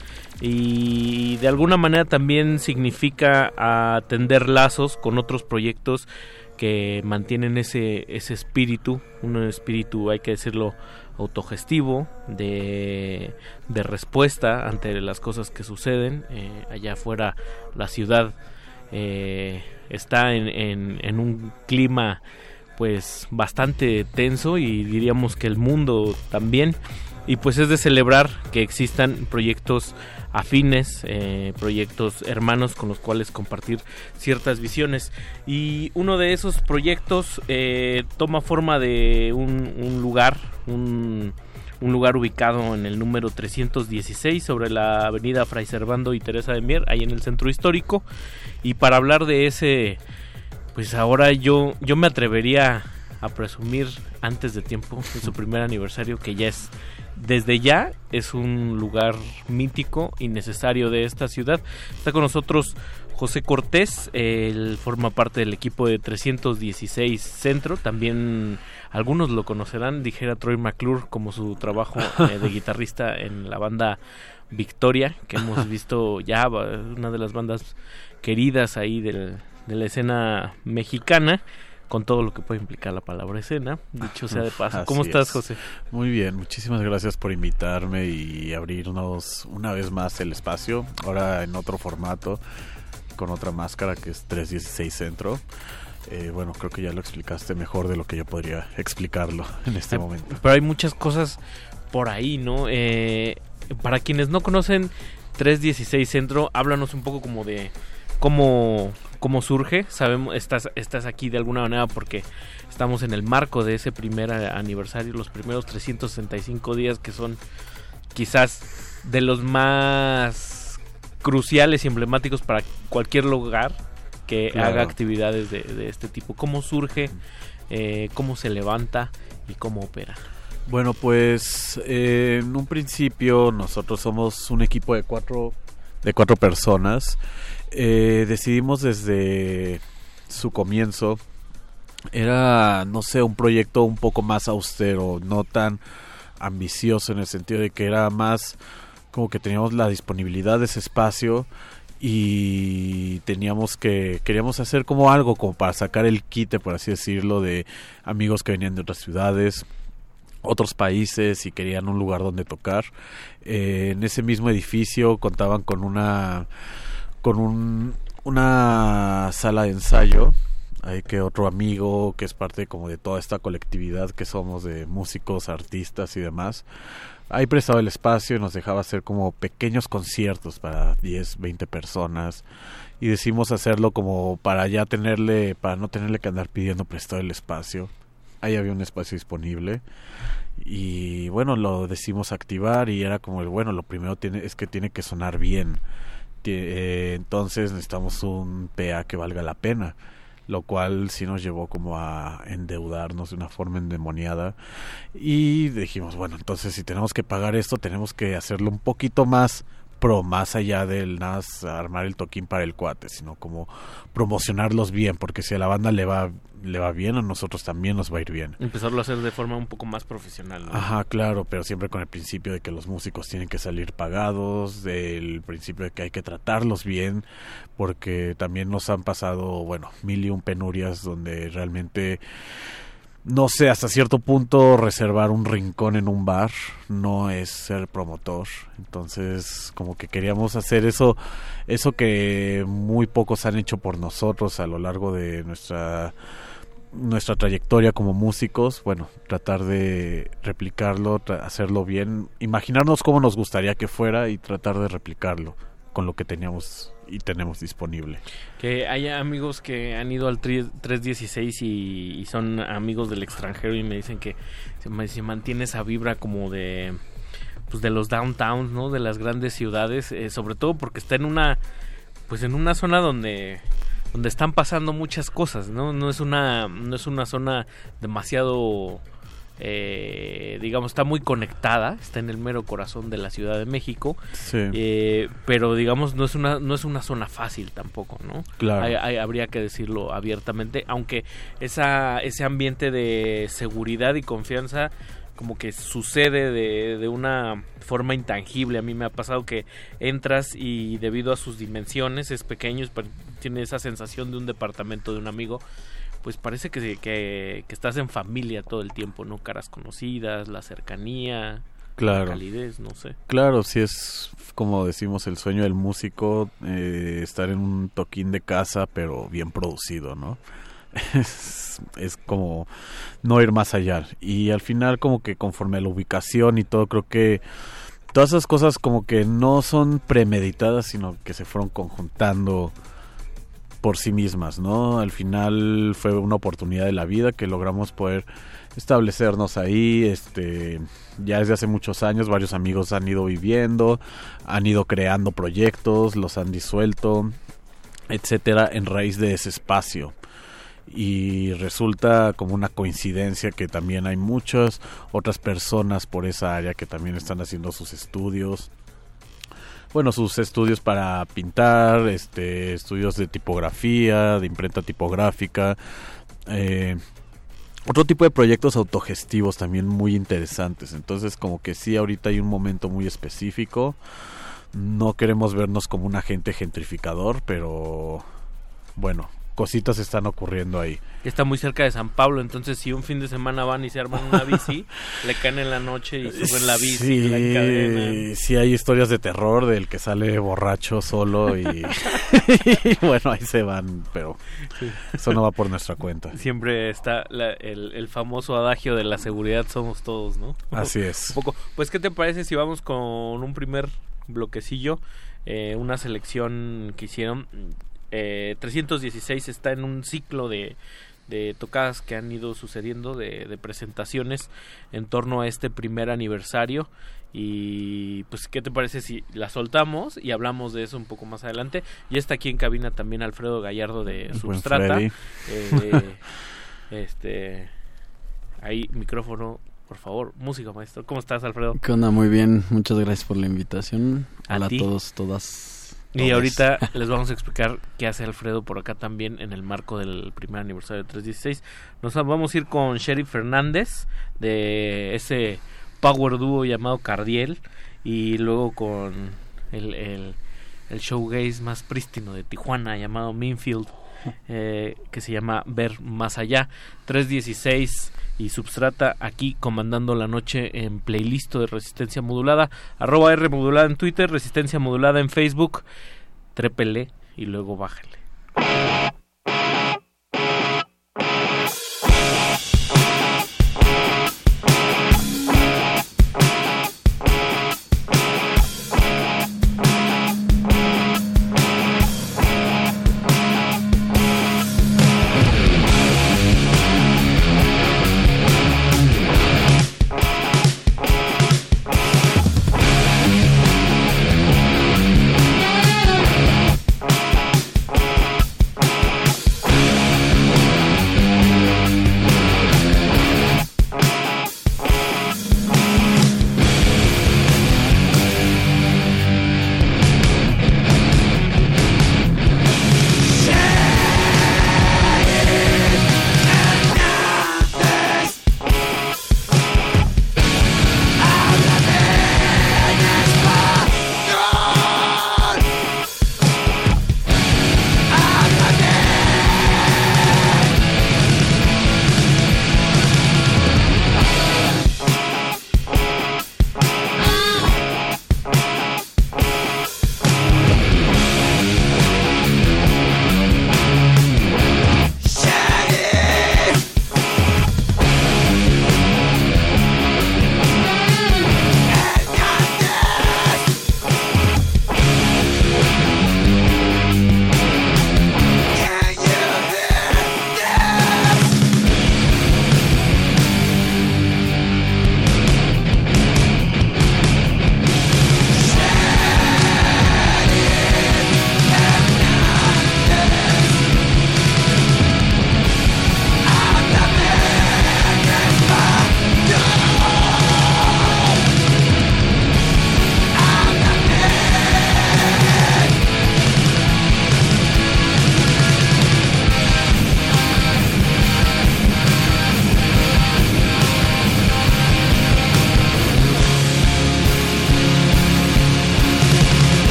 y de alguna manera también significa atender lazos con otros proyectos que mantienen ese, ese espíritu, un espíritu, hay que decirlo, autogestivo, de, de respuesta ante las cosas que suceden. Eh, allá afuera la ciudad eh, está en, en, en un clima pues bastante tenso y diríamos que el mundo también y pues es de celebrar que existan proyectos afines, eh, proyectos hermanos con los cuales compartir ciertas visiones. Y uno de esos proyectos eh, toma forma de un, lugar, un, un lugar ubicado en el número 316 sobre la avenida Fray Servando y Teresa de Mier, ahí en el centro histórico. Y para hablar de ese, pues ahora yo, yo me atrevería a presumir antes de tiempo, en su primer aniversario, que ya es, desde ya es un lugar mítico y necesario de esta ciudad. Está con nosotros José Cortés, él forma parte del equipo de 316 Centro, también algunos lo conocerán, dijera Troy McClure, como su trabajo eh, de <laughs> guitarrista en la banda Victoria, que hemos <laughs> visto ya, una de las bandas queridas ahí del, de la escena mexicana con todo lo que puede implicar la palabra escena, dicho sea de paso. <laughs> ¿Cómo estás, es. José? Muy bien, muchísimas gracias por invitarme y abrirnos una vez más el espacio, ahora en otro formato, con otra máscara que es 316 Centro. Eh, bueno, creo que ya lo explicaste mejor de lo que yo podría explicarlo <laughs> en este Eh, momento. Pero hay muchas cosas por ahí, ¿no? Eh, para quienes no conocen 316 Centro, háblanos un poco como de cómo, cómo surge. Sabemos, estás, estás aquí de alguna manera porque estamos en el marco de ese primer aniversario, los primeros 365 días que son quizás de los más cruciales y emblemáticos para cualquier lugar que Claro. haga actividades de, de este tipo. ¿Cómo surge? Eh, ¿Cómo se levanta? ¿Y cómo opera? Bueno, pues eh, en un principio nosotros somos un equipo de cuatro, de cuatro personas. Eh, decidimos desde su comienzo, era, no sé, un proyecto un poco más austero, no tan ambicioso en el sentido de que era más como que teníamos la disponibilidad de ese espacio y teníamos que queríamos hacer como algo como para sacar el quite por así decirlo de amigos que venían de otras ciudades otros países y querían un lugar donde tocar. Eh, en ese mismo edificio contaban con una con un, una sala de ensayo hay que otro amigo que es parte como de toda esta colectividad que somos de músicos artistas y demás ahí prestaba el espacio y nos dejaba hacer como pequeños conciertos para 10, 20 personas y decimos hacerlo como para ya tenerle, para no tenerle que andar pidiendo prestado el espacio. Ahí había un espacio disponible y bueno, lo decimos activar y era como bueno, lo primero tiene, es que tiene que sonar bien. Eh, entonces necesitamos un PA que valga la pena lo cual sí nos llevó como a endeudarnos de una forma endemoniada. Y dijimos bueno entonces si tenemos que pagar esto tenemos que hacerlo un poquito más pro más allá del nada más armar el toquín para el cuate sino como promocionarlos bien porque si a la banda le va le va bien a nosotros también nos va a ir bien Empezarlo a hacer de forma un poco más profesional. ¿no? Ajá, claro, pero siempre con el principio de que los músicos tienen que salir pagados, del principio de que hay que tratarlos bien, porque también nos han pasado, bueno, mil y un penurias donde realmente, no sé, hasta cierto punto reservar un rincón en un bar no es ser promotor. Entonces, como que queríamos hacer eso, eso que muy pocos han hecho por nosotros a lo largo de nuestra nuestra trayectoria como músicos, bueno, tratar de replicarlo, hacerlo bien, imaginarnos cómo nos gustaría que fuera y tratar de replicarlo con lo que teníamos y tenemos disponible. Que haya amigos que han ido al tri- 316 y, son amigos del extranjero y me dicen que se mantiene esa vibra como de pues de los downtowns, ¿no? De las grandes ciudades, eh, sobre todo porque está en una pues en una zona donde donde están pasando muchas cosas, ¿no? No es una no es una zona demasiado eh, digamos está muy conectada, está en el mero corazón de la Ciudad de México, Sí. eh, pero digamos no es una no es una zona fácil tampoco, ¿no? Claro. Hay- hay- habría que decirlo abiertamente, aunque esa ese ambiente de seguridad y confianza como que sucede de, de una forma intangible. A mí me ha pasado que entras y debido a sus dimensiones es pequeño, es tiene esa sensación de un departamento de un amigo. Pues parece que, que, que estás en familia todo el tiempo, ¿no? Caras conocidas, la cercanía, Claro. la calidez, no sé. Claro, sí es como decimos el sueño del músico, eh, estar en un toquín de casa, pero bien producido, ¿no? <laughs> Es, es como no ir más allá. Y al final como que conforme a la ubicación y todo, creo que todas esas cosas como que no son premeditadas, sino que se fueron conjuntando por sí mismas, ¿no? Al final fue una oportunidad de la vida que logramos poder establecernos ahí, este, ya desde hace muchos años varios amigos han ido viviendo, han ido creando proyectos, los han disuelto, etcétera, en raíz de ese espacio. Y resulta como una coincidencia que también hay muchas otras personas por esa área que también están haciendo sus estudios. Bueno, sus estudios para pintar, este, estudios de tipografía, de imprenta tipográfica, eh, otro tipo de proyectos autogestivos también muy interesantes. Entonces como que sí, ahorita hay un momento muy específico. No queremos vernos como un agente gentrificador, pero bueno, cositas están ocurriendo ahí. Está muy cerca de San Pablo, entonces si un fin de semana van y se arman una bici, <laughs> le caen en la noche y suben la bici, sí, la encadenan. Sí, hay historias de terror del que sale borracho solo y, <laughs> <laughs> y bueno, ahí se van, pero Sí. eso no va por nuestra cuenta. Siempre está la- el, el famoso adagio de la seguridad somos todos, ¿no? Así es. Un poco. Pues, ¿qué te parece si vamos con un primer bloquecillo? Eh, una selección que hicieron. Eh, 316 está en un ciclo de, de tocadas que han ido sucediendo, de, de presentaciones en torno a este primer aniversario. Y pues, ¿qué te parece si la soltamos y hablamos de eso un poco más adelante? Y está aquí en cabina también Alfredo Gallardo de Substrata. Eh, <laughs> este. Ahí, micrófono, por favor. Música, maestro. ¿Cómo estás, Alfredo? ¿Qué onda? Muy bien, muchas gracias por la invitación. A Hola ti. a todos, todas. Y ahorita les vamos a explicar qué hace Alfredo por acá también en el marco del primer aniversario de 316. Nos vamos a ir con Sheriff Fernández de ese power duo llamado Cardiel y luego con el, el, el showgaze más prístino de Tijuana llamado Minfield <laughs> eh, que se llama Ver Más Allá 316 y Substrata aquí comandando la noche en playlist de Resistencia Modulada. Arroba R Modulada en Twitter Resistencia Modulada en Facebook. Trépele y luego bájale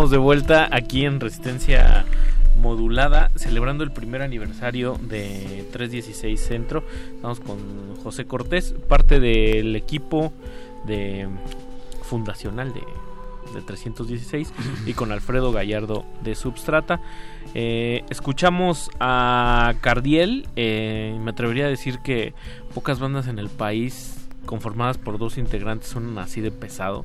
estamos de vuelta aquí en Resistencia Modulada, celebrando el primer aniversario de 316 Centro. Estamos con José Cortés, parte del equipo de fundacional de, de 316 y con Alfredo Gallardo de Substrata. Eh, escuchamos a Cardiel, eh, me atrevería a decir que pocas bandas en el país conformadas por dos integrantes son así de pesado.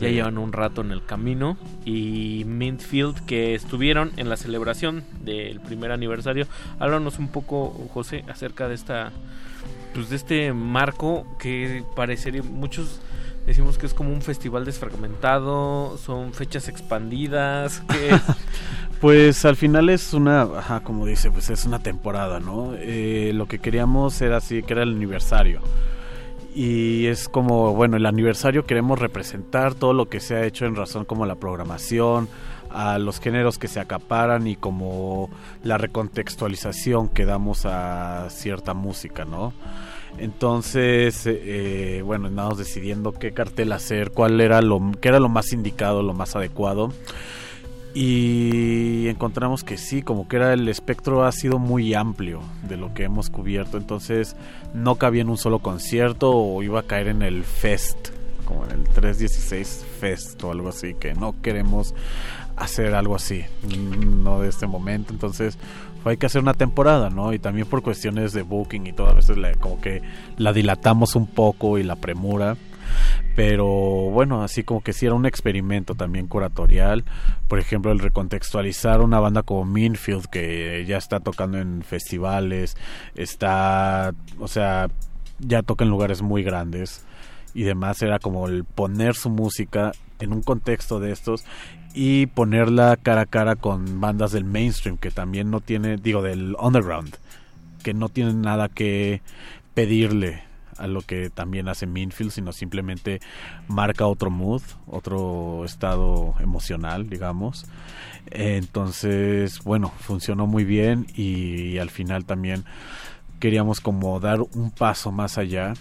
Ya llevan un rato en el camino. Y Mintfield, que estuvieron en la celebración del primer aniversario. Háblanos un poco, José, acerca de esta. Pues de este marco que parecería. Muchos decimos que es como un festival desfragmentado. Son fechas expandidas. ¿qué <laughs> es? Pues al final es una, ajá, como dice, pues es una temporada, ¿no? Eh, lo que queríamos era así, que era el aniversario. Y es como, bueno, el aniversario queremos representar todo lo que se ha hecho en razón como la programación, a los géneros que se acaparan y como la recontextualización que damos a cierta música, ¿no? Entonces, eh, bueno, andamos decidiendo qué cartel hacer, cuál era lo, qué era lo más indicado, lo más adecuado y encontramos que sí, como que era el espectro ha sido muy amplio de lo que hemos cubierto, entonces no cabía en un solo concierto o iba a caer en el fest, como en el 316 fest o algo así, que no queremos hacer algo así, no de este momento, entonces hay que hacer una temporada, ¿no? Y también por cuestiones de booking y todo, a veces la, como que la dilatamos un poco y la premura pero bueno, así como que sí era un experimento también curatorial, por ejemplo, el recontextualizar una banda como Minfield que ya está tocando en festivales, está, o sea, ya toca en lugares muy grandes y demás, era como el poner su música en un contexto de estos y ponerla cara a cara con bandas del mainstream que también no tiene, digo, del underground, que no tienen nada que pedirle a lo que también hace Minfield, sino simplemente marca otro mood, otro estado emocional, digamos. Entonces, bueno, funcionó muy bien y, al final también queríamos como dar un paso más allá.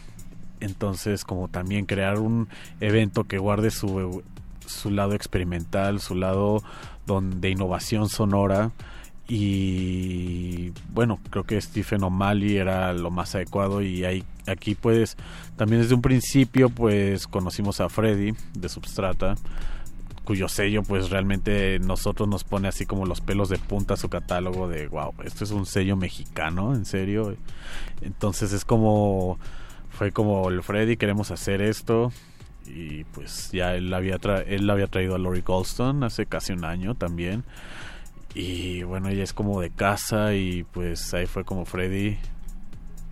Entonces, como también crear un evento que guarde su, su lado experimental, su lado de innovación sonora y bueno creo que Stephen O'Malley era lo más adecuado y hay, aquí pues también desde un principio pues conocimos a Freddy de Substrata cuyo sello pues realmente nosotros nos pone así como los pelos de punta su catálogo de wow esto es un sello mexicano en serio entonces es como fue como el Freddy queremos hacer esto y pues ya él había él había traído a Lori Goldstone hace casi un año también y bueno, ella es como de casa y pues ahí fue como Freddy,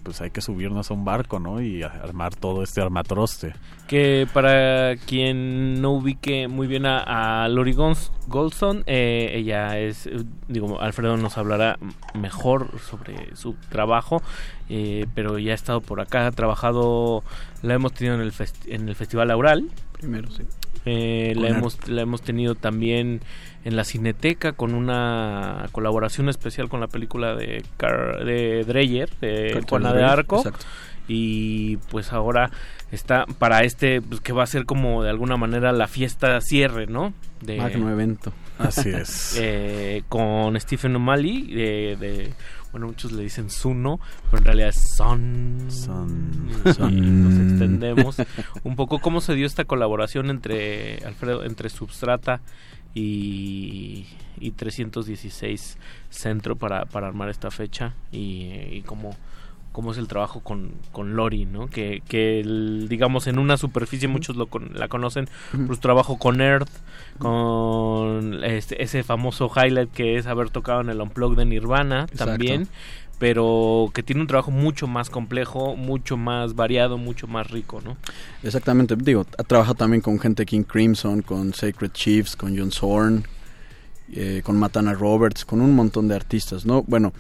pues hay que subirnos a un barco, ¿no? Y armar todo este armatroste. Que para quien no ubique muy bien a, Lori Goldstone, eh, ella es, digo, Alfredo nos hablará mejor sobre su trabajo, eh, pero ya ha estado por acá, ha trabajado, la hemos tenido en el, en el Festival Aural. Primero, sí. Eh, la, hemos, la hemos tenido también en la Cineteca con una colaboración especial con la película de, de Dreyer, de Juana de Arco. Y pues ahora está para este, pues, que va a ser como de alguna manera la fiesta cierre, ¿no? De, Magno evento. Así es. <laughs> Eh, con Stephen O'Malley, de, bueno, muchos le dicen Suno, pero en realidad es Son. Son. son. Nos extendemos. Un poco cómo se dio esta colaboración entre Alfredo, entre Substrata y, y 316 Centro para, para armar esta fecha y, y cómo, cómo es el trabajo con, con Lori, ¿no? Que, que digamos en una superficie muchos lo la conocen por su trabajo con Earth, con este, ese famoso highlight que es haber tocado en el Unplugged de Nirvana también, pero que tiene un trabajo mucho más complejo, mucho más variado, mucho más rico, ¿no? Exactamente, digo, ha trabajado también con gente King Crimson, con Sacred Chiefs, con John Zorn, eh, con Matana Roberts, con un montón de artistas, ¿no? Bueno,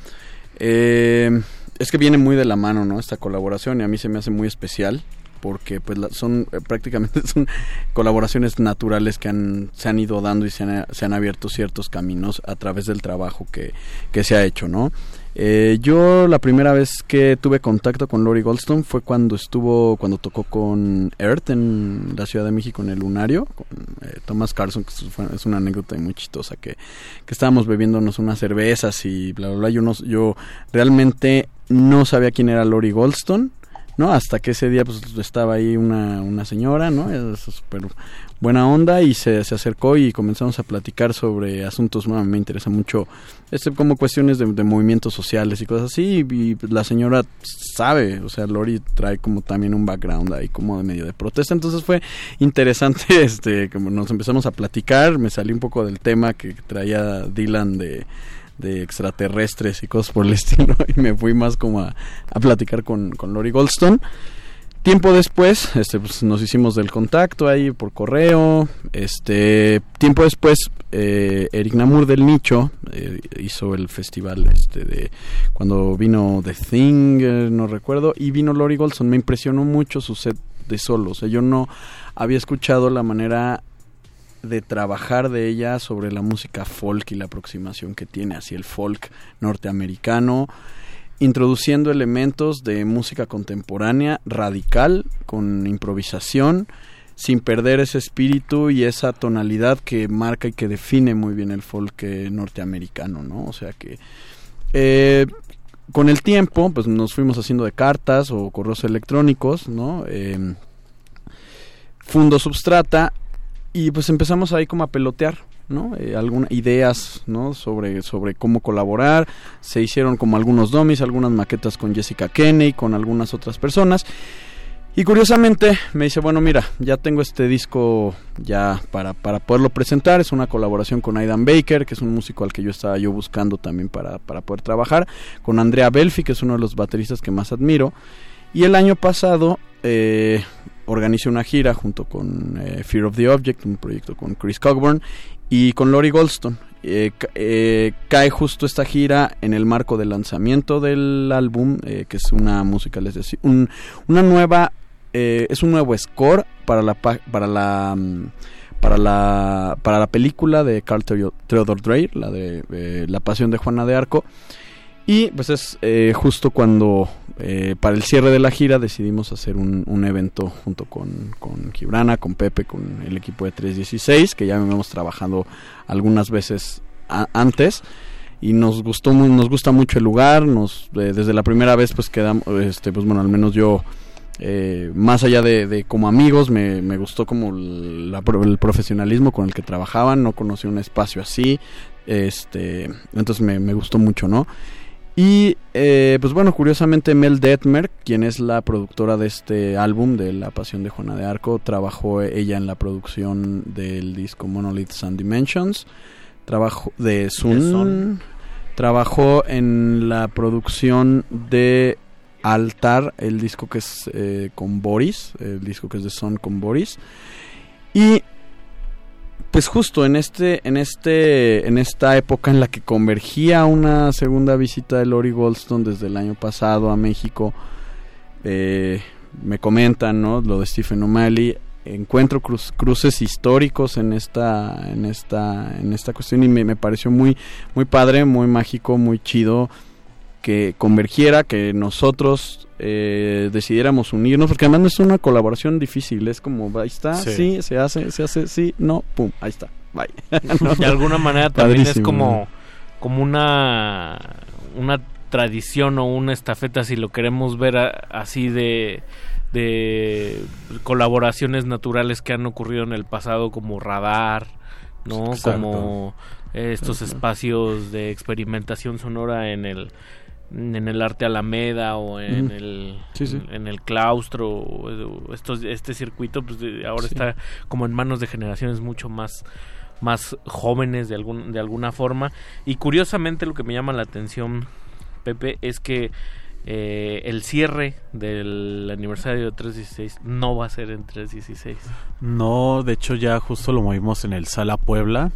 eh, es que viene muy de la mano, ¿no? Esta colaboración y a mí se me hace muy especial porque pues la- son eh, prácticamente <laughs> son colaboraciones naturales que han, se han ido dando y se han, se han abierto ciertos caminos a través del trabajo que, que se ha hecho, ¿no? Eh, yo la primera vez que tuve contacto con Lori Goldstone fue cuando estuvo, cuando tocó con Earth en la Ciudad de México en el Lunario, con eh, Thomas Carson, que es, una anécdota muy chistosa, que, que estábamos bebiéndonos unas cervezas y bla, bla, bla. Yo, no, yo realmente no sabía quién era Lori Goldstone, ¿no? Hasta que ese día pues estaba ahí una, una señora, ¿no? Súper buena onda y se, se acercó y comenzamos a platicar sobre asuntos, bueno, me interesa mucho, este, como cuestiones de, de movimientos sociales y cosas así, y, y la señora sabe, o sea, Lori trae como también un background ahí como de medio de protesta, entonces fue interesante, <laughs> este, como nos empezamos a platicar, me salí un poco del tema que traía Dylan de de extraterrestres y cosas por el <laughs> estilo y me fui más como a, a platicar con, con Lori Goldstone tiempo después este pues nos hicimos del contacto ahí por correo este tiempo después eh, Eric Namur del nicho eh, hizo el festival este de cuando vino The Thing eh, no recuerdo y vino Lori Goldstone me impresionó mucho su set de solo. O sea yo no había escuchado la manera de trabajar de ella sobre la música folk y la aproximación que tiene hacia el folk norteamericano, introduciendo elementos de música contemporánea radical con improvisación, sin perder ese espíritu y esa tonalidad que marca y que define muy bien el folk eh, norteamericano, ¿no? O sea que eh, con el tiempo, pues nos fuimos haciendo de cartas o correos electrónicos, ¿no? Eh, Fundo Substrata y pues empezamos ahí como a pelotear no eh, algunas ideas sobre sobre cómo colaborar. Se hicieron como algunos domis algunas maquetas con Jessica Kenney con algunas otras personas. Y curiosamente me dice bueno mira ya tengo este disco ya para para poderlo presentar. Es una colaboración con Aidan Baker que es un músico al que yo estaba yo buscando también para para poder trabajar. Con Andrea Belfi que es uno de los bateristas que más admiro. Y el año pasado eh, organicé una gira junto con eh, Fear of the Object, un proyecto con Chris Cockburn y con Lori Goldstone. Eh, eh, cae justo esta gira en el marco del lanzamiento del álbum, eh, que es una música, les decía, un- una nueva, eh, es un nuevo score para la pa- para la mm, para la para la película de Carl Theo- Theodor Dreyer, la de eh, La Pasión de Juana de Arco. Y pues es eh, justo cuando eh, para el cierre de la gira decidimos hacer un, evento junto con, con Gibrana, con Pepe, con el equipo de 316, que ya hemos trabajado algunas veces antes. Y nos gustó nos gusta mucho el lugar, nos eh, desde la primera vez pues quedamos, este, pues bueno, al menos yo eh, más allá de, como amigos, me, me gustó como la el profesionalismo con el que trabajaban, no conocí un espacio así, este, entonces me gustó mucho, ¿no? Y eh, pues bueno, curiosamente Mel Detmer, quien es la productora de este álbum de La Pasión de Juana de Arco, trabajó ella en la producción del disco Monoliths and Dimensions, trabajó de Sun, Sun. trabajó en la producción de Altar, el disco que es eh, con Boris, el disco que es de Son con Boris. Y pues justo en este en este en esta época en la que convergía una segunda visita de Lori Goldstone desde el año pasado a México eh, me comentan no lo de Stephen O'Malley encuentro cruces históricos en esta en esta en esta cuestión y me, me pareció muy muy padre muy mágico muy chido que convergiera, que nosotros eh, decidiéramos unirnos, porque además no es una colaboración difícil, es como, ahí está, sí, Sí. se hace, se hace, sí, no, pum, ahí está, bye. <laughs> ¿No? de alguna manera también es como, como una, una tradición o una estafeta, si lo queremos ver a- así de, de colaboraciones naturales que han ocurrido en el pasado, como Radar, ¿no? Exacto. Como eh, estos Exacto. espacios de experimentación sonora en el en el arte Alameda o en el Sí, sí. en el claustro o, o estos este circuito pues de- ahora Sí. está como en manos de generaciones mucho más más jóvenes de algún de alguna forma y curiosamente lo que me llama la atención Pepe es que eh, el cierre del aniversario de 316 no va a ser en 316 No, de hecho ya justo lo movimos en el Sala Puebla.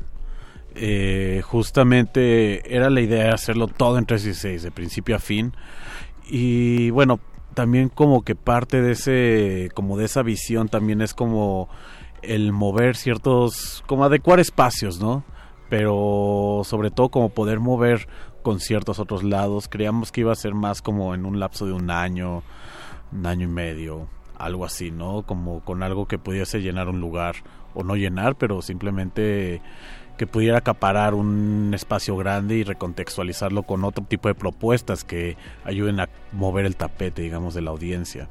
Eh, justamente era la idea de hacerlo todo en 316, de principio a fin. Y bueno, también como que parte de ese, como de esa visión también es como el mover ciertos, como adecuar espacios, ¿no? Pero sobre todo como poder mover conciertos a otros lados. Creíamos que iba a ser más como en un lapso de un año, un año y medio, algo así, ¿no? Como con algo que pudiese llenar un lugar o no llenar, pero simplemente que pudiera acaparar un espacio grande y recontextualizarlo con otro tipo de propuestas que ayuden a mover el tapete, digamos, de la audiencia.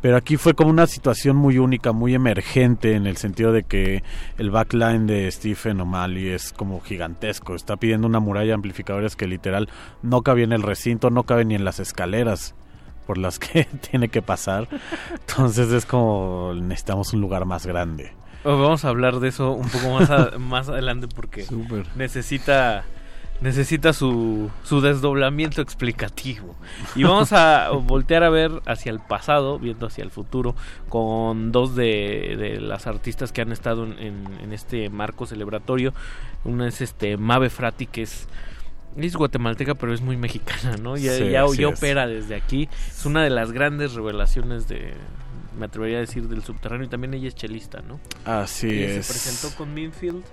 Pero aquí fue como una situación muy única, muy emergente, en el sentido de que el backline de Stephen O'Malley es como gigantesco. Está pidiendo una muralla de amplificadores que literal no cabe en el recinto, no cabe ni en las escaleras por las que <laughs> tiene que pasar. Entonces es como necesitamos un lugar más grande. Vamos a hablar de eso un poco más, a- <laughs> más adelante porque necesita necesita su, su desdoblamiento explicativo. Y vamos a <laughs> voltear a ver hacia el pasado, viendo hacia el futuro, con dos de, de las artistas que han estado en, en- en este marco celebratorio. Una es este Mabe Frati, que es, es guatemalteca, pero es muy mexicana, ¿no? Ya, Sí, ya, ya opera desde aquí. Es una de las grandes revelaciones de, me atrevería a decir, del subterráneo. Y también ella es chelista, ¿no? Así es. Se presentó con Minfield.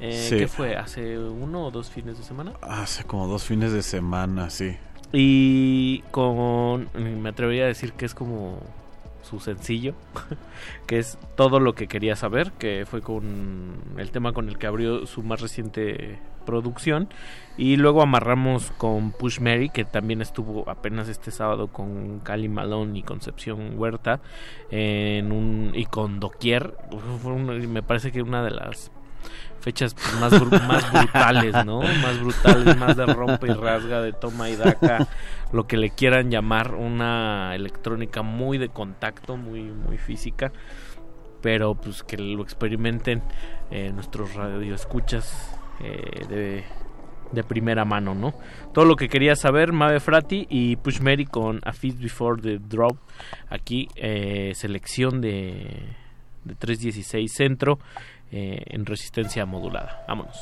Eh, Sí. ¿Qué fue? ¿Hace uno o dos fines de semana? Hace como dos fines de semana, sí. Y con. Me atrevería a decir que es como su sencillo, <laughs> que es todo lo que quería saber, que fue con el tema con el que abrió su más reciente producción. Y luego amarramos con Push Mary, que también estuvo apenas este sábado con Cali Malone y Concepción Huerta, en un, y con Doquier. Me parece que una de las fechas más, más brutales, ¿no? Más brutales, más de rompe y rasga, de toma y daca, lo que le quieran llamar, una electrónica muy de contacto, muy, muy física, pero pues que lo experimenten eh, nuestros radioescuchas eh, de, de primera mano, ¿no? Todo lo que quería saber, Mave Frati y Push Mary con A Feast Before the Drop, aquí eh, selección de, de 316 Centro eh, en resistencia modulada. Vámonos.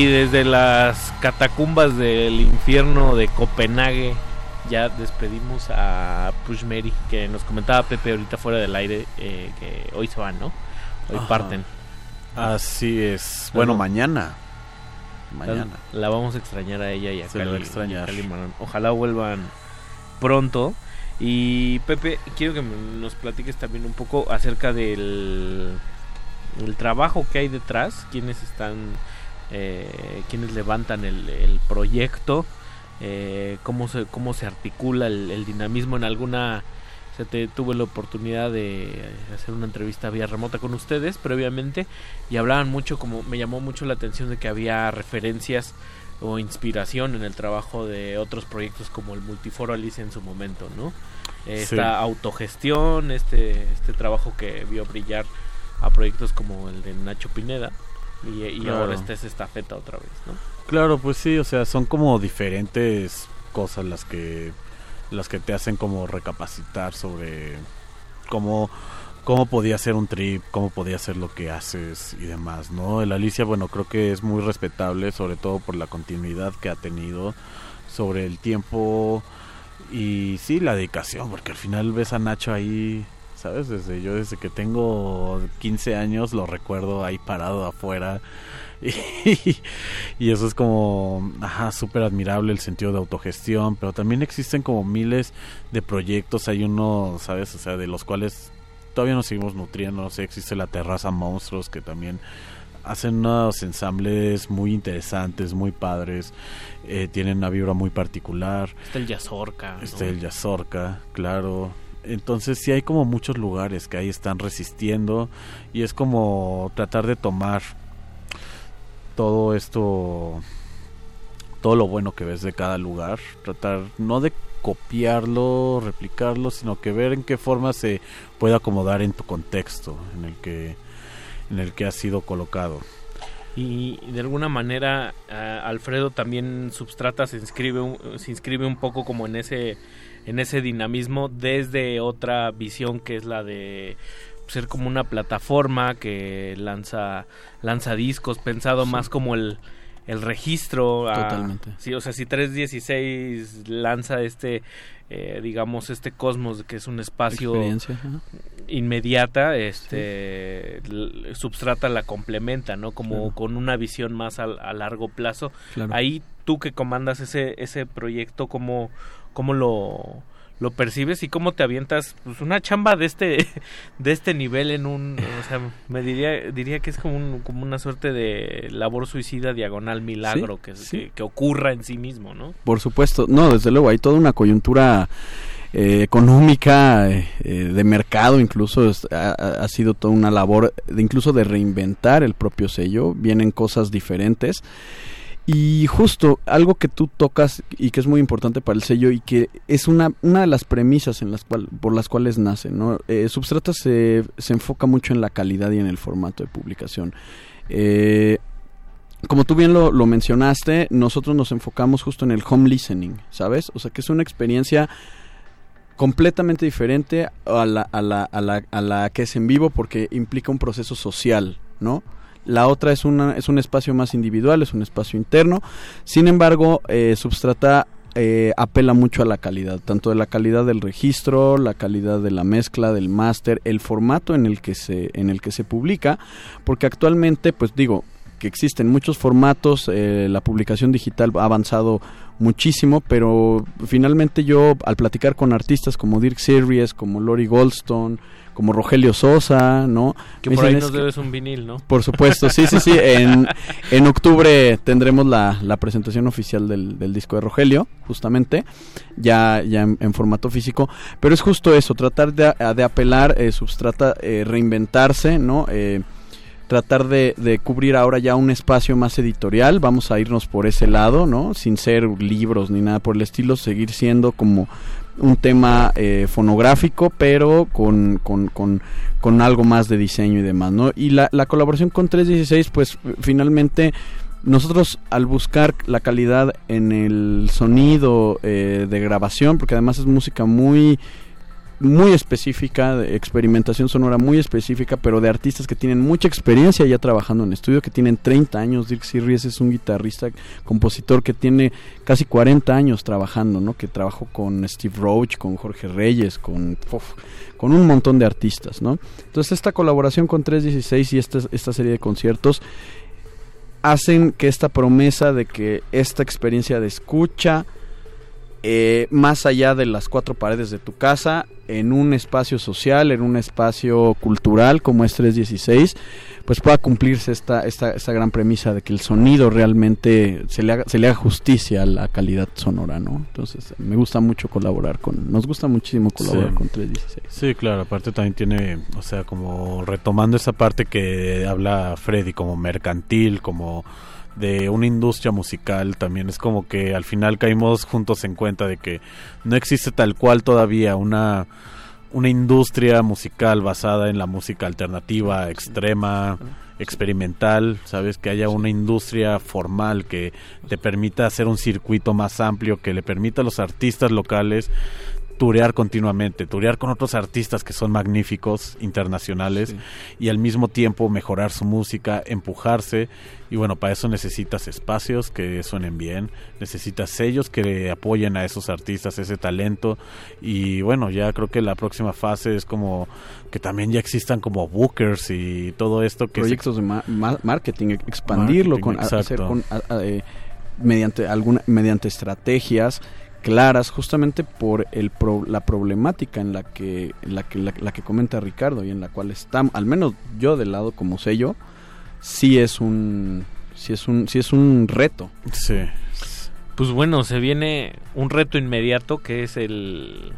Y desde las catacumbas del infierno de Copenhague ya despedimos a Push Mary, que nos comentaba Pepe ahorita fuera del aire, eh, que hoy se van, ¿no? Hoy Ajá. parten. Así es. Bueno, mañana. Mañana. La, la vamos a extrañar a ella y a Se Cali- extrañar. y a Cali Marón. Ojalá vuelvan pronto. Y Pepe, quiero que nos platiques también un poco acerca del el trabajo que hay detrás, quiénes están, eh, quiénes levantan el, el proyecto, eh, cómo se cómo se articula el, el dinamismo en alguna O sea, te, tuve la oportunidad de hacer una entrevista vía remota con ustedes previamente y hablaban mucho, como me llamó mucho la atención de que había referencias o inspiración en el trabajo de otros proyectos como el Multiforo Alice en su momento, ¿no? Esta autogestión, este, este trabajo que vio brillar a proyectos como el de Nacho Pineda y, y Claro. ahora esta es estafeta otra vez, ¿no? Claro, pues sí, o sea, son como diferentes cosas las que las que te hacen como recapacitar sobre cómo cómo podía ser un trip, cómo podía ser lo que haces y demás, ¿no? El Alicia, bueno, creo que es muy respetable, sobre todo por la continuidad que ha tenido sobre el tiempo y sí, la dedicación, porque al final ves a Nacho ahí, ¿sabes? Desde yo desde que tengo 15 años lo recuerdo ahí parado afuera <laughs> y, y eso es como, ajá, súper admirable el sentido de autogestión, pero también existen como miles de proyectos, hay uno, ¿sabes? O sea, de los cuales todavía nos seguimos nutriendo, no sé, existe la Terraza Monstruos que también hacen unos ensambles muy interesantes, muy padres, eh, tienen una vibra muy particular. Está el Yazorca, ¿no? Está el Yazorca, claro. Entonces sí hay como muchos lugares que ahí están resistiendo y es como tratar de tomar todo esto, todo lo bueno que ves de cada lugar, tratar no de copiarlo, replicarlo, sino que ver en qué forma se puede acomodar en tu contexto en el que en el que sido colocado. Y de alguna manera ah, Alfredo también substrata se inscribe se inscribe un poco como en ese en ese dinamismo desde otra visión que es la de ser como una plataforma que lanza lanza discos pensado más como el el registro a- Totalmente. sí o sea si 316 lanza este eh, digamos este cosmos que es un espacio inmediata este substrata la complementa no como Claro. con una visión más al- a, largo plazo Claro. ahí tú que comandas ese ese proyecto cómo cómo lo lo percibes y cómo te avientas pues una chamba de este <laughs> de este nivel en un o sea me diría diría que es como un, como una suerte de labor suicida diagonal milagro Sí, que, sí. que que ocurra en sí mismo no Por supuesto, no, desde luego hay toda una coyuntura eh, económica, eh, de mercado, incluso es- ha, ha- ha sido toda una labor de incluso de reinventar el propio sello, vienen cosas diferentes. Y justo algo que tú tocas y que es muy importante para el sello y que es una, una de las premisas en las cual, por las cuales nace, ¿no? Eh, Substrata se, se enfoca mucho en la calidad y en el formato de publicación. Eh, como tú bien lo, lo mencionaste, nosotros nos enfocamos justo en el home listening, ¿sabes? O sea, que es una experiencia completamente diferente a la, a la, a la, a la que es en vivo porque implica un proceso social, ¿no? La otra es, una, es un espacio más individual, es un espacio interno. Sin embargo, eh, Substrata eh, apela mucho a la calidad, tanto de la calidad del registro, la calidad de la mezcla, del máster, el formato en el que se, en el que se publica, porque actualmente, pues digo, que existen muchos formatos, eh, la publicación digital ha avanzado muchísimo, pero finalmente yo al platicar con artistas como Dirk Series, como Lori Goldstone, como Rogelio Sosa, ¿no? que Me por ahí nos "Es que- debes un vinil no por supuesto, sí, sí, sí. En, <laughs> en octubre tendremos la, la presentación oficial del, del disco de Rogelio, justamente, ya, ya en, en formato físico. Pero es justo eso, tratar de, de apelar, eh, substrata, eh, reinventarse, ¿no? Eh, tratar de, de cubrir ahora ya un espacio más editorial, vamos a irnos por ese lado, ¿no? Sin ser libros ni nada por el estilo, seguir siendo como un tema eh, fonográfico, pero con, con, con, con algo más de diseño y demás, ¿no? Y la, la colaboración con 316, pues finalmente nosotros al buscar la calidad en el sonido eh, de grabación, porque además es música muy muy específica, de experimentación sonora muy específica, pero de artistas que tienen mucha experiencia ya trabajando en estudio, que tienen 30 años. Dirk Sirries es un guitarrista, compositor que tiene casi 40 años trabajando, ¿no? Que trabajó con Steve Roach, con Jorge Reyes, con, con un montón de artistas, ¿no? Entonces esta colaboración con 316 y esta, esta serie de conciertos hacen que esta promesa de que esta experiencia de escucha eh, más allá de las cuatro paredes de tu casa, en un espacio social, en un espacio cultural como es 316, pues pueda cumplirse esta, esta, esta gran premisa de que el sonido realmente se le, haga, se le haga justicia a la calidad sonora, ¿no? Entonces, me gusta mucho colaborar con, nos gusta muchísimo colaborar Sí. con 316. Sí, claro, aparte también tiene, o sea, como retomando esa parte que habla Freddy, como mercantil, como de una industria musical, también es como que al final caímos juntos en cuenta de que no existe tal cual todavía una una industria musical basada en la música alternativa, extrema, experimental, sabes que haya una industria formal que te permita hacer un circuito más amplio, que le permita a los artistas locales turear continuamente, turear con otros artistas que son magníficos, internacionales, y al mismo tiempo mejorar su música, empujarse, y bueno, para eso necesitas espacios que suenen bien, necesitas sellos que apoyen a esos artistas, ese talento, y bueno, ya creo que la próxima fase es como que también ya existan como bookers y todo esto que se- proyectos de ma- ma- marketing, expandirlo Marketing, con, hacer con a- a- eh, mediante alguna mediante estrategias claras justamente por el pro- la problemática en la que en la que la, la que comenta Ricardo y en la cual estamos al menos yo del lado como sello sí es un sí es un sí es un reto. Sí. Pues bueno, se viene un reto inmediato que es el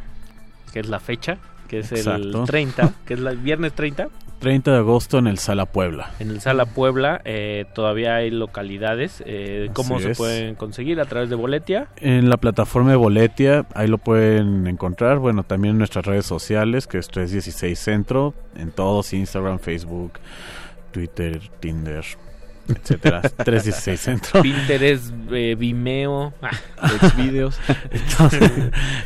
que es la fecha, que es Exacto. el 30, que es el viernes 30 30 de agosto en el Sala Puebla. en el Sala Puebla. eh, todavía hay localidades. eh, ¿Cómo Así se es. pueden conseguir? A través de Boletia. En la plataforma de Boletia, ahí lo pueden encontrar. Bueno, también en nuestras redes sociales, que es 316 Centro, en todos, Instagram, Facebook, Twitter, Tinder, etcétera. <laughs> 316 Centro. Pinterest, eh, Vimeo, Xvideos. <laughs> entonces,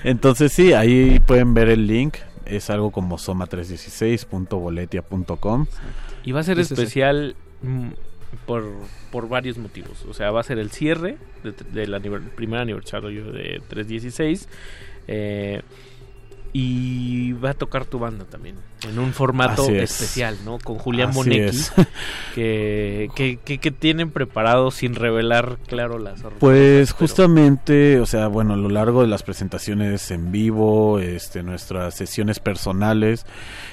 entonces sí, ahí pueden ver el link. Es algo como soma316.boletia.com. Y va a ser Ese es- especial mm, por, por varios motivos. O sea, va a ser el cierre de- del aniver- primer aniversario de 316. eh, y va a tocar tu banda también. En un formato Así es. especial, ¿no? Con Julián Así Bonecki. es. <laughs> Que, que, que, que tienen preparado sin revelar, claro, las. Pues pero- justamente, o sea, bueno, a lo largo de las presentaciones en vivo, este, nuestras sesiones personales,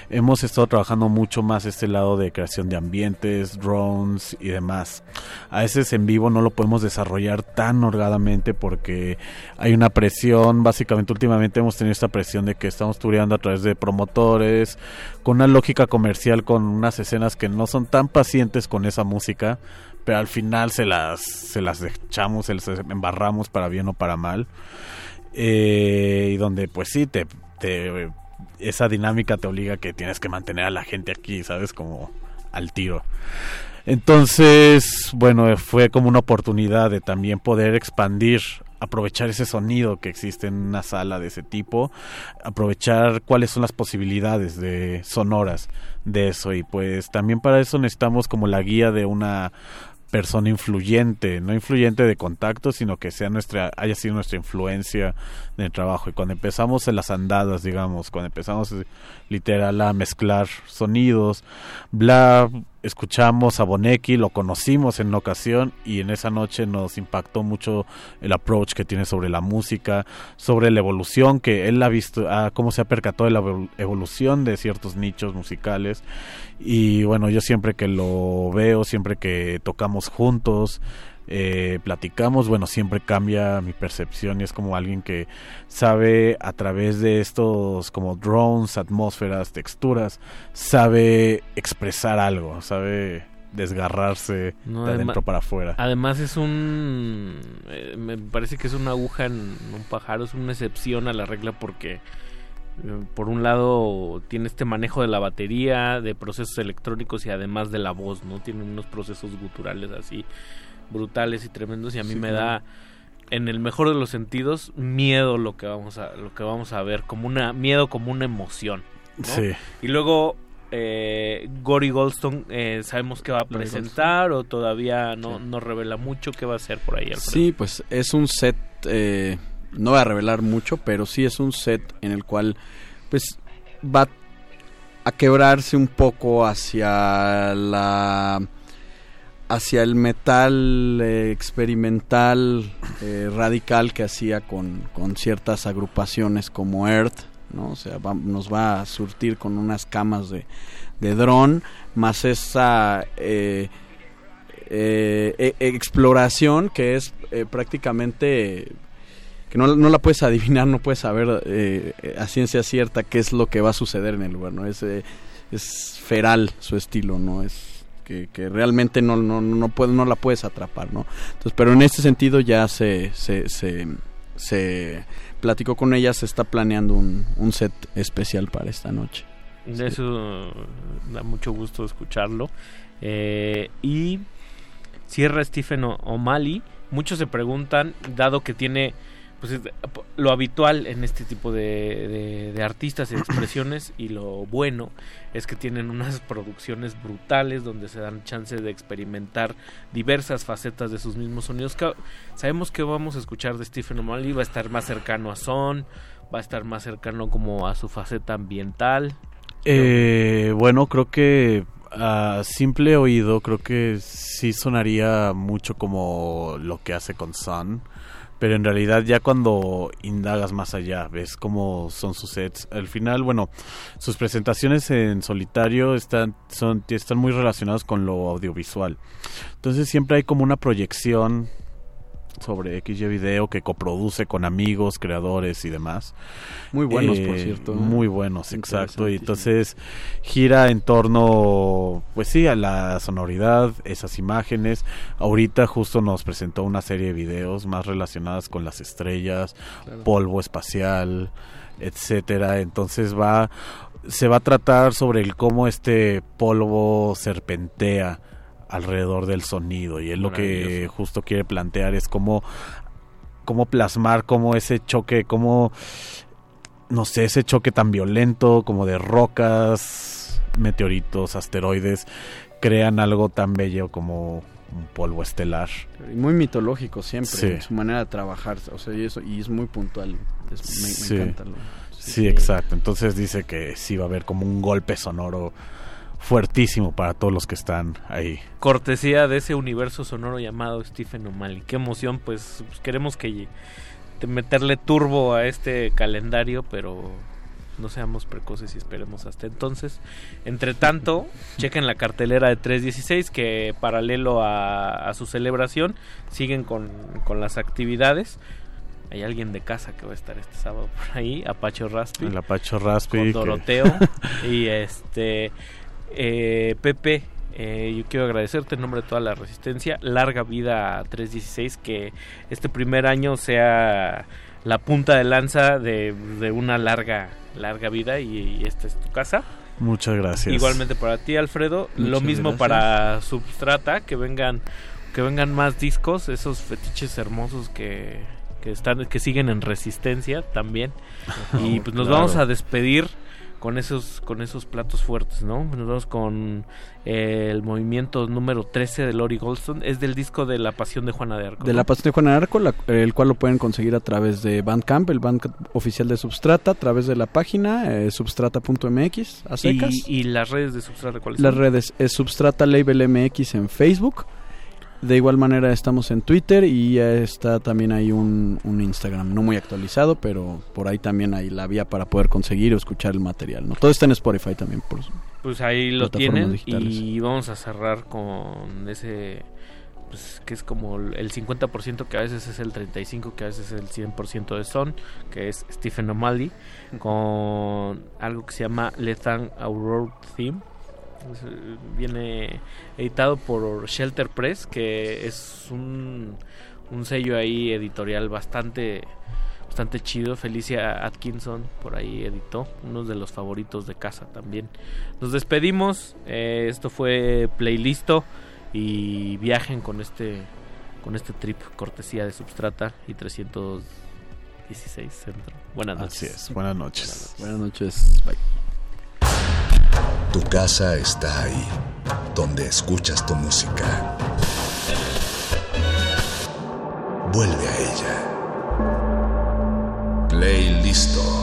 hemos estado trabajando mucho más este lado de creación de ambientes, drones y demás. A veces en vivo no lo podemos desarrollar tan holgadamente porque hay una presión, básicamente últimamente hemos tenido esta presión de que estamos tureando a través de promotores, con una lógica comercial, con unas escenas que no son tan pacientes con esa música, pero al final se las, se las echamos, se las embarramos para bien o para mal. Eh, y donde pues sí, te, te- esa dinámica te obliga que tienes que mantener a la gente aquí, ¿sabes? Como al tiro. Entonces, bueno, fue como una oportunidad de también poder expandir, aprovechar ese sonido que existe en una sala de ese tipo, aprovechar cuáles son las posibilidades de sonoras de eso y pues también para eso necesitamos como la guía de una persona influyente, no influyente de contacto, sino que sea nuestra, haya sido nuestra influencia en el trabajo. Y cuando empezamos en las andadas, digamos, cuando empezamos eh, literal a mezclar sonidos, bla, escuchamos a Bonecki, lo conocimos en una ocasión y en esa noche nos impactó mucho el approach que tiene sobre la música, sobre la evolución que él ha visto, ah, cómo se ha percatado de la evol- evolución de ciertos nichos musicales. Y bueno, yo siempre que lo veo, siempre que tocamos juntos, eh, platicamos, bueno, siempre cambia mi percepción y es como alguien que sabe a través de estos como drones, atmósferas, texturas, sabe expresar algo, sabe desgarrarse No, de adentro para afuera. Además es un... eh, me parece que es una aguja en un pájaro, es una excepción a la regla porque eh, por un lado tiene este manejo de la batería, de procesos electrónicos y además de la voz, ¿no? Tiene unos procesos guturales así brutales y tremendos y a mí Sí, me claro. da en el mejor de los sentidos miedo lo que vamos a lo que vamos a ver como una miedo como una emoción ¿no? Sí. y luego eh, Gory Goldstone eh, sabemos que va a presentar o todavía no, no revela mucho qué va a hacer por ahí? Sí, pues es un set, eh, no voy a revelar mucho, pero sí es un set en el cual pues va a quebrarse un poco hacia la hacia el metal eh, experimental eh, radical que hacía con, con ciertas agrupaciones como Earth, ¿no? O sea, va- nos va a surtir con unas camas de, de dron, más esa eh, eh, e- exploración que es prácticamente que no, no la puedes adivinar, no puedes saber a ciencia cierta qué es lo que va a suceder en el lugar, ¿no? Es, es feral su estilo, ¿no? Es que, realmente no, no, no, puede- no la puedes atrapar, ¿no? Entonces, pero en este sentido ya se, se, se, platicó con ella, se está planeando un, un set especial para esta noche. De Eso da mucho gusto escucharlo. Eh, y cierra Stephen O'Malley. Muchos se preguntan, dado que tiene pues, es- lo habitual en este tipo de, artistas y expresiones, y lo bueno es que tienen unas producciones brutales donde se dan chance de experimentar diversas facetas de sus mismos sonidos. Sabemos que vamos a escuchar de Stephen O'Malley, va a estar más cercano a Son, va a estar más cercano como a su faceta ambiental. Eh, bueno, creo que a simple oído, creo que sí sonaría mucho como lo que hace con Sun. Pero en realidad ya cuando indagas más allá, ves cómo son sus sets. Al final, bueno, sus presentaciones en solitario están, son, están muy relacionadas con lo audiovisual. Entonces siempre hay como una proyección sobre XY Video que coproduce con amigos, creadores y demás. Muy buenos, Eh, por cierto. ¿eh? Muy buenos, exacto. Y entonces gira en torno, pues sí, a la sonoridad, esas imágenes. Ahorita justo nos presentó una serie de videos más relacionadas con las estrellas, Claro. polvo espacial, etcétera. Entonces va, se va a tratar sobre el cómo este polvo serpentea alrededor del sonido y él lo que justo quiere plantear es cómo cómo plasmar cómo ese choque cómo no sé ese choque tan violento como de rocas meteoritos asteroides crean algo tan bello como un polvo estelar muy mitológico siempre, Sí. en su manera de trabajar, o sea, y eso y es muy puntual. Es- me, me Sí. encanta. lo- Sí, exacto. Entonces dice que sí va a haber como un golpe sonoro fuertísimo para todos los que están ahí. cortesía de ese universo sonoro llamado Stephen O'Malley. Qué emoción, pues, pues, queremos que meterle turbo a este calendario, pero no seamos precoces y esperemos hasta entonces. Entre tanto, <laughs> chequen la cartelera de 316 que paralelo a, a su celebración siguen con, con las actividades. Hay alguien de casa que va a estar este sábado por ahí, Apacho Raspi. El Apacho Raspi. Con que- Doroteo. <laughs> y este. Eh, Pepe, eh, yo quiero agradecerte en nombre de toda la resistencia. Larga vida a 316. Que este primer año sea la punta de lanza de, de una larga, larga vida. Y, y esta es tu casa. Muchas gracias. Igualmente para ti, Alfredo. Lo mismo gracias. para Substrata, que vengan, que vengan más discos, esos fetiches hermosos que, que están, que siguen en resistencia también. <laughs> y pues nos Claro. vamos a despedir con esos, con esos platos fuertes, ¿no? Nos vamos con eh, el movimiento número 13 de Lori Goldstone. Es del disco de La Pasión de Juana de Arco. De ¿no? la Pasión de Juan Arco, la- el cual lo pueden conseguir a través de Bandcamp, el Bandcamp oficial de Substrata, a través de la página eh, substrata.mx, a secas. y, y las redes de Substrata, ¿cuáles Las son? redes es Substrata Label MX en Facebook. De igual manera estamos en Twitter y ya está también ahí un, un Instagram, no muy actualizado, pero por ahí también hay la vía para poder conseguir o escuchar el material. ¿no? Todo está en Spotify también. Por, Pues ahí lo tienen digitales. y vamos a cerrar con ese pues que es como el 50% que a veces es el 35 que a veces es el 100% de Son que es Stephen O'Malley con algo que se llama Lethan Aurora Theme viene editado por Shelter Press que es un, un sello ahí editorial bastante bastante chido. Felicia Atkinson por ahí editó, uno de los favoritos de casa también. Nos despedimos. eh, esto fue Playlisto y viajen con este con este trip cortesía de Substrata y 316 Centro. Buenas noches. Así es. Buenas noches. Buenas noches. Bye. Tu casa está ahí, donde escuchas tu música. Vuelve a ella. Playlisto.